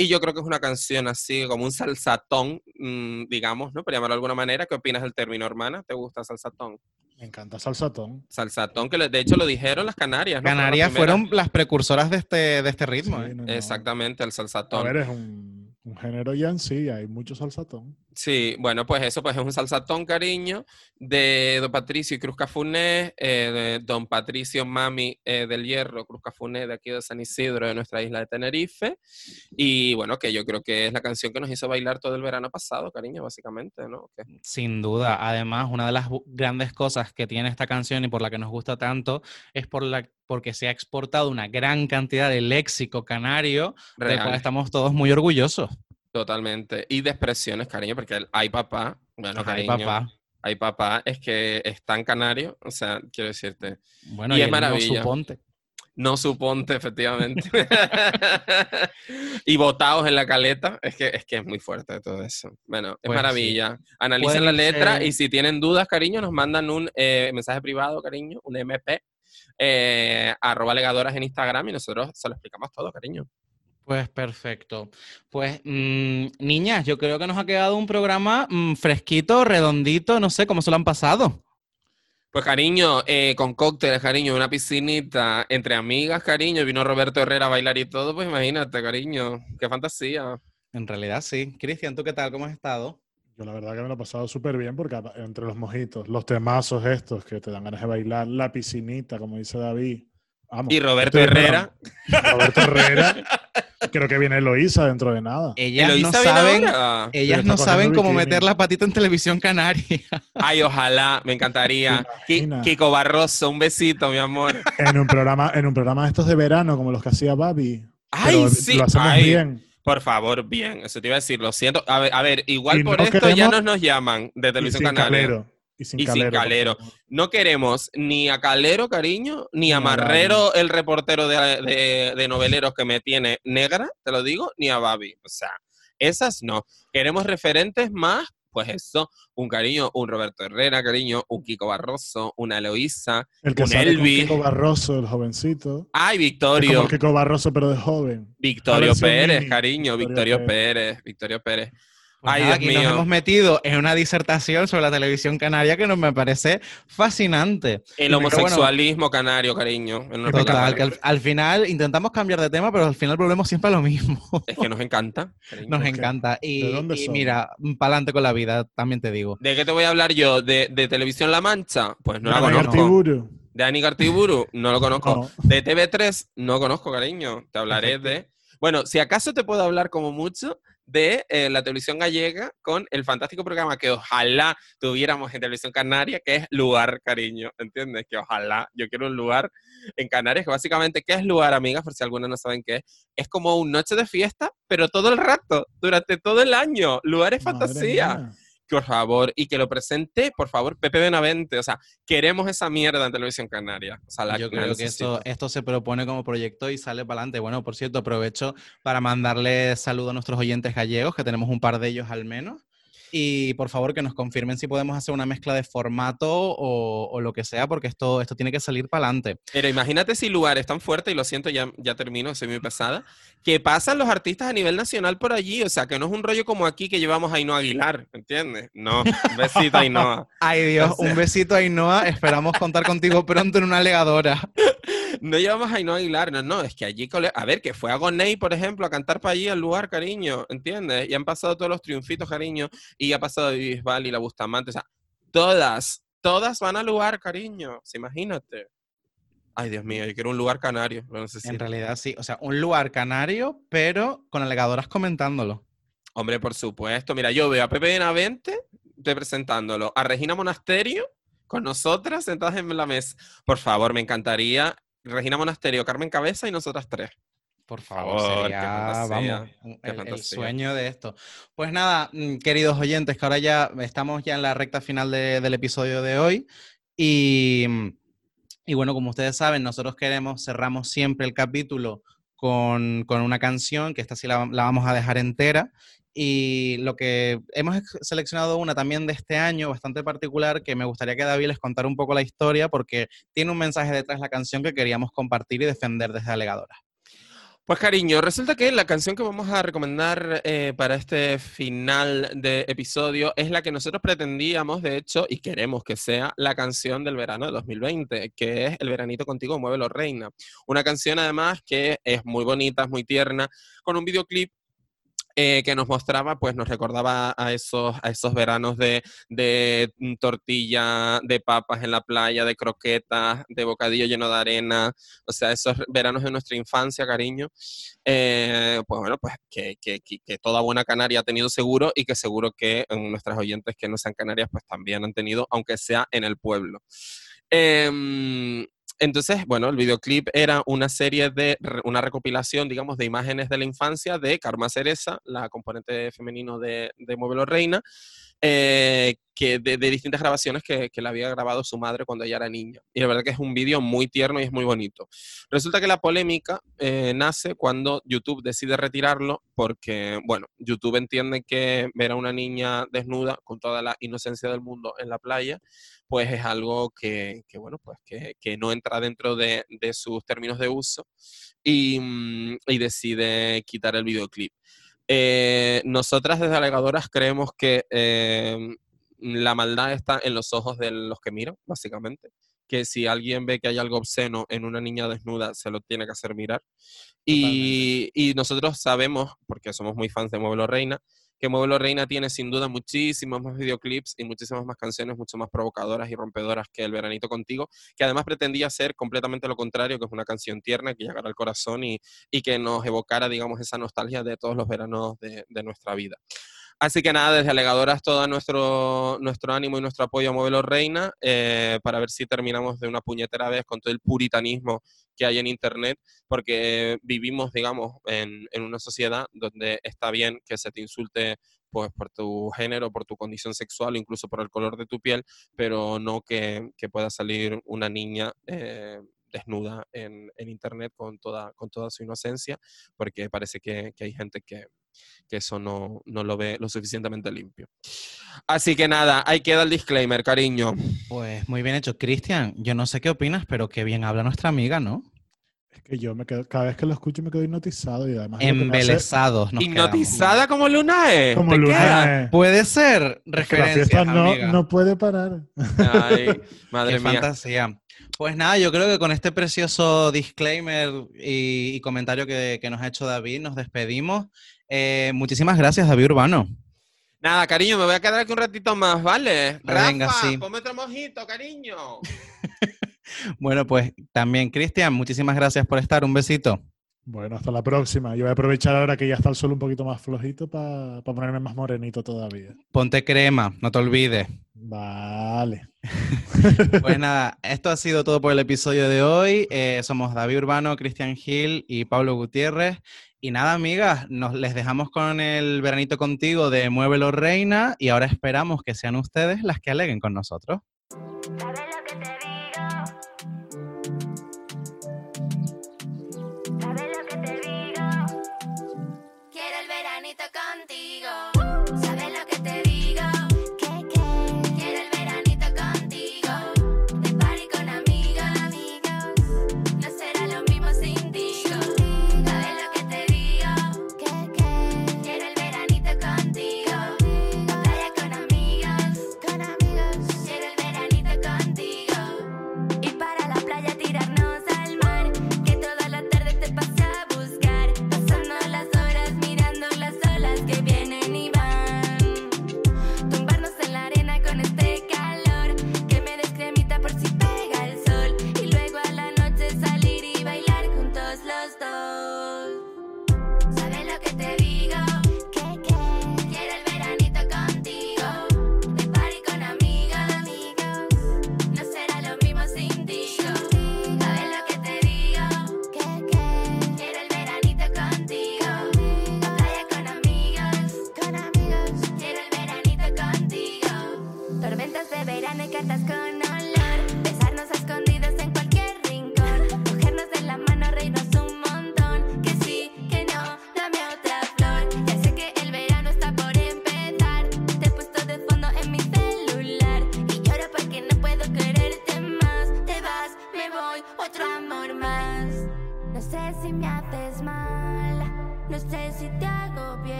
Y yo creo que es una canción así como un salsatón, mm, digamos, ¿no? Por llamarlo de alguna manera. ¿Qué opinas del término, hermana? ¿Te gusta salsatón? Me encanta Salsatón. Salsatón, que le- de hecho lo dijeron las Canarias, ¿no? Canarias fueron las precursoras de este, de este ritmo. Sí, ¿eh? no, no. Exactamente, el A salsatón. ver, es un, un género ya en sí, hay mucho Salsatón. Sí, bueno, pues eso pues es un salsatón, cariño, de Don Patricio y Cruz Cafuné, eh, de Don Patricio Mami eh, del Hierro, Cruz Cafuné de aquí de San Isidro, de nuestra isla de Tenerife. Y bueno, que yo creo que es la canción que nos hizo bailar todo el verano pasado, cariño, básicamente, ¿no? Sin duda. Además, una de las grandes cosas que tiene esta canción y por la que nos gusta tanto es por la, porque se ha exportado una gran cantidad de léxico canario, del cual estamos todos muy orgullosos. Totalmente. Y de expresiones, cariño, porque el ay papá, bueno, Ay, cariño, papá. ay papá, es que es tan canario, o sea, quiero decirte, Bueno, Y y, es no suponte. No suponte, efectivamente. y botados en la caleta. Es que, es que es muy fuerte todo eso. Bueno, es Pues sí. maravilla. Analicen la letra y si tienen dudas, cariño, nos mandan un eh, mensaje privado, cariño, un MP, eh, arroba legadoras en Instagram y nosotros se lo explicamos todo, cariño. Pues perfecto. Pues, mm, niñas, yo creo que nos ha quedado un programa mm, fresquito, redondito, no sé cómo se lo han pasado. Pues cariño, eh, con cócteles, cariño, una piscinita entre amigas, cariño, vino Roberto Herrera a bailar y todo, pues imagínate, cariño, qué fantasía. En realidad sí. Cristian, ¿tú qué tal? ¿Cómo has estado? Yo la verdad que me lo he pasado súper bien porque entre los mojitos, los temazos estos que te dan ganas de bailar, la piscinita, como dice David. Vamos, Y Roberto Herrera. Roberto Herrera. Creo que viene Eloísa dentro de nada. Ellas no Eloísa saben, ahora. ellas no saben cómo bikini. meter la patita en televisión canaria. Ay, ojalá, me encantaría. Kiko Barroso, un besito, mi amor. En un programa, en un programa de estos de verano, como los que hacía Babi. Ay, Pero sí. Lo hacemos Ay, bien. Por favor, bien. Eso te iba a decir, lo siento. A ver, a ver igual Y por no esto ya queremos- nos, nos llaman de Televisión Canaria. calero. Y sin Y calero. No queremos ni a Calero, cariño, ni a Marrero, el reportero de, de- de noveleros que me tiene negra, te lo digo, ni a Babi. O sea, esas no. Queremos referentes más, pues eso, un cariño, un Roberto Herrera, cariño, un Kiko Barroso, una Eloísa. El que Un sale con Elvis. Kiko Barroso, el jovencito. Ay, como Victorio. el Kiko Barroso, pero de joven. Victorio Pérez, mini, cariño, Victorio Victorio Pérez, Victorio Pérez. Pues Ay, nada, Dios aquí nos mío. hemos metido en una disertación sobre la televisión canaria que nos me parece fascinante. El Pero bueno, homosexualismo canario, cariño. en Total, que al, al final intentamos cambiar de tema, pero al final volvemos siempre a lo mismo. Es que nos encanta. cariño. Nos encanta. Y, ¿De dónde y mira, para adelante con la vida, también te digo. ¿De qué te voy a hablar yo? ¿De, de Televisión La Mancha? Pues no la Dani conozco. Artiburu. ¿De Ani Gartiburu? No lo conozco. No. ¿De TV3? No conozco, cariño. Te hablaré de... Bueno, si acaso te puedo hablar como mucho de eh, la televisión gallega con el fantástico programa que ojalá tuviéramos en televisión canaria, que es Lugar, cariño. ¿Entiendes? Que ojalá yo quiero un lugar en Canarias, que básicamente, ¿qué es Lugar, amigas? Por si algunas no saben qué es. Es como un noche de fiesta, pero todo el rato, durante todo el año. Lugar es Madre fantasía mía. Por favor, y que lo presente, por favor, Pepe Benavente. O sea, queremos esa mierda en televisión canaria. O sea, la Yo la creo que esto, esto se propone como proyecto y sale para adelante. Bueno, por cierto, aprovecho para mandarle saludos a nuestros oyentes gallegos, que tenemos un par de ellos al menos. Y por favor que nos confirmen si podemos hacer una mezcla de formato o, o lo que sea, porque esto, esto tiene que salir para adelante. Pero imagínate si lugar es tan fuerte, y lo siento, ya, ya termino, soy muy pesada, que pasan los artistas a nivel nacional por allí. O sea, que no es un rollo como aquí que llevamos a Ainhoa Aguilar, ¿entiendes? No, un besito Ainhoa. Ay Dios, O sea- un besito Ainhoa. Esperamos contar contigo pronto en una legadora. No llevamos a Ainhoa Aguilar, no, no, es que allí, a ver, que fue a Gonei, por ejemplo, a cantar para allí al lugar, cariño, ¿entiendes? Y han pasado todos los triunfitos, cariño, y ha pasado Bisbal y la Bustamante, o sea, todas, todas van al lugar, cariño, sea, imagínate. Ay, Dios mío, yo quiero un lugar canario, lo necesito. En realidad sí, o sea, un lugar canario, pero con alegadoras comentándolo. Hombre, por supuesto, mira, yo veo a Pepe Benavente representándolo, a Regina Monasterio con nosotras sentadas en la mesa. Por favor, me encantaría Regina Monasterio, Carmen Cabeza y nosotras tres. Por favor, sería, fantasía, vamos, el, sueño de esto. Pues nada, mm, queridos oyentes, que ahora ya estamos ya en la recta final de- del episodio de hoy y Y bueno, como ustedes saben, nosotros queremos, cerramos siempre el capítulo con, con una canción, que esta sí la, la vamos a dejar entera. Y lo que hemos seleccionado una también de este año, bastante particular, que me gustaría que David les contara un poco la historia, porque tiene un mensaje detrás de la canción que queríamos compartir y defender desde Alegadora. Pues cariño, resulta que la canción que vamos a recomendar eh, para este final de episodio es la que nosotros pretendíamos, de hecho, y queremos que sea la canción del verano de 2020, que es El veranito contigo, muévelo reina. Una canción además que es muy bonita, es muy tierna, con un videoclip eh, que nos mostraba, pues nos recordaba a esos, a esos veranos de, mm, tortilla, de papas en la playa, de croquetas, de bocadillo lleno de arena, o sea, esos veranos de nuestra infancia, cariño. Eh, pues bueno, pues que, que- que- que toda buena canaria ha tenido seguro y que seguro que mm, nuestras oyentes que no sean canarias, pues también han tenido, aunque sea en el pueblo. Em, entonces, bueno, el videoclip era una serie de, una recopilación, digamos, de imágenes de la infancia de Karma Cereza, la componente femenino de, de Muévelo Reina, eh, que de, distintas grabaciones que, que le había grabado su madre cuando ella era niña. Y la verdad que es un vídeo muy tierno y es muy bonito. Resulta que la polémica eh, nace cuando YouTube decide retirarlo porque, bueno, YouTube entiende que ver a una niña desnuda con toda la inocencia del mundo en la playa, pues es algo que, que, bueno, pues que, que no entra dentro de, de sus términos de uso y, mm, y decide quitar el videoclip. Eh, nosotras desde Alegadoras creemos que eh, la maldad está en los ojos de los que miran, básicamente. Que si alguien ve que hay algo obsceno en una niña desnuda, se lo tiene que hacer mirar. Y, y nosotros sabemos, porque somos muy fans de Muévelo Reina, que Muévelo Reina tiene sin duda muchísimos más videoclips y muchísimas más canciones mucho más provocadoras y rompedoras que El Veranito Contigo, que además pretendía ser completamente lo contrario, que es una canción tierna que llegara al corazón y, y que nos evocara, digamos, esa nostalgia de todos los veranos de, de nuestra vida. Así que nada, desde Alegadoras todo nuestro, nuestro ánimo y nuestro apoyo a Muévelo Reina eh, para ver si terminamos de una puñetera vez con todo el puritanismo que hay en Internet, porque vivimos, digamos, en, en una sociedad donde está bien que se te insulte pues por tu género, por tu condición sexual, incluso por el color de tu piel, pero no que, que pueda salir una niña eh, desnuda en, en Internet con toda, con toda su inocencia, porque parece que hay gente que, que eso no, no lo ve lo suficientemente limpio. Así que nada, ahí queda el disclaimer, cariño. Pues muy bien hecho. Cristian, yo no sé qué opinas, pero qué bien habla nuestra amiga, ¿no? Es que yo me quedo, cada vez que lo escucho me quedo hipnotizado y además. que nos Hipnotizada como Lunae. Como ¿te Luna. queda? eh, Puede ser es que la referencia, no, amiga. no puede parar. Ay, madre Qué mía. fantasía. Pues nada, yo creo que con este precioso disclaimer y, y comentario que, que nos ha hecho David, nos despedimos. Eh, muchísimas gracias, David Urbano. Nada, cariño, me voy a quedar aquí un ratito más, ¿vale? Venga, Rafa, sí. ponme otro mojito, cariño. Bueno, pues también, Cristian, muchísimas gracias por estar. Un besito. Bueno, hasta la próxima. Yo voy a aprovechar ahora que ya está el sol un poquito más flojito para ponerme más morenito todavía. Ponte crema, no te olvides. Vale. Pues nada, esto ha sido todo por el episodio de hoy. Eh, somos David Urbano, Cristian Gil y Pablo Gutiérrez. Y nada, amigas, nos les dejamos con el veranito contigo de Muévelo Reina y ahora esperamos que sean ustedes las que aleguen con nosotros.